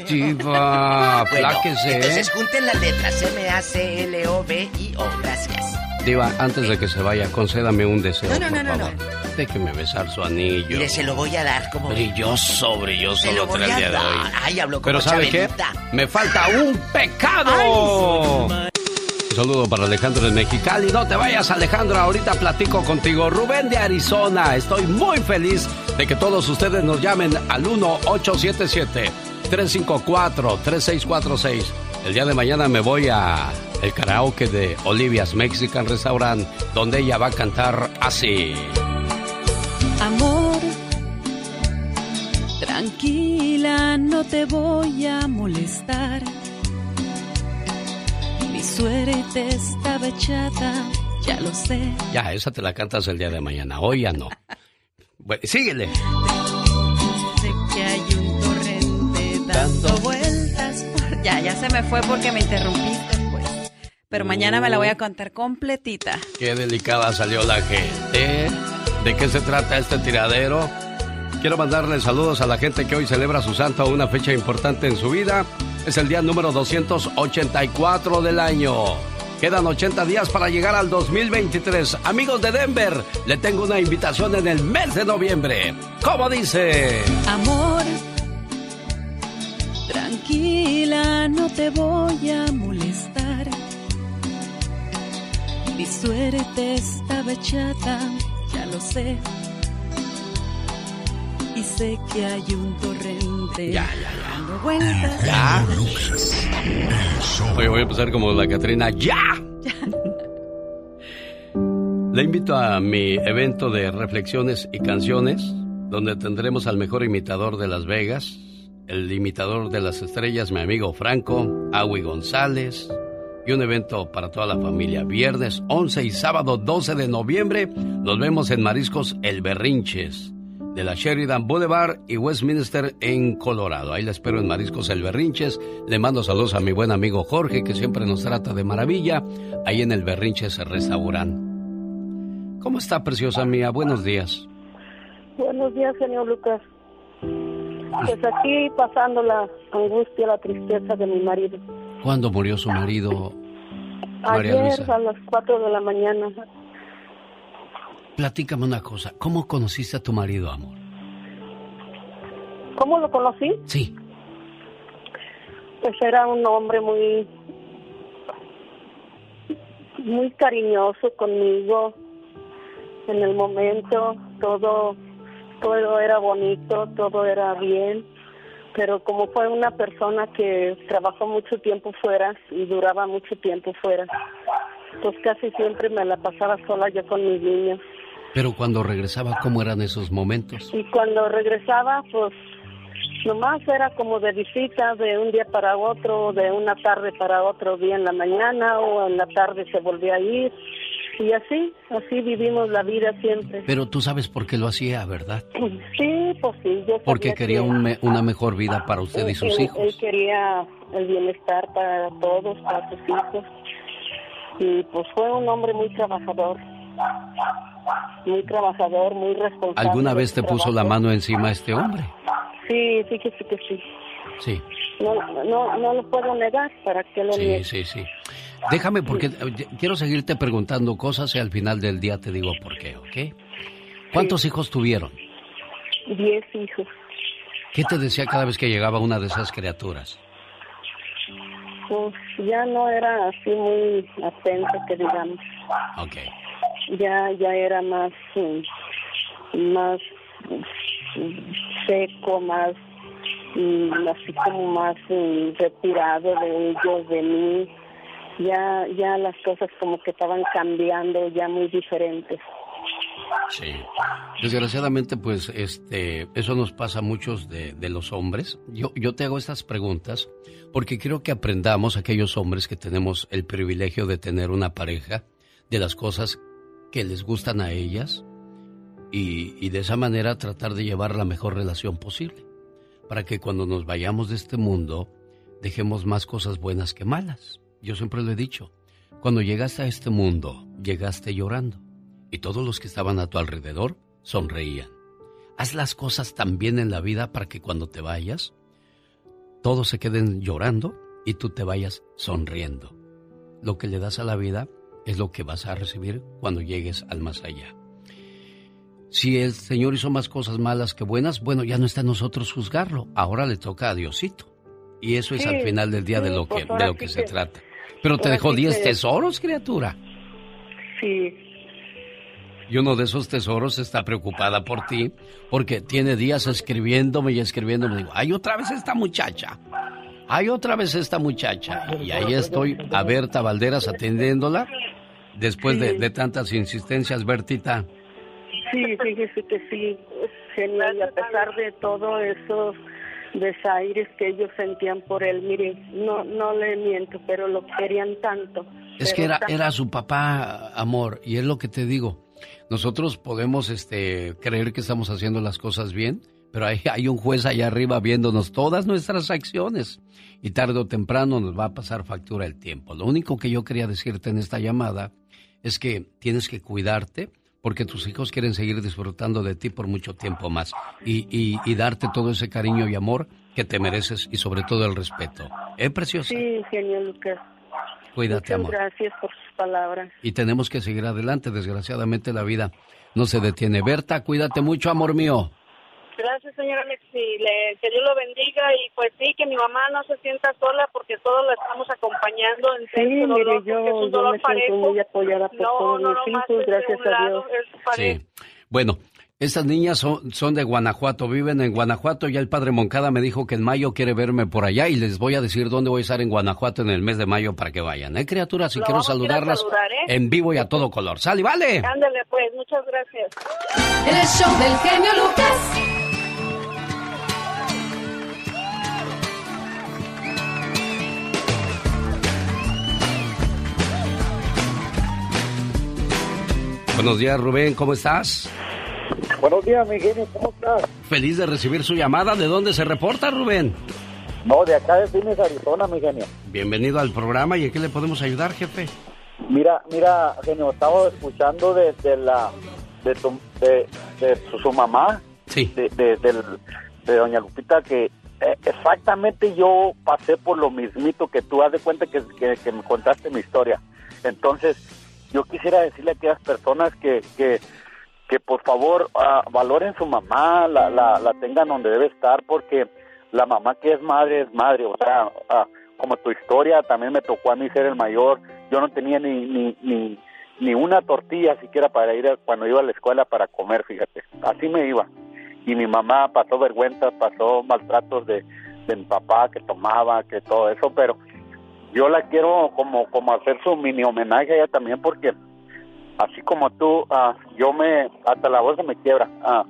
Diva, apláquese. Entonces junten las letras M-A-C-L-O-B-I-O. Gracias. Diva, antes de que se vaya, concédame un deseo, No, no, por no, no, favor. Déjeme besar su anillo. Mire, se lo voy a dar como... Brilloso, brilloso Se lo voy a día de hoy. dar. Ay, habló como Pero ¿sabe qué? Me falta un pecado. Un saludo para Alejandro de Mexicali. No te vayas, Alejandro. Ahorita platico contigo. Rubén de Arizona. Estoy muy feliz de que todos ustedes nos llamen al 1-877-354-3646. El día de mañana me voy a el karaoke de Olivia's Mexican Restaurant, donde ella va a cantar así. Amor, tranquila, no te voy a molestar. Mi suerte estaba echada, ya lo sé. Ya, esa te la cantas el día de mañana. Hoy ya no. Bueno, síguele. Sé que hay un torrente dando vueltas. por- Ya, ya se me fue porque me interrumpiste, pues. Pero mañana me la voy a contar completita. Qué delicada salió la gente. ¿De qué se trata este tiradero? Quiero mandarle saludos a la gente que hoy celebra su santo, una fecha importante en su vida. Es el día número 284 del año. Quedan 80 días para llegar al 2023. Amigos de Denver, le tengo una invitación en el mes de noviembre. ¿Cómo dice? Amor, tranquila, no te voy a molestar. Mi suerte estaba echada, ya lo sé. Y sé que hay un torrente. Ya, ya, ya. Dando vueltas. Ya. Oye, voy a empezar como la Catrina. ¡Ya! Le invito a mi evento de reflexiones y canciones, donde tendremos al mejor imitador de Las Vegas, el imitador de las estrellas, mi amigo Franco, Awi González, y un evento para toda la familia. Viernes 11 y sábado 12 de noviembre nos vemos en Mariscos El Berrinches de la Sheridan Boulevard y Westminster en Colorado. Ahí la espero en Mariscos El Berrinches. Le mando saludos a mi buen amigo Jorge que siempre nos trata de maravilla ahí en El Berrinches Restaurante. ¿Cómo está, preciosa mía? Buenos días. Buenos días, señor Lucas. Pues aquí pasando la angustia, la tristeza de mi marido. ¿Cuándo murió su marido, María Ayer Luisa? a las 4 de la mañana. Platícame una cosa. ¿Cómo conociste a tu marido, amor? ¿Cómo lo conocí? Sí. Pues era un hombre muy, muy cariñoso conmigo. En el momento todo, todo era bonito, todo era bien. Pero como fue una persona que trabajó mucho tiempo fuera y duraba mucho tiempo fuera, pues casi siempre me la pasaba sola yo con mis niños. Pero cuando regresaba, ¿cómo eran esos momentos? Y cuando regresaba, pues nomás era como de visita de un día para otro, de una tarde para otro día en la mañana o en la tarde se volvía a ir. Y así, así vivimos la vida siempre. Pero tú sabes por qué lo hacía, ¿verdad? Sí, pues sí, yo Porque quería que un me- una mejor vida para usted y sus él- hijos. Él quería el bienestar para todos, para sus hijos. Y pues fue un hombre muy trabajador. Muy trabajador, muy responsable. ¿Alguna vez te puso la mano encima este hombre? Sí, fíjese que sí. Sí, No, no, no lo puedo negar para que lo sí, niegue. sí, sí. Déjame porque eh, quiero seguirte preguntando cosas y al final del día te digo por qué, ¿ok? ¿Cuántos hijos tuvieron? Diez hijos. ¿Qué te decía cada vez que llegaba una de esas criaturas? Pues ya no era así muy atento, que digamos. Ok. Ya, ya era más, mm, más mm, seco, más, mm, así como más retirado de ellos, de mí. Ya, ya las cosas como que estaban cambiando, ya muy diferentes. Sí. Desgraciadamente, pues, este, eso nos pasa a muchos de, de los hombres. Yo, yo te hago estas preguntas porque quiero que aprendamos aquellos hombres que tenemos el privilegio de tener una pareja, de las cosas que les gustan a ellas y, y de esa manera tratar de llevar la mejor relación posible. Para que cuando nos vayamos de este mundo, dejemos más cosas buenas que malas. Yo siempre lo he dicho. Cuando llegaste a este mundo, llegaste llorando y todos los que estaban a tu alrededor sonreían. Haz las cosas tan bien en la vida para que cuando te vayas, todos se queden llorando y tú te vayas sonriendo. Lo que le das a la vida es lo que vas a recibir cuando llegues al más allá. Si el Señor hizo más cosas malas que buenas, bueno, ya no está en nosotros juzgarlo. Ahora le toca a Diosito. Y eso es Sí, al final del día de lo que, pues de lo que se trata. Pero te dejó sí 10 que- tesoros, criatura. Sí, Y uno de esos tesoros está preocupada por ti porque tiene días escribiéndome y escribiéndome. Digo, hay otra vez esta muchacha. Hay otra vez esta muchacha. Y ahí estoy, a Berta Valderas atendiéndola. Después de, de tantas insistencias, Bertita. sí, fíjese que sí, genial. Y a pesar de todo esos desaires que ellos sentían por él, mire, no, no le miento, pero lo querían tanto. Es que era, era su papá, amor, y es lo que te digo. Nosotros podemos este, creer que estamos haciendo las cosas bien, pero hay, hay un juez allá arriba viéndonos todas nuestras acciones y tarde o temprano nos va a pasar factura el tiempo. Lo único que yo quería decirte en esta llamada es que tienes que cuidarte porque tus hijos quieren seguir disfrutando de ti por mucho tiempo más y, y- y darte todo ese cariño y amor que te mereces y sobre todo el respeto. ¿Eh, preciosa? Sí, genio Lucas. Cuídate, Muchas amor. gracias por sus palabras. y tenemos que seguir adelante. Desgraciadamente la vida no se detiene. Berta, cuídate mucho, amor mío. Gracias, señora Alex, y le- que Dios lo bendiga y pues sí, que mi mamá no se sienta sola porque todos la estamos acompañando en Sí, este dolor, mire, porque yo, es un yo dolor me siento parejo. muy apoyada por no, todos no, mis hijos, gracias a Dios. Sí. Bueno, Estas niñas son, son, de Guanajuato, viven en Guanajuato. Ya el padre Moncada me dijo que en mayo quiere verme por allá y les voy a decir dónde voy a estar en Guanajuato en el mes de mayo para que vayan. ¿Eh, criaturas? Y quiero saludarlas ¿eh? en vivo y a todo color. ¡Sal y vale! Ándale, pues, muchas gracias. El show del genio Lucas. Buenos días, Rubén, ¿cómo estás? Buenos días, mi genio, ¿cómo estás? Feliz de recibir su llamada. ¿De dónde se reporta, Rubén? No, de acá de Phoenix, Arizona, mi genio. Bienvenido al programa y en qué le podemos ayudar, jefe. Mira, mira, genio, estaba escuchando de, la de, tu, de, su, mamá, sí. de, de, doña Lupita, que eh, exactamente yo pasé por lo mismito que tú, haz de cuenta que, que, me contaste mi historia. Entonces, yo quisiera decirle a aquellas personas que, que que por favor uh, valoren su mamá, la, la, la, tengan donde debe estar, porque la mamá que es madre es madre, o sea, uh, como tu historia, también me tocó a mí ser el mayor, yo no tenía ni, ni, ni, ni una tortilla siquiera para ir cuando iba a la escuela para comer, fíjate, así me iba. Y mi mamá pasó vergüenza, pasó maltratos de, de mi papá que tomaba, que todo eso, pero yo la quiero como, como hacer su mini homenaje a ella también porque así como tú, ah, yo me, hasta la voz se me quiebra. Ah,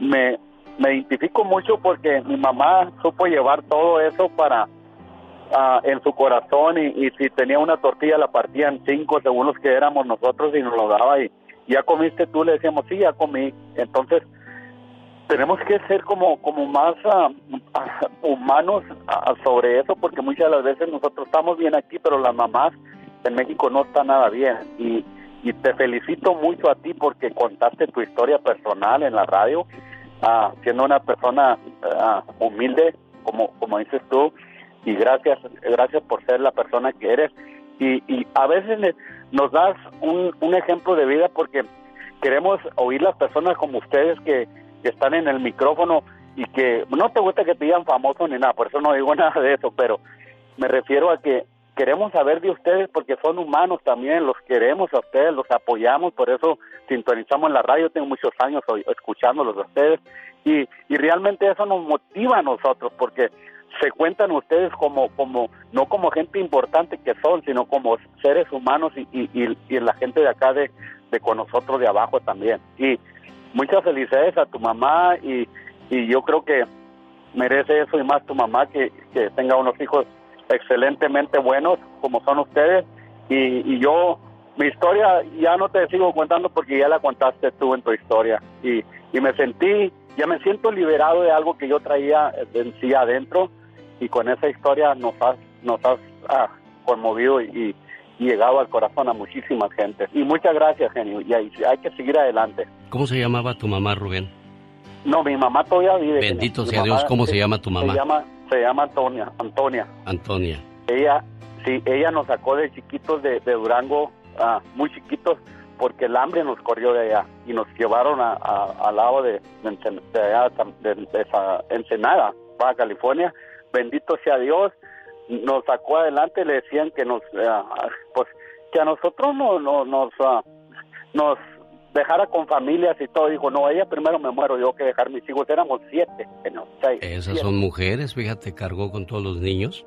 me, me identifico mucho porque mi mamá supo llevar todo eso para ah, en su corazón y, si tenía una tortilla la partía en cinco según los que éramos nosotros y nos lo daba y ya comiste tú le decíamos sí ya comí entonces tenemos que ser como como más humanos sobre eso porque muchas de las veces nosotros estamos bien aquí pero las mamás en México no está nada bien y y te felicito mucho a ti porque contaste tu historia personal en la radio, ah, siendo una persona ah, humilde, como, como dices tú, y gracias, gracias por ser la persona que eres. Y, y a veces nos das un, un ejemplo de vida porque queremos oír las personas como ustedes que, que están en el micrófono y que no te gusta que te digan famoso ni nada, por eso no digo nada de eso, pero me refiero a que queremos saber de ustedes porque son humanos también, los queremos a ustedes, los apoyamos, por eso sintonizamos en la radio, tengo muchos años escuchándolos a ustedes y, y realmente eso nos motiva a nosotros porque se cuentan ustedes como, como no como gente importante que son, sino como seres humanos y, y, y la gente de acá de, de con nosotros de abajo también. Y muchas felicidades a tu mamá y, y yo creo que merece eso y más tu mamá que, que tenga unos hijos excelentemente buenos como son ustedes. Y, yo mi historia ya no te sigo contando porque ya la contaste tú en tu historia. Y, y me sentí ya me siento liberado de algo que yo traía en sí adentro y con esa historia nos has nos has ah, conmovido y, llegado al corazón a muchísima gente. Y muchas gracias genio. Y hay, hay que seguir adelante ¿Cómo se llamaba tu mamá Rubén? No, mi mamá todavía vive. Bendito sea Dios, ¿cómo se, llama tu mamá? Se llama se llama Antonia. Antonia. Antonia. Ella, sí, ella nos sacó de chiquitos de, Durango, ah, muy chiquitos, porque el hambre nos corrió de allá y nos llevaron a, al lado de, de, Ensenada, Baja California. Bendito sea Dios, nos sacó adelante, le decían que nos, ah, pues, que a nosotros no, no nos, ah, nos dejara con familias y todo. Dijo, no, ella primero me muero, yo que dejar mis hijos. Éramos siete, no, seis. Esas son mujeres, fíjate, cargó con todos los niños.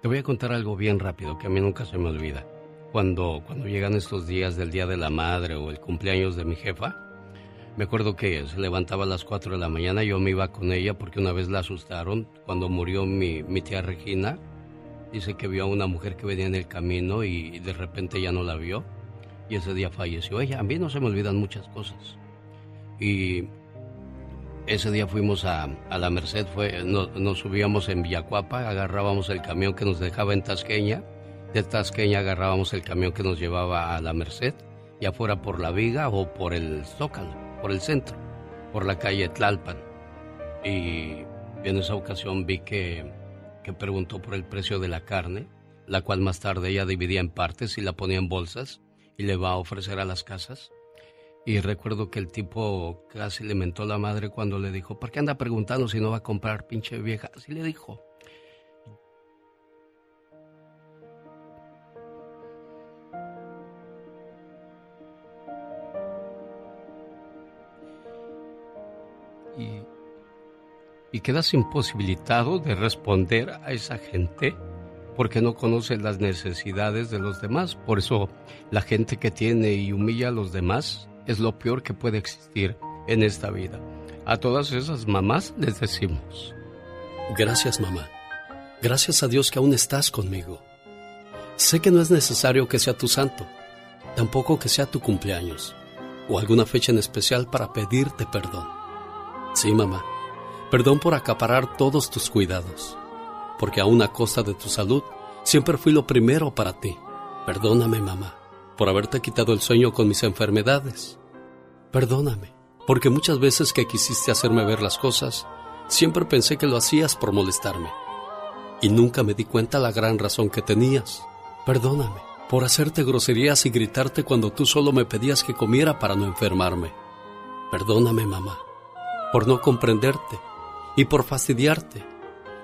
Te voy a contar algo bien rápido que a mí nunca se me olvida. Cuando, cuando llegan estos días del Día de la Madre o el cumpleaños de mi jefa, me acuerdo que se levantaba a las 4 de la mañana, yo me iba con ella porque una vez la asustaron cuando murió mi, mi tía Regina. Dice que vio a una mujer que venía en el camino y de repente ya no la vio y ese día falleció ella. A mí no se me olvidan muchas cosas. Y ese día fuimos a, la Merced, fue, nos subíamos en Villacuapa, agarrábamos el camión que nos dejaba en Tasqueña, de Tasqueña agarrábamos el camión que nos llevaba a la Merced, ya fuera por la Viga o por el Zócalo, por el centro, por la calle Tlalpan. Y en esa ocasión vi que, que preguntó por el precio de la carne, la cual más tarde ella dividía en partes y la ponía en bolsas y le va a ofrecer a las casas. Y recuerdo que el tipo casi le mentó la madre cuando le dijo, ¿por qué anda preguntando si no va a comprar pinche vieja? Así le dijo. y quedas imposibilitado de responder a esa gente porque no conoce las necesidades de los demás. Por eso la gente que tiene y humilla a los demás es lo peor que puede existir en esta vida. A todas esas mamás les decimos, gracias mamá, gracias a Dios que aún estás conmigo. Sé que no es necesario que sea tu santo, tampoco que sea tu cumpleaños o alguna fecha en especial para pedirte perdón. Sí, mamá, perdón por acaparar todos tus cuidados, porque a costa de tu salud, siempre fui lo primero para ti. Perdóname, mamá, por haberte quitado el sueño con mis enfermedades. Perdóname, porque muchas veces que quisiste hacerme ver las cosas, siempre pensé que lo hacías por molestarme. Y nunca me di cuenta la gran razón que tenías. Perdóname por hacerte groserías y gritarte cuando tú solo me pedías que comiera para no enfermarme. Perdóname, mamá, por no comprenderte y por fastidiarte,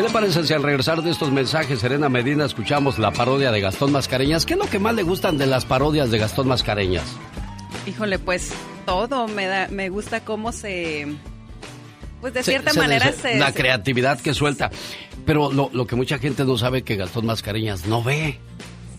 ¿Qué le parece si al regresar de estos mensajes, Serena Medina, escuchamos la parodia de Gastón Mascareñas? ¿Qué es lo que más le gustan de las parodias de Gastón Mascareñas? Híjole, pues todo. Me, da, me gusta cómo se pues de cierta manera se, La creatividad que suelta. Pero lo, lo que mucha gente no sabe que Gastón Mascareñas no ve.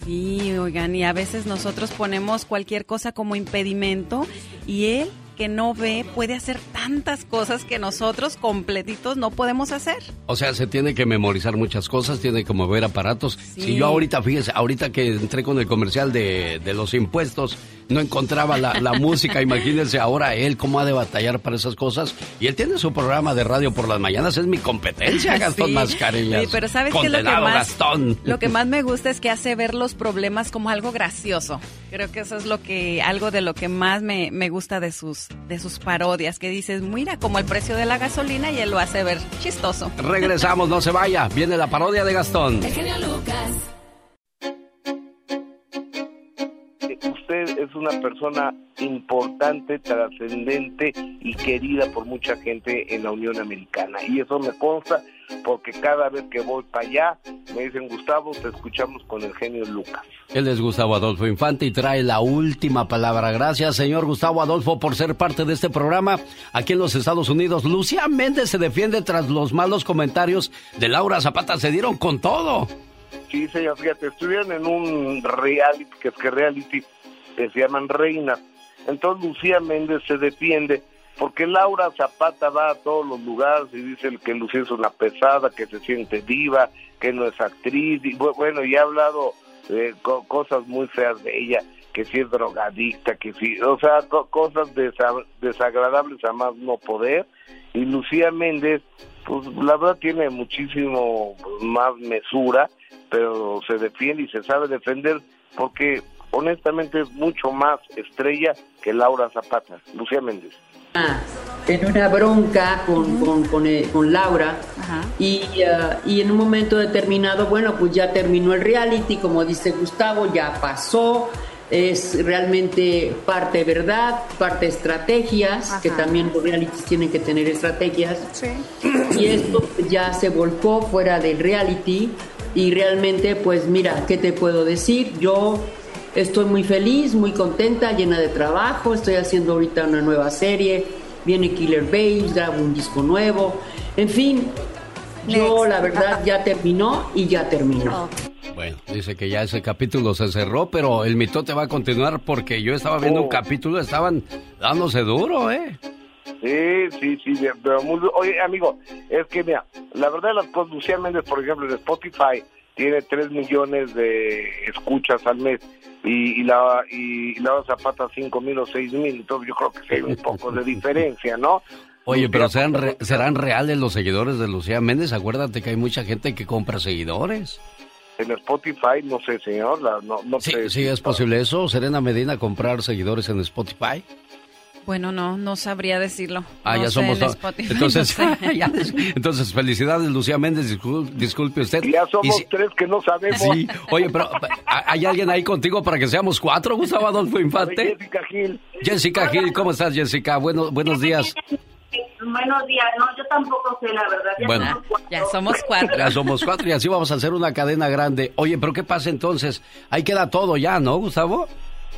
Sí, oigan, y a veces nosotros ponemos cualquier cosa como impedimento y él que no ve puede hacer tantas cosas que nosotros completitos no podemos hacer. O sea, se tiene que memorizar muchas cosas, tiene que mover aparatos. Si yo ahorita, fíjese, ahorita que entré con el comercial de, de los impuestos, no encontraba la, la música, imagínense ahora él cómo ha de batallar para esas cosas. Y él tiene su programa de radio por las mañanas, es mi competencia, Gastón Sí, Mascareñas. Sí, pero ¿sabes qué es lo que Condenado más? Gastón. Lo que más me gusta es que hace ver los problemas como algo gracioso. Creo que eso es lo que, algo de lo que más me, me gusta de sus, de sus parodias, que dices, mira, como el precio de la gasolina y él lo hace ver chistoso. Regresamos, no se vaya. Viene la parodia de Gastón. El genio Lucas. Usted es una persona importante, trascendente y querida por mucha gente en la Unión Americana. Y eso me consta porque cada vez que voy para allá me dicen, Gustavo, te escuchamos con el genio Lucas. Él es Gustavo Adolfo Infante y trae la última palabra. Gracias, señor Gustavo Adolfo, por ser parte de este programa aquí en los Estados Unidos. Lucía Méndez se defiende tras los malos comentarios de Laura Zapata. Se dieron con todo. Sí, señor, fíjate, estuvieron en un reality, que es que reality, que se llaman Reinas. Entonces Lucía Méndez se defiende porque Laura Zapata va a todos los lugares y dice que Lucía es una pesada, que se siente diva, que no es actriz, y bu- bueno, y ha hablado eh, co- cosas muy feas de ella, que si es drogadicta, que si, o sea, co- cosas desa- desagradables a más no poder, y Lucía Méndez, pues la verdad tiene muchísimo más mesura, pero se defiende y se sabe defender porque honestamente es mucho más estrella que Laura Zapata, Lucía Méndez. en una bronca con, con, con, eh, con Laura y, ah, y en un momento determinado, bueno, pues ya terminó el reality, como dice Gustavo, ya pasó, es realmente parte verdad, parte estrategias, que también los realities tienen que tener estrategias. Y esto ya se volcó fuera del reality y realmente, pues mira, ¿qué te puedo decir? Yo estoy muy feliz, muy contenta, llena de trabajo, estoy haciendo ahorita una nueva serie, viene Killer Babes, grabo un disco nuevo, en fin, yo la verdad ya terminó y ya terminó. Bueno, dice que ya ese capítulo se cerró, pero el mitote va a continuar porque yo estaba viendo un capítulo, estaban dándose duro, ¿eh? Sí, sí, sí, pero muy... Oye, amigo, es que mira, la verdad las cosas, Lucía Méndez, por ejemplo, en Spotify tiene 3 millones de escuchas al mes y, y la y Laura Zapata 5 mil o 6 mil, entonces yo creo que sí hay un poco de diferencia, ¿no? Oye, pero ¿serán, re- ¿serán reales los seguidores de Lucía Méndez? Acuérdate que hay mucha gente que compra seguidores. En Spotify, no sé, señor, la- no, no Sí, sé. sí, es posible eso. Serena Medina comprar seguidores en Spotify. Bueno, no, no sabría decirlo. Ah, No ya sé, somos dos. Spotify, Entonces, no sé. ya des- entonces, felicidades, Lucía Méndez. discul- Disculpe usted. Ya somos Y si- tres que no sabemos. Sí, oye, pero ¿a- ¿hay alguien ahí contigo para que seamos cuatro, Gustavo Adolfo Infante? Jessica Gil. Jessica Gil, ¿cómo estás, Jessica? Bueno, buenos días. Buenos días, no, yo tampoco sé la verdad. Ya Bueno. somos cuatro. Ya somos cuatro. Ya somos cuatro y así vamos a hacer una cadena grande. Oye, pero ¿qué pasa entonces? Ahí queda todo ya, ¿no, Gustavo?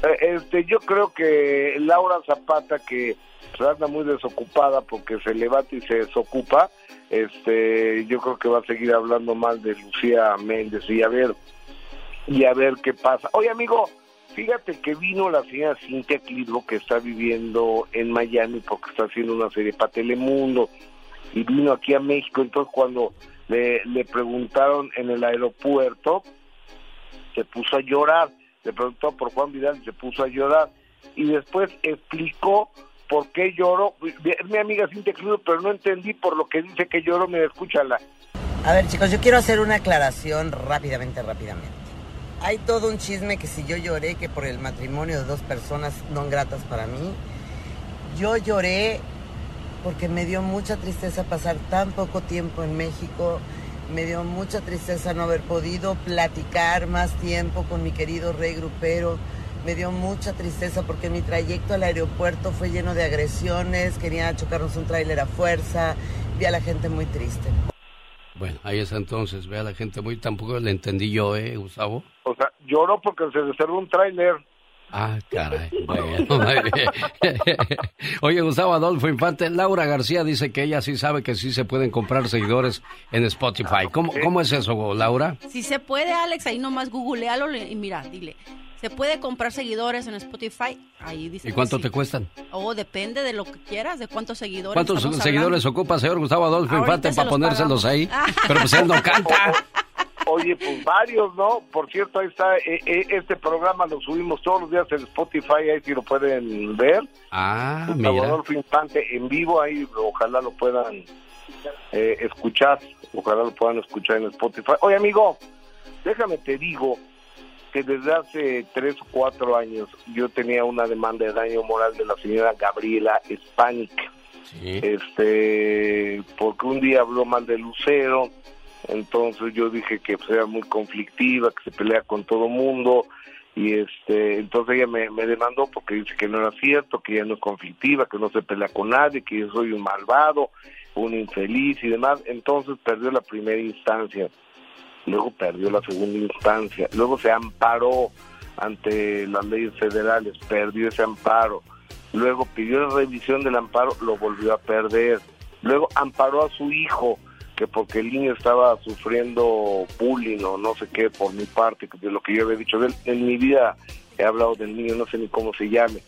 Eh, Este, yo creo que Laura Zapata, que anda muy desocupada porque se levanta y se desocupa, este, yo creo que va a seguir hablando mal de Lucía Méndez y a ver, y a ver qué pasa. Oye, amigo, fíjate que vino la señora Cintia Clitbo, que está viviendo en Miami porque está haciendo una serie para Telemundo, y vino aquí a México, entonces cuando le preguntaron en el aeropuerto, se puso a llorar, le preguntó por Juan Vidal y se puso a llorar y después explicó por qué lloró. Mi amiga Cintia Club, pero no entendí por lo que dice que lloró, me escúchala. A ver, chicos, yo quiero hacer una aclaración rápidamente, rápidamente. Hay todo un chisme que si yo lloré que por el matrimonio de dos personas no gratas para mí, yo lloré porque me dio mucha tristeza pasar tan poco tiempo en México, me dio mucha tristeza no haber podido platicar más tiempo con mi querido rey grupero, me dio mucha tristeza porque mi trayecto al aeropuerto fue lleno de agresiones, querían chocarnos un tráiler a fuerza, vi a la gente muy triste. Bueno, ahí está entonces, ve a la gente muy, tampoco le entendí yo, ¿eh, Gustavo? O sea, lloró porque se desterró un tráiler. Ah, caray. Bueno, muy bien. Oye, Gustavo Adolfo Infante, Laura García dice que ella sí sabe que sí se pueden comprar seguidores en Spotify. ¿Cómo, cómo es eso, Laura? Si se puede, Alex, ahí nomás googlealo le- y mira, dile. Se puede comprar seguidores en Spotify. Ahí dice. ¿Y que cuánto sí. te cuestan? Oh, depende de lo que quieras, de cuántos seguidores. ¿Cuántos seguidores ocupa, señor Gustavo Adolfo Ahorita Infante, se para los ponérselos pagamos. ahí? Pero pues él no canta. Oye, pues varios, ¿no? Por cierto, ahí está, eh, eh, este programa lo subimos todos los días en Spotify, ahí sí lo pueden ver. Ah, Gustavo mira. Adolfo Infante en vivo, ahí ojalá lo puedan eh, escuchar, ojalá lo puedan escuchar en Spotify. Oye, amigo, déjame te digo que desde hace tres o cuatro años yo tenía una demanda de daño moral de la señora Gabriela Spanik. Este, porque un día habló mal de Lucero, entonces yo dije que pues, era muy conflictiva, que se pelea con todo mundo, y este entonces ella me, me demandó porque dice que no era cierto, que ella no es conflictiva, que no se pelea con nadie, que yo soy un malvado, un infeliz y demás, entonces perdió la primera instancia, luego perdió la segunda instancia, luego se amparó ante las leyes federales, perdió ese amparo, luego pidió la revisión del amparo, lo volvió a perder, luego amparó a su hijo, que porque el niño estaba sufriendo bullying o no sé qué por mi parte, de lo que yo había dicho de él, en mi vida he hablado del niño, no sé ni cómo se llame,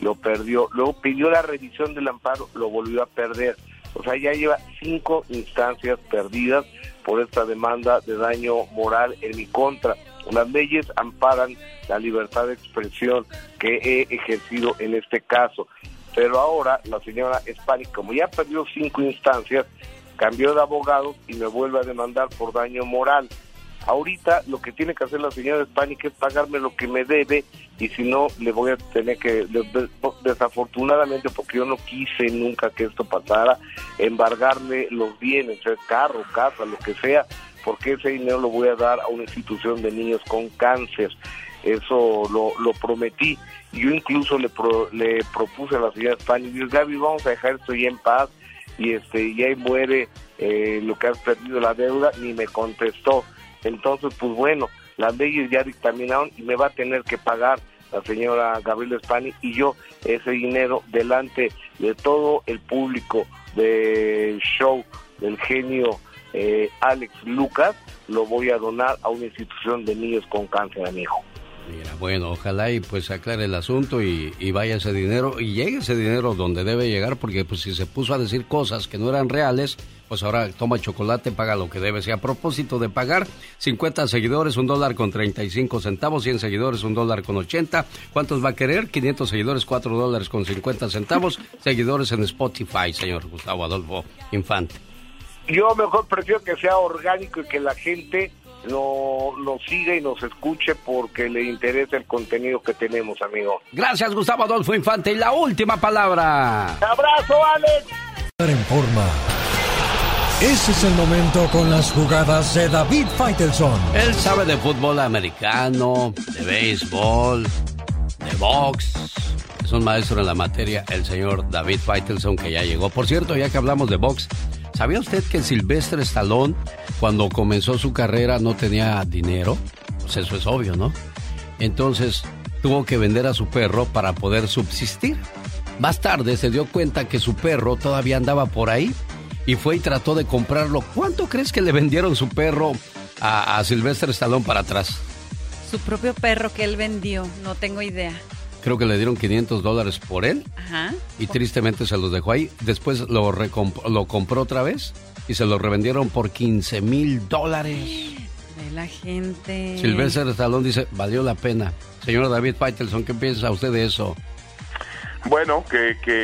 lo perdió, luego pidió la revisión del amparo, lo volvió a perder, o sea, ya lleva cinco instancias perdidas por esta demanda de daño moral en mi contra. Las leyes amparan la libertad de expresión que he ejercido en este caso. Pero ahora la señora Spanic, como ya perdió cinco instancias, cambió de abogado y me vuelve a demandar por daño moral. Ahorita lo que tiene que hacer la señora Spanic es pagarme lo que me debe y si no le voy a tener que, de- desafortunadamente porque yo no quise nunca que esto pasara, embargarle los bienes, carro, casa, lo que sea, porque ese dinero lo voy a dar a una institución de niños con cáncer. Eso lo, lo prometí. Yo incluso le, pro- le propuse a la señora digo, Gaby, vamos a dejar esto ya en paz y este y ahí muere eh, lo que has perdido la deuda, ni me contestó. Entonces, pues bueno, las leyes ya dictaminaron y me va a tener que pagar la señora Gabriela Spani y yo ese dinero delante de todo el público del show del genio eh, Alex Lucas, lo voy a donar a una institución de niños con cáncer, amigo. Mira, bueno, ojalá y pues aclare el asunto y, y vaya ese dinero y llegue ese dinero donde debe llegar porque pues si se puso a decir cosas que no eran reales, pues ahora toma chocolate, paga lo que debe. Y a propósito de pagar, 50 seguidores, un dólar con 35 centavos, 100 seguidores, un dólar con 80. ¿Cuántos va a querer? 500 seguidores, 4 dólares con 50 centavos. Seguidores en Spotify, señor Gustavo Adolfo Infante. Yo mejor prefiero que sea orgánico y que la gente no, nos siga y nos escuche porque le interesa el contenido que tenemos, amigo. Gracias, Gustavo Adolfo Infante. Y la última palabra. ¡Abrazo, Alex! En forma. Ese es el momento con las jugadas de David Faitelson. Él sabe de fútbol americano, de béisbol, de box. Es un maestro en la materia, el señor David Faitelson, que ya llegó. Por cierto, ya que hablamos de box, ¿sabía usted que Silvestre Stallone, cuando comenzó su carrera, no tenía dinero? Pues eso es obvio, ¿no? Entonces, tuvo que vender a su perro para poder subsistir. Más tarde se dio cuenta que su perro todavía andaba por ahí y fue y trató de comprarlo. ¿Cuánto crees que le vendieron su perro a, a Silvestre Stallone para atrás? Su propio perro que él vendió, no tengo idea. Creo que le dieron 500 dólares por él Ajá. y tristemente se los dejó ahí. Después lo, recomp- lo compró otra vez y se lo revendieron por 15 mil dólares. De la gente. Silvestre Stallone dice, valió la pena. Señor David Faitelson, ¿qué piensa usted de eso? Bueno, que, que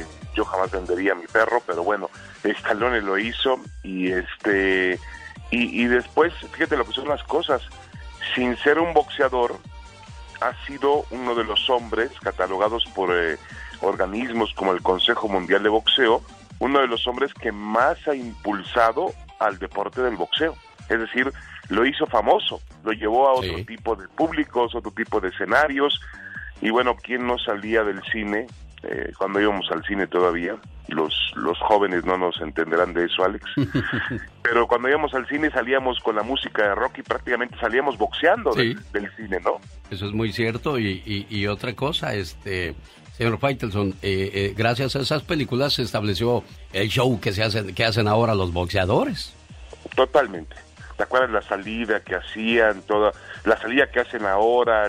eh, yo jamás vendería a mi perro, pero bueno, Stallone lo hizo y este y, y después, fíjate lo que son las cosas, sin ser un boxeador, ha sido uno de los hombres catalogados por eh, organismos como el Consejo Mundial de Boxeo, uno de los hombres que más ha impulsado al deporte del boxeo. Es decir, lo hizo famoso, lo llevó a otro tipo de públicos, otro tipo de escenarios. Y bueno, ¿quién no salía del cine? Eh, cuando íbamos al cine todavía, los, los jóvenes no nos entenderán de eso, Alex. Pero cuando íbamos al cine salíamos con la música de rock y prácticamente salíamos boxeando del- cine, ¿no? Eso es muy cierto. Y, y- y otra cosa, este, señor Faitelson, eh, eh, gracias a esas películas se estableció el show que se hacen, que hacen ahora los boxeadores. Totalmente. ¿Te acuerdas la salida que hacían, toda la salida que hacen ahora,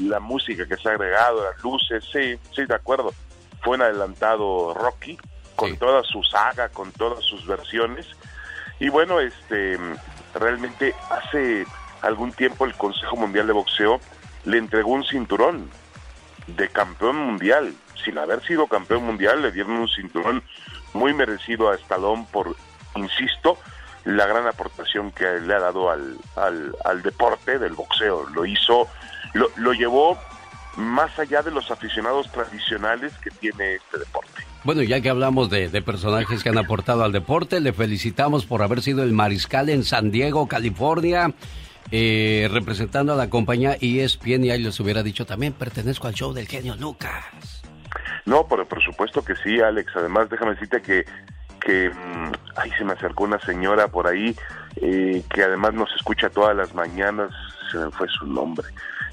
la música que se ha agregado, las luces? Sí, sí, de acuerdo. Fue un adelantado Rocky con toda su saga, con todas sus versiones. Y bueno, este realmente hace algún tiempo el Consejo Mundial de Boxeo le entregó un cinturón de campeón mundial. Sin haber sido campeón mundial, le dieron un cinturón muy merecido a Stallone por, insisto, la gran aportación que le ha dado al, al, al deporte del boxeo. Lo hizo, lo, lo llevó más allá de los aficionados tradicionales que tiene este deporte. Bueno, ya que hablamos de, de personajes que han aportado al deporte, le felicitamos por haber sido el mariscal en San Diego, California, eh, representando a la compañía ESPN y ahí les hubiera dicho también pertenezco al show del genio Lucas. No, pero por supuesto que sí, Alex. Además, déjame decirte que, que mm, ay, se me acercó una señora por ahí eh, que además nos escucha todas las mañanas, se me fue su nombre,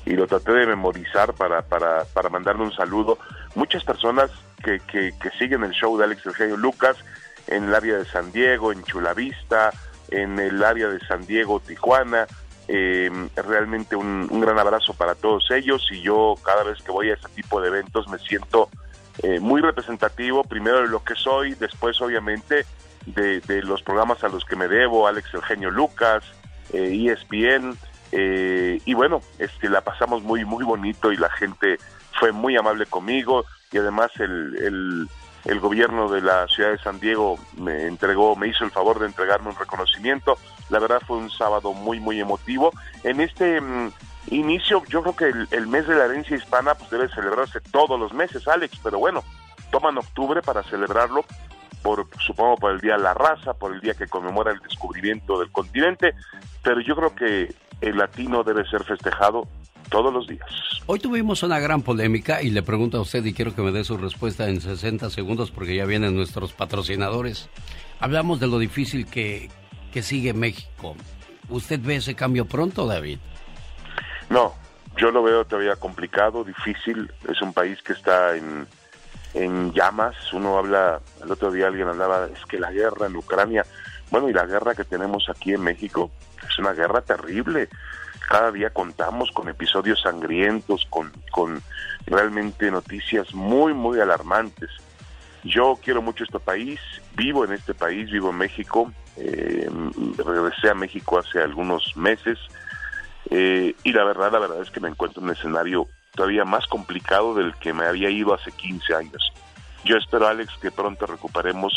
y lo traté de memorizar para, para, para mandarle un saludo. Muchas personas que, siguen el show de Alex el Genio Lucas en el área de San Diego, en Chulavista, en el área de San Diego, Tijuana. Eh, realmente un, gran abrazo para todos ellos y yo cada vez que voy a ese tipo de eventos me siento eh, muy representativo, primero de lo que soy, después obviamente de, de los programas a los que me debo, Alex Eugenio Lucas, eh, ESPN, eh, y bueno, este, la pasamos muy, muy bonito y la gente fue muy amable conmigo y además el, el, gobierno de la ciudad de San Diego me entregó, me hizo el favor de entregarme un reconocimiento. La verdad fue un sábado muy, muy emotivo. En este mm, inicio, yo creo que el, el mes de la herencia hispana pues debe celebrarse todos los meses, Alex, pero bueno, toman octubre para celebrarlo por supongo por el día de la raza, por el día que conmemora el descubrimiento del continente, pero yo creo que el latino debe ser festejado todos los días. Hoy tuvimos una gran polémica y le pregunto a usted y quiero que me dé su respuesta en 60 segundos porque ya vienen nuestros patrocinadores. Hablamos de lo difícil que, que sigue México. ¿Usted ve ese cambio pronto, David? No, yo lo veo todavía complicado, difícil. Es un país que está en, en llamas. Uno habla, el otro día alguien hablaba, es que la guerra en Ucrania, bueno, y la guerra que tenemos aquí en México es una guerra terrible. Cada día contamos con episodios sangrientos, con, con realmente noticias muy, muy alarmantes. Yo quiero mucho este país, vivo en este país, vivo en México, eh, regresé a México hace algunos meses eh, y la verdad, la verdad es que me encuentro en un escenario todavía más complicado del que me había ido hace 15 años. Yo espero, Alex, que pronto recuperemos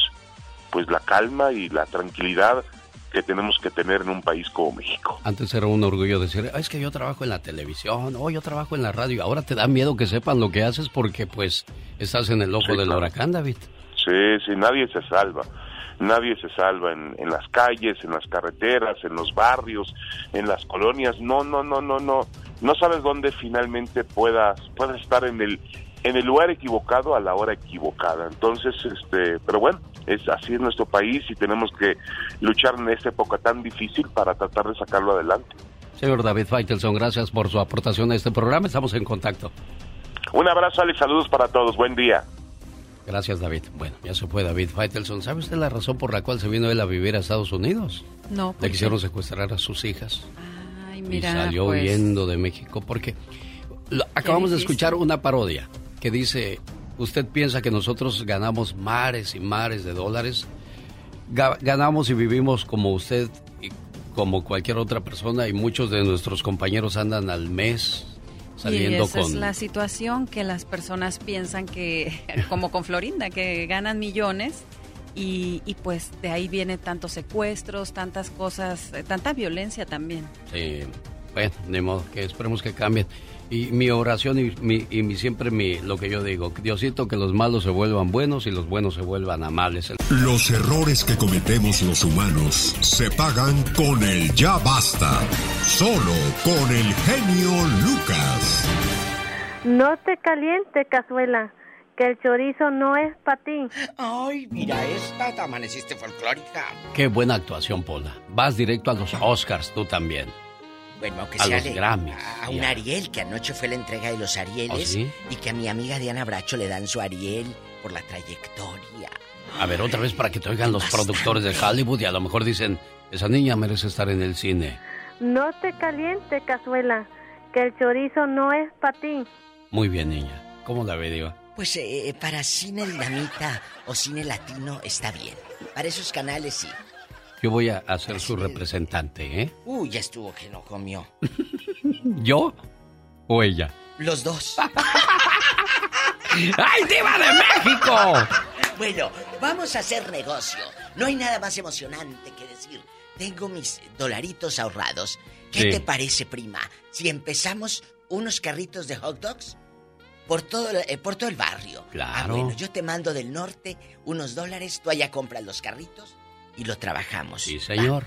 pues la calma y la tranquilidad que tenemos que tener en un país como México. Antes era un orgullo decir, "Ah, es que yo trabajo en la televisión, o yo trabajo en la radio. Ahora te da miedo que sepan lo que haces porque pues estás en el ojo Sí, del claro. huracán, David. Sí, sí, nadie se salva. Nadie se salva en, en las calles, en las carreteras, en los barrios, en las colonias. No, no, no, no, no. No sabes dónde finalmente puedas, puedas estar en el, en el lugar equivocado a la hora equivocada. Entonces, este, pero bueno, es así es nuestro país y tenemos que luchar en esta época tan difícil para tratar de sacarlo adelante. Señor David Faitelson, gracias por su aportación a este programa. Estamos en contacto. Un abrazo, Alex, saludos para todos. Buen día. Gracias, David. Bueno, ya se fue David Faitelson. ¿Sabe usted la razón por la cual se vino él a vivir a Estados Unidos? No, ¿por Le quisieron secuestrar a sus hijas. Ay, y mira, salió pues. huyendo de México porque lo- acabamos de escuchar una parodia que dice, usted piensa que nosotros ganamos mares y mares de dólares, Ga- ganamos y vivimos como usted y como cualquier otra persona y muchos de nuestros compañeros andan al mes saliendo y esa con... es la situación que las personas piensan que, como con Florinda, que ganan millones y, y pues de ahí viene tantos secuestros, tantas cosas, eh, tanta violencia también. Sí, bueno, ni modo, que esperemos que cambien. Y mi oración y, mi, y mi- siempre mi, lo que yo digo, Diosito, que los malos se vuelvan buenos y los buenos se vuelvan amables. Los errores que cometemos los humanos se pagan con el ya basta. Solo con el genio Lucas. No te caliente, cazuela, que el chorizo no es para ti. Ay, mira esta, te amaneciste folclórica. Qué buena actuación, Pola. Vas directo a los Oscars, tú también. Bueno, aunque A sea los le- Grammys, A un ya. Ariel, que anoche fue la entrega de los Arieles. ¿Oh, sí? Y que a mi amiga Diana Bracho le dan su Ariel por la trayectoria. A ver, otra vez para que te oigan los productores de Hollywood y a lo mejor dicen, esa niña merece estar en el cine. No te caliente, cazuela, que el chorizo no es para ti. Muy bien, niña. ¿Cómo la ve, Diva? Pues eh, para cine dinamita o cine latino está bien. Para esos canales sí. Yo voy a, a ser su representante, ¿eh? Uy, ya estuvo que no comió. ¿Yo o ella? Los dos. ¡Ay, diva de México! Bueno, vamos a hacer negocio. No hay nada más emocionante que decir, tengo mis dolaritos ahorrados. ¿Qué Sí. te parece, prima? Si empezamos unos carritos de hot dogs por todo, el- eh, por todo el barrio. Claro. Ah, bueno, yo te mando del norte unos dólares, tú allá compras los carritos y lo trabajamos. Sí, señor.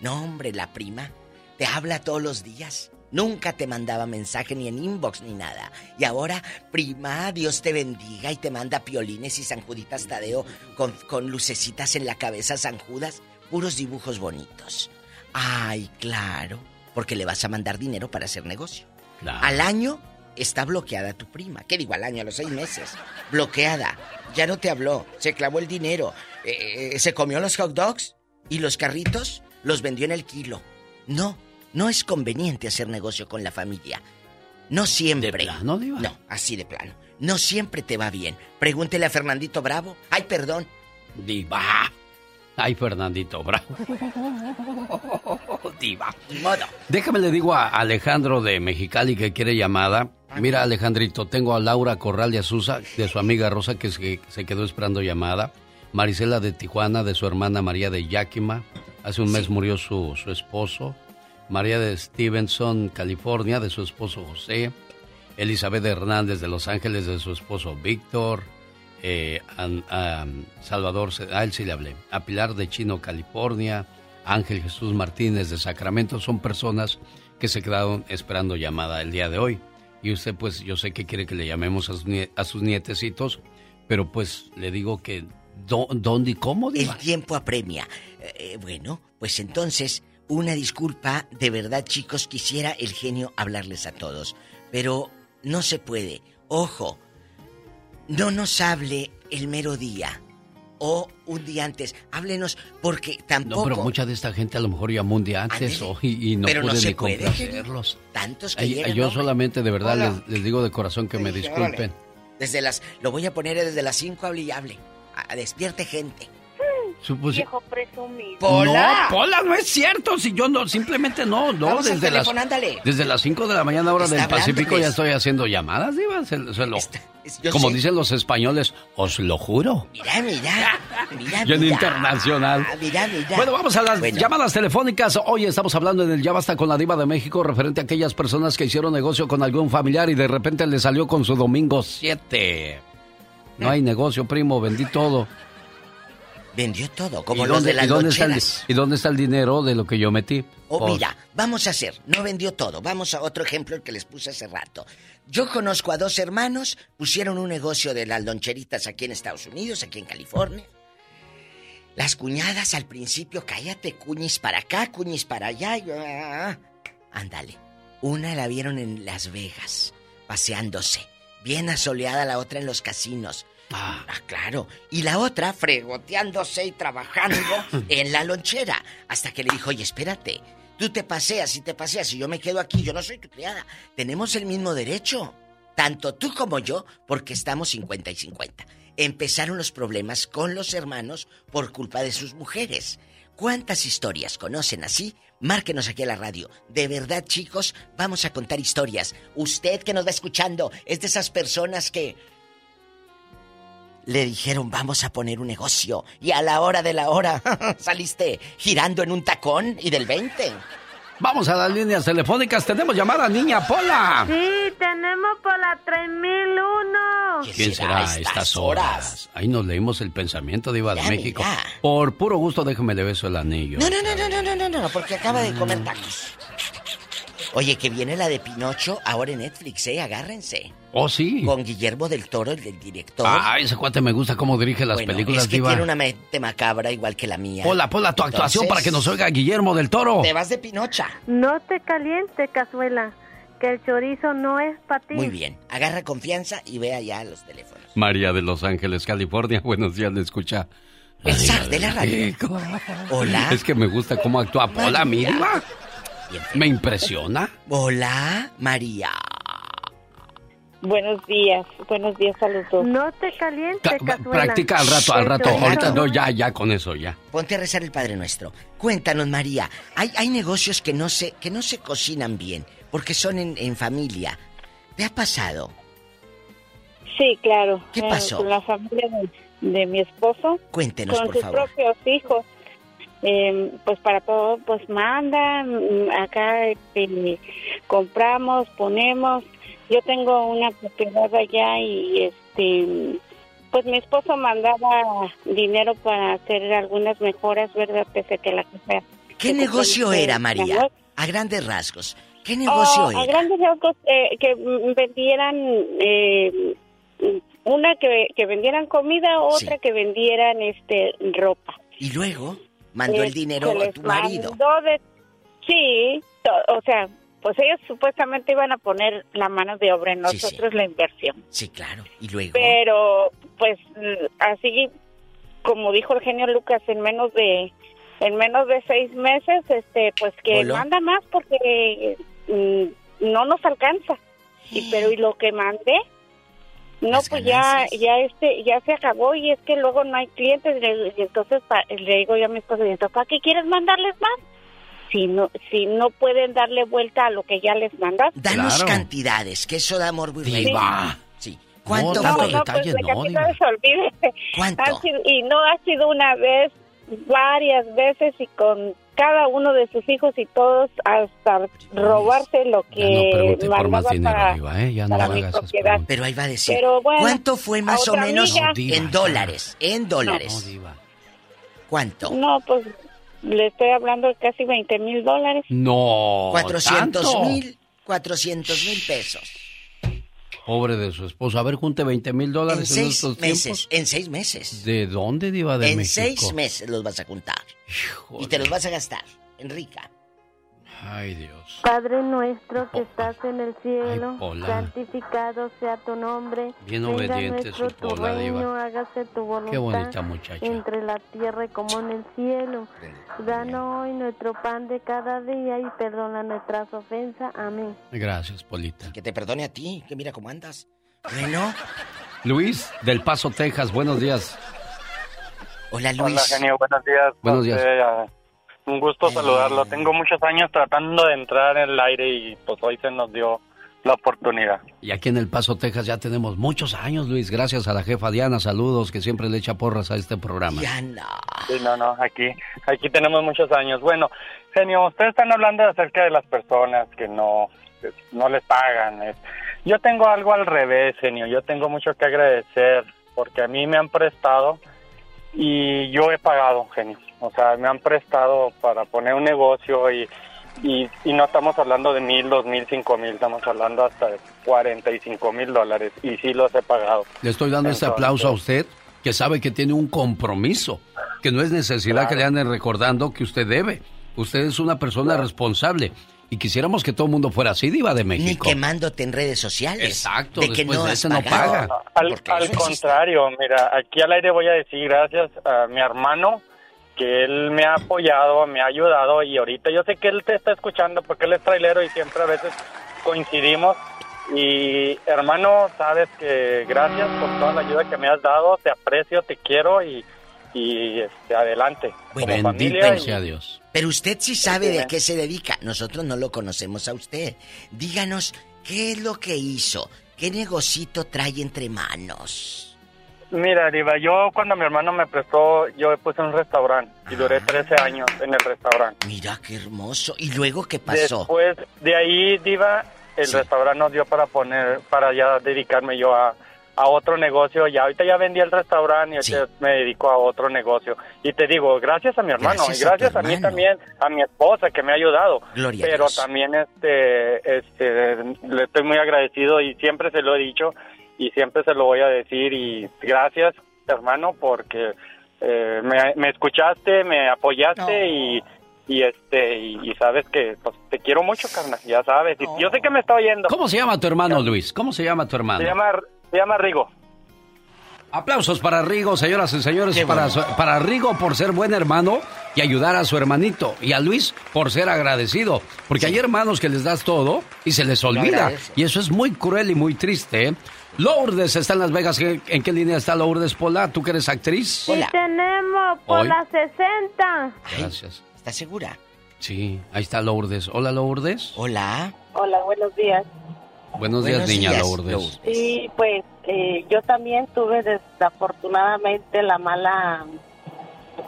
No, hombre, la prima te habla todos los días. Nunca te mandaba mensaje ni en inbox ni nada. Y ahora, prima, Dios te bendiga y te manda piolines y San Juditas Tadeo con, con lucecitas en la cabeza, San Judas, puros dibujos bonitos. Ay, claro, porque le vas a mandar dinero para hacer negocio. Claro. Al año está bloqueada tu prima. ¿Qué digo al año? A los seis meses. Bloqueada. Ya no te habló. Se clavó el dinero. Eh, se comió los hot dogs y los carritos los vendió en el kilo. No, no es conveniente hacer negocio con la familia. No siempre. ¿De plano, Diva? No, así de plano. No siempre te va bien. Pregúntele a Fernandito Bravo. Ay, perdón. Diva. Ay, Fernandito, bravo. Diva. Modo. Déjame le digo a Alejandro de Mexicali que quiere llamada. Mira, Alejandrito, tengo a Laura Corral de Azusa, de su amiga Rosa, que se, se quedó esperando llamada. Marisela de Tijuana, de su hermana María de Yakima. Hace un mes murió su, su esposo. María de Stevenson, California, de su esposo José. Elizabeth Hernández de Los Ángeles, de su esposo Víctor. Eh, a Salvador, a él sí le hablé. A Pilar de Chino, California. Ángel Jesús Martínez de Sacramento. Son personas que se quedaron esperando llamada el día de hoy. Y usted, pues, yo sé que quiere que le llamemos a sus, nie- a sus nietecitos, pero pues le digo que, ¿dó- ¿dónde y cómo? Diva? El tiempo apremia. Eh, eh, bueno, pues entonces, una disculpa, de verdad chicos, quisiera el genio hablarles a todos, pero no se puede. Ojo, no nos hable el mero día o un día antes. Háblenos porque tampoco... No, pero mucha de esta gente a lo mejor llamó un día antes o- y, y no Pero no pude se ni puede, complacerlos. Tantos que Ay, llegan, yo ¿no? solamente de verdad les, les digo de corazón que me disculpen. órale. Desde las... Lo voy a poner desde las 5 hable y hable. A- despierte gente. Supo- Viejo presumido. ¡Pola! No, Pola, no es cierto. Si yo no, simplemente no, no. Vamos al desde las, ándale. desde las 5 de la mañana, hora del Pacífico, ya estoy haciendo llamadas, Diva. Se, se lo, Yo Como sé. dicen los españoles, os lo juro. Mira, mira, mira, Y en mira. internacional. Ah, Mira, mira. Bueno, vamos a las Bueno. llamadas telefónicas. Hoy estamos hablando en el Ya Basta con la Diva de México referente a aquellas personas que hicieron negocio con algún familiar y de repente le salió con su domingo 7. No hay negocio, primo, vendí todo. Vendió todo, como ¿Y los dónde, de las y dónde está el, loncheras. ¿Y dónde está el dinero de lo que yo metí? O Pues, mira, vamos a hacer, no vendió todo. Vamos a otro ejemplo el que les puse hace rato. Yo conozco a dos hermanos, pusieron un negocio de las loncheritas aquí en Estados Unidos, aquí en California. Las cuñadas al principio, cállate, cuñis para acá, cuñis para allá. y- ah, Ándale. Una la vieron en Las Vegas, paseándose. Bien asoleada la otra en los casinos. Ah, claro. Y la otra fregoteándose y trabajando en la lonchera. Hasta que le dijo, oye, espérate. Tú te paseas y te paseas y yo me quedo aquí. Yo no soy tu criada. Tenemos el mismo derecho. Tanto tú como yo, porque estamos 50 y 50. Empezaron los problemas con los hermanos por culpa de sus mujeres. ¿Cuántas historias conocen así? Márquenos aquí a la radio. De verdad, chicos, vamos a contar historias. Usted que nos va escuchando es de esas personas que le dijeron vamos a poner un negocio y a la hora de la hora saliste girando en un tacón y del 20. Vamos a las líneas telefónicas. Tenemos llamada, niña Pola. Sí, tenemos por la 3001. ¿Quién será a estas horas? Ahí nos leímos el pensamiento de Iba de México. Por puro gusto, déjeme le beso el anillo. No, no, no, no, no, no, no, no, porque acaba de comer tacos. Oye, que viene la de Pinocho ahora en Netflix, ¿eh? Agárrense. Oh, sí. Con Guillermo del Toro, el del director. Ah, ese cuate me gusta cómo dirige las Bueno, películas, es que Diva. tiene una mente macabra igual que la mía. Pola, Pola, tu actuación para que nos oiga Guillermo del Toro. Te vas de Pinocha. No te calientes, cazuela, que el chorizo no es para ti. Muy bien. Agarra confianza y ve allá los teléfonos. María de Los Ángeles, California. Buenos días, le escucha. El zar de la radio. Hola. Es que me gusta cómo actúa Pola, mi diva. Me impresiona. Hola, María. Buenos días, buenos días a los dos. No te calientes, Ca- cazuela. Practica al rato, al rato. Ahorita no, ya, ya con eso, ya. Ponte a rezar el Padre Nuestro. Cuéntanos, María. Hay, hay negocios que no se, que no se cocinan bien, porque son en, en familia. ¿Te ha pasado? Sí, claro. ¿Qué Eh, pasó? Con la familia de, de mi esposo. Cuéntenos, con por sus favor. propios hijos. Eh, pues para todo, pues mandan. mm, Acá este, compramos, ponemos. Yo tengo una propiedad allá y este. Pues mi esposo mandaba dinero para hacer algunas mejoras, ¿verdad? Pese a que la casa. ¿Qué negocio era, eh, María? A grandes rasgos. ¿Qué negocio Oh, A era? grandes rasgos, eh, que vendieran, eh, una que, que vendieran comida, otra que vendieran este ropa. Y luego mandó Eh, el dinero se a tu marido. de- sí, to- o sea, pues ellos supuestamente iban a poner la mano de obra en Sí, sí. nosotros la inversión. Sí, claro. Y luego. Pero, pues, así como dijo el genio Lucas, en menos de en menos de seis meses, este, pues que Voló. manda más porque mm, no nos alcanza. Y pero y lo que mandé, no, pues ya ya este ya se acabó y es que luego no hay clientes y entonces pa- le digo yo a mi esposo, "¿Y entonces, ¿para qué quieres mandarles más? Si no si no pueden darle vuelta a lo que ya les mandaste. Danos cantidades, que eso da amor muy Diva. Sí. ¿Cuánto No, fue? detalles, pues, de no, cantidades, olvídese. ¿Cuánto? Ha sido- y no ha sido una vez, varias veces y con cada uno de sus hijos y todos hasta robarse lo No que por más mandaba dinero, para, Diva, ¿eh? Ya no para mi propiedad. Pero ahí va a decir. Pero bueno, ¿Cuánto fue más o menos amiga- No, diva, en ya. dólares? En dólares. No, Diva. ¿Cuánto? No, pues le estoy hablando de casi 20 mil dólares. No. 400 ¿tanto? mil, 400 mil pesos. Pobre de su esposo. A ver, junte 20 mil En dólares en, seis estos meses. tiempos. En seis meses. ¿De dónde, Diva de en México? seis meses los vas a juntar. Y te los vas a gastar. Enrica. Ay, Dios. Padre nuestro que estás en el cielo, Ay, santificado sea tu nombre. Bien Venga obediente nuestro su tu Pola, reino, diva. hágase tu voluntad. Qué bonita muchacha. Entre la tierra y como en el cielo. Danos hoy nuestro pan de cada día y perdona nuestras ofensas. Amén. Gracias, Polita. Que te perdone a ti, que mira cómo andas. Bueno. Luis, del Paso, Texas. Buenos días. Hola, Hola, genio, buenos días. Buenos días. Ah, un gusto Eh. saludarlo. Tengo muchos años tratando de entrar en el aire y pues hoy se nos dio la oportunidad. Y aquí en El Paso, Texas ya tenemos muchos años, Luis, gracias a la jefa Diana, saludos, que siempre le echa porras a este programa. Diana. Sí, no, no, aquí, aquí tenemos muchos años. Bueno, genio, ustedes están hablando acerca de las personas que no, que no les pagan. Yo tengo algo al revés, genio, yo tengo mucho que agradecer porque a mí me han prestado y yo he pagado, genio. O sea, me han prestado para poner un negocio y, y, y no estamos hablando de mil, dos mil, cinco mil, estamos hablando hasta de cuarenta y cinco mil dólares y sí los he pagado. Le estoy dando este aplauso a usted, que sabe que tiene un compromiso, que no es necesidad que le anden recordando que usted debe. Usted es una persona responsable. Y quisiéramos que todo el mundo fuera así, Diva de Ni México. quemándote en redes sociales. Exacto, De que no de ese no paga. Al, contrario, mira, aquí al aire voy a decir gracias a mi hermano, que él me ha apoyado, me ha ayudado y ahorita yo sé que él te está escuchando porque él es trailero y siempre a veces coincidimos. Y hermano, sabes que gracias por toda la ayuda que me has dado, te aprecio, te quiero y, y este, adelante. Como familia Bendito y- sea Dios. Pero usted sí sabe de Entiende. qué se dedica. Nosotros no lo conocemos a usted. Díganos, ¿qué es lo que hizo? ¿Qué negocito trae entre manos? Mira, Diva, yo cuando mi hermano me prestó, yo puse un restaurante y duré 13 años en el restaurante. Mira qué hermoso. ¿Y luego qué pasó? Después de ahí, Diva, el restaurante nos dio para poner, para ya dedicarme yo a, a otro negocio. Ya ahorita ya vendí el restaurante y ahorita me dedico a otro negocio. Y te digo, gracias a mi hermano Gracias y a gracias a, mí hermano. también, a mi esposa que me ha ayudado. Gloria a Pero Dios. también este, este, le estoy muy agradecido y siempre se lo he dicho y siempre se lo voy a decir y gracias hermano porque eh, me, me escuchaste, me apoyaste y, y este y, y sabes que pues, te quiero mucho, carnal, ya sabes. Y yo sé que me está oyendo. ¿Cómo se llama tu hermano, Luis? ¿Cómo se llama tu hermano? Se llama se llama Rigo. Aplausos para Rigo, señoras y señores, para, su- para Rigo por ser buen hermano y ayudar a su hermanito. Y a Luis por ser agradecido. Porque hay hermanos que les das todo y se les olvida. Y eso es muy cruel y muy triste. ¿eh? Lourdes está en Las Vegas. ¿En qué línea está Lourdes Pola? ¿Tú que eres actriz? Sí tenemos por Hoy. las 60. Gracias. ¿Estás segura? Sí, ahí está Lourdes. Hola, Lourdes. Hola. Hola, buenos días. Buenos días, Buenos niña días, Lourdes. Sí, pues eh, yo también tuve desafortunadamente la mala,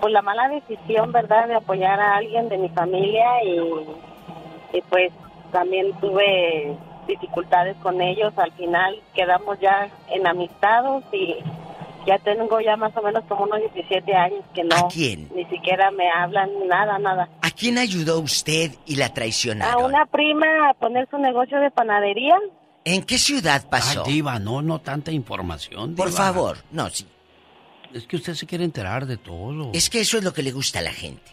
pues la mala decisión, ¿verdad?, de apoyar a alguien de mi familia y, y pues también tuve dificultades con ellos. Al final quedamos ya enamistados y ya tengo ya más o menos como unos 17 años que no, ¿A quién? ni siquiera me hablan, nada, nada. ¿A quién ayudó usted y la A traicionaron? una prima a poner su negocio de panadería. ¿En qué ciudad pasó? Ay, Diva, no, no tanta información. Por favor, no, sí. Es que usted se quiere enterar de todo. Es que eso es lo que le gusta a la gente.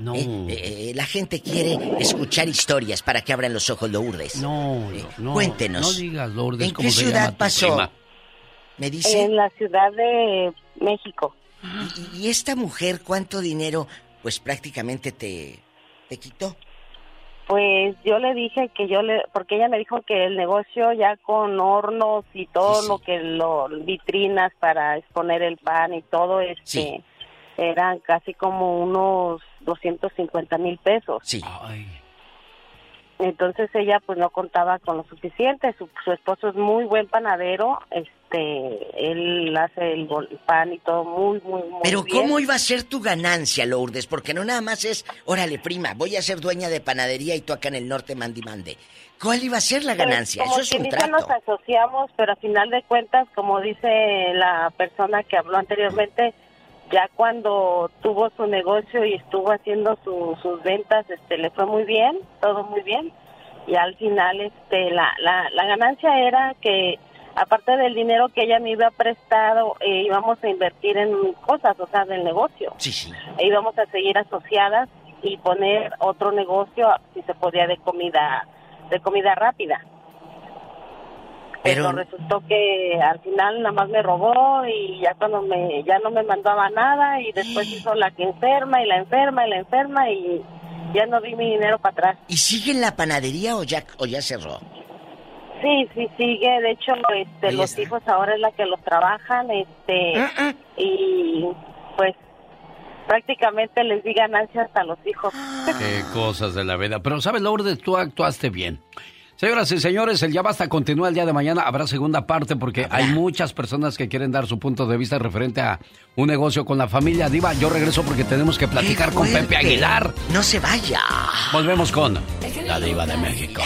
No. Eh, eh, la gente quiere escuchar historias para que abran los ojos Lourdes. No, no. Cuéntenos. No digas, Lourdes, ¿En qué se ciudad pasó? prima. ¿Me dice? En la ciudad de México. ¿Y, y esta mujer cuánto dinero, pues prácticamente te, te quitó? Pues yo le dije que yo le, porque ella me dijo que el negocio ya con hornos y todo lo que lo vitrinas para exponer el pan y todo este Sí. Eran casi como unos 250 mil pesos. Sí. Entonces ella pues no contaba con lo suficiente. Su, su esposo es muy buen panadero, este, él hace el pan y todo muy muy muy Pero bien. ¿cómo iba a ser tu ganancia, Lourdes? Porque no nada más es, órale, prima, voy a ser dueña de panadería y tú acá en el norte mandi mande. ¿Cuál iba a ser la Pues, ganancia? como Eso es quien un dice, trato. nos asociamos, pero a final de cuentas, como dice la persona que habló anteriormente, ya cuando tuvo su negocio y estuvo haciendo su- sus ventas, este, le fue muy bien, todo muy bien. Y al final, este, la, la, la ganancia era que, aparte del dinero que ella me iba prestado, eh, íbamos a invertir en cosas, o sea, del negocio. Sí, sí. E íbamos a seguir asociadas y poner otro negocio, si se podía, de comida, de comida rápida. Pero resultó que al final nada más me robó y ya cuando me ya no me mandaba nada y después hizo la que enferma y la enferma y la enferma y ya no vi mi dinero para atrás. ¿Y sigue en la panadería o ya, o ya cerró? Sí, sí sigue, de hecho este los hijos ahora es la que los trabajan, este y pues prácticamente les di ganancias a los hijos. Qué cosas de la vida. Pero, ¿sabes, Lourdes? Tú actuaste bien. Señoras y señores, el Ya Basta continúa el día de mañana. Habrá segunda parte porque hay muchas personas que quieren dar su punto de vista referente a un negocio con la familia. Diva, yo regreso porque tenemos que platicar con Pepe Aguilar. No se vaya. Volvemos con la Diva de México.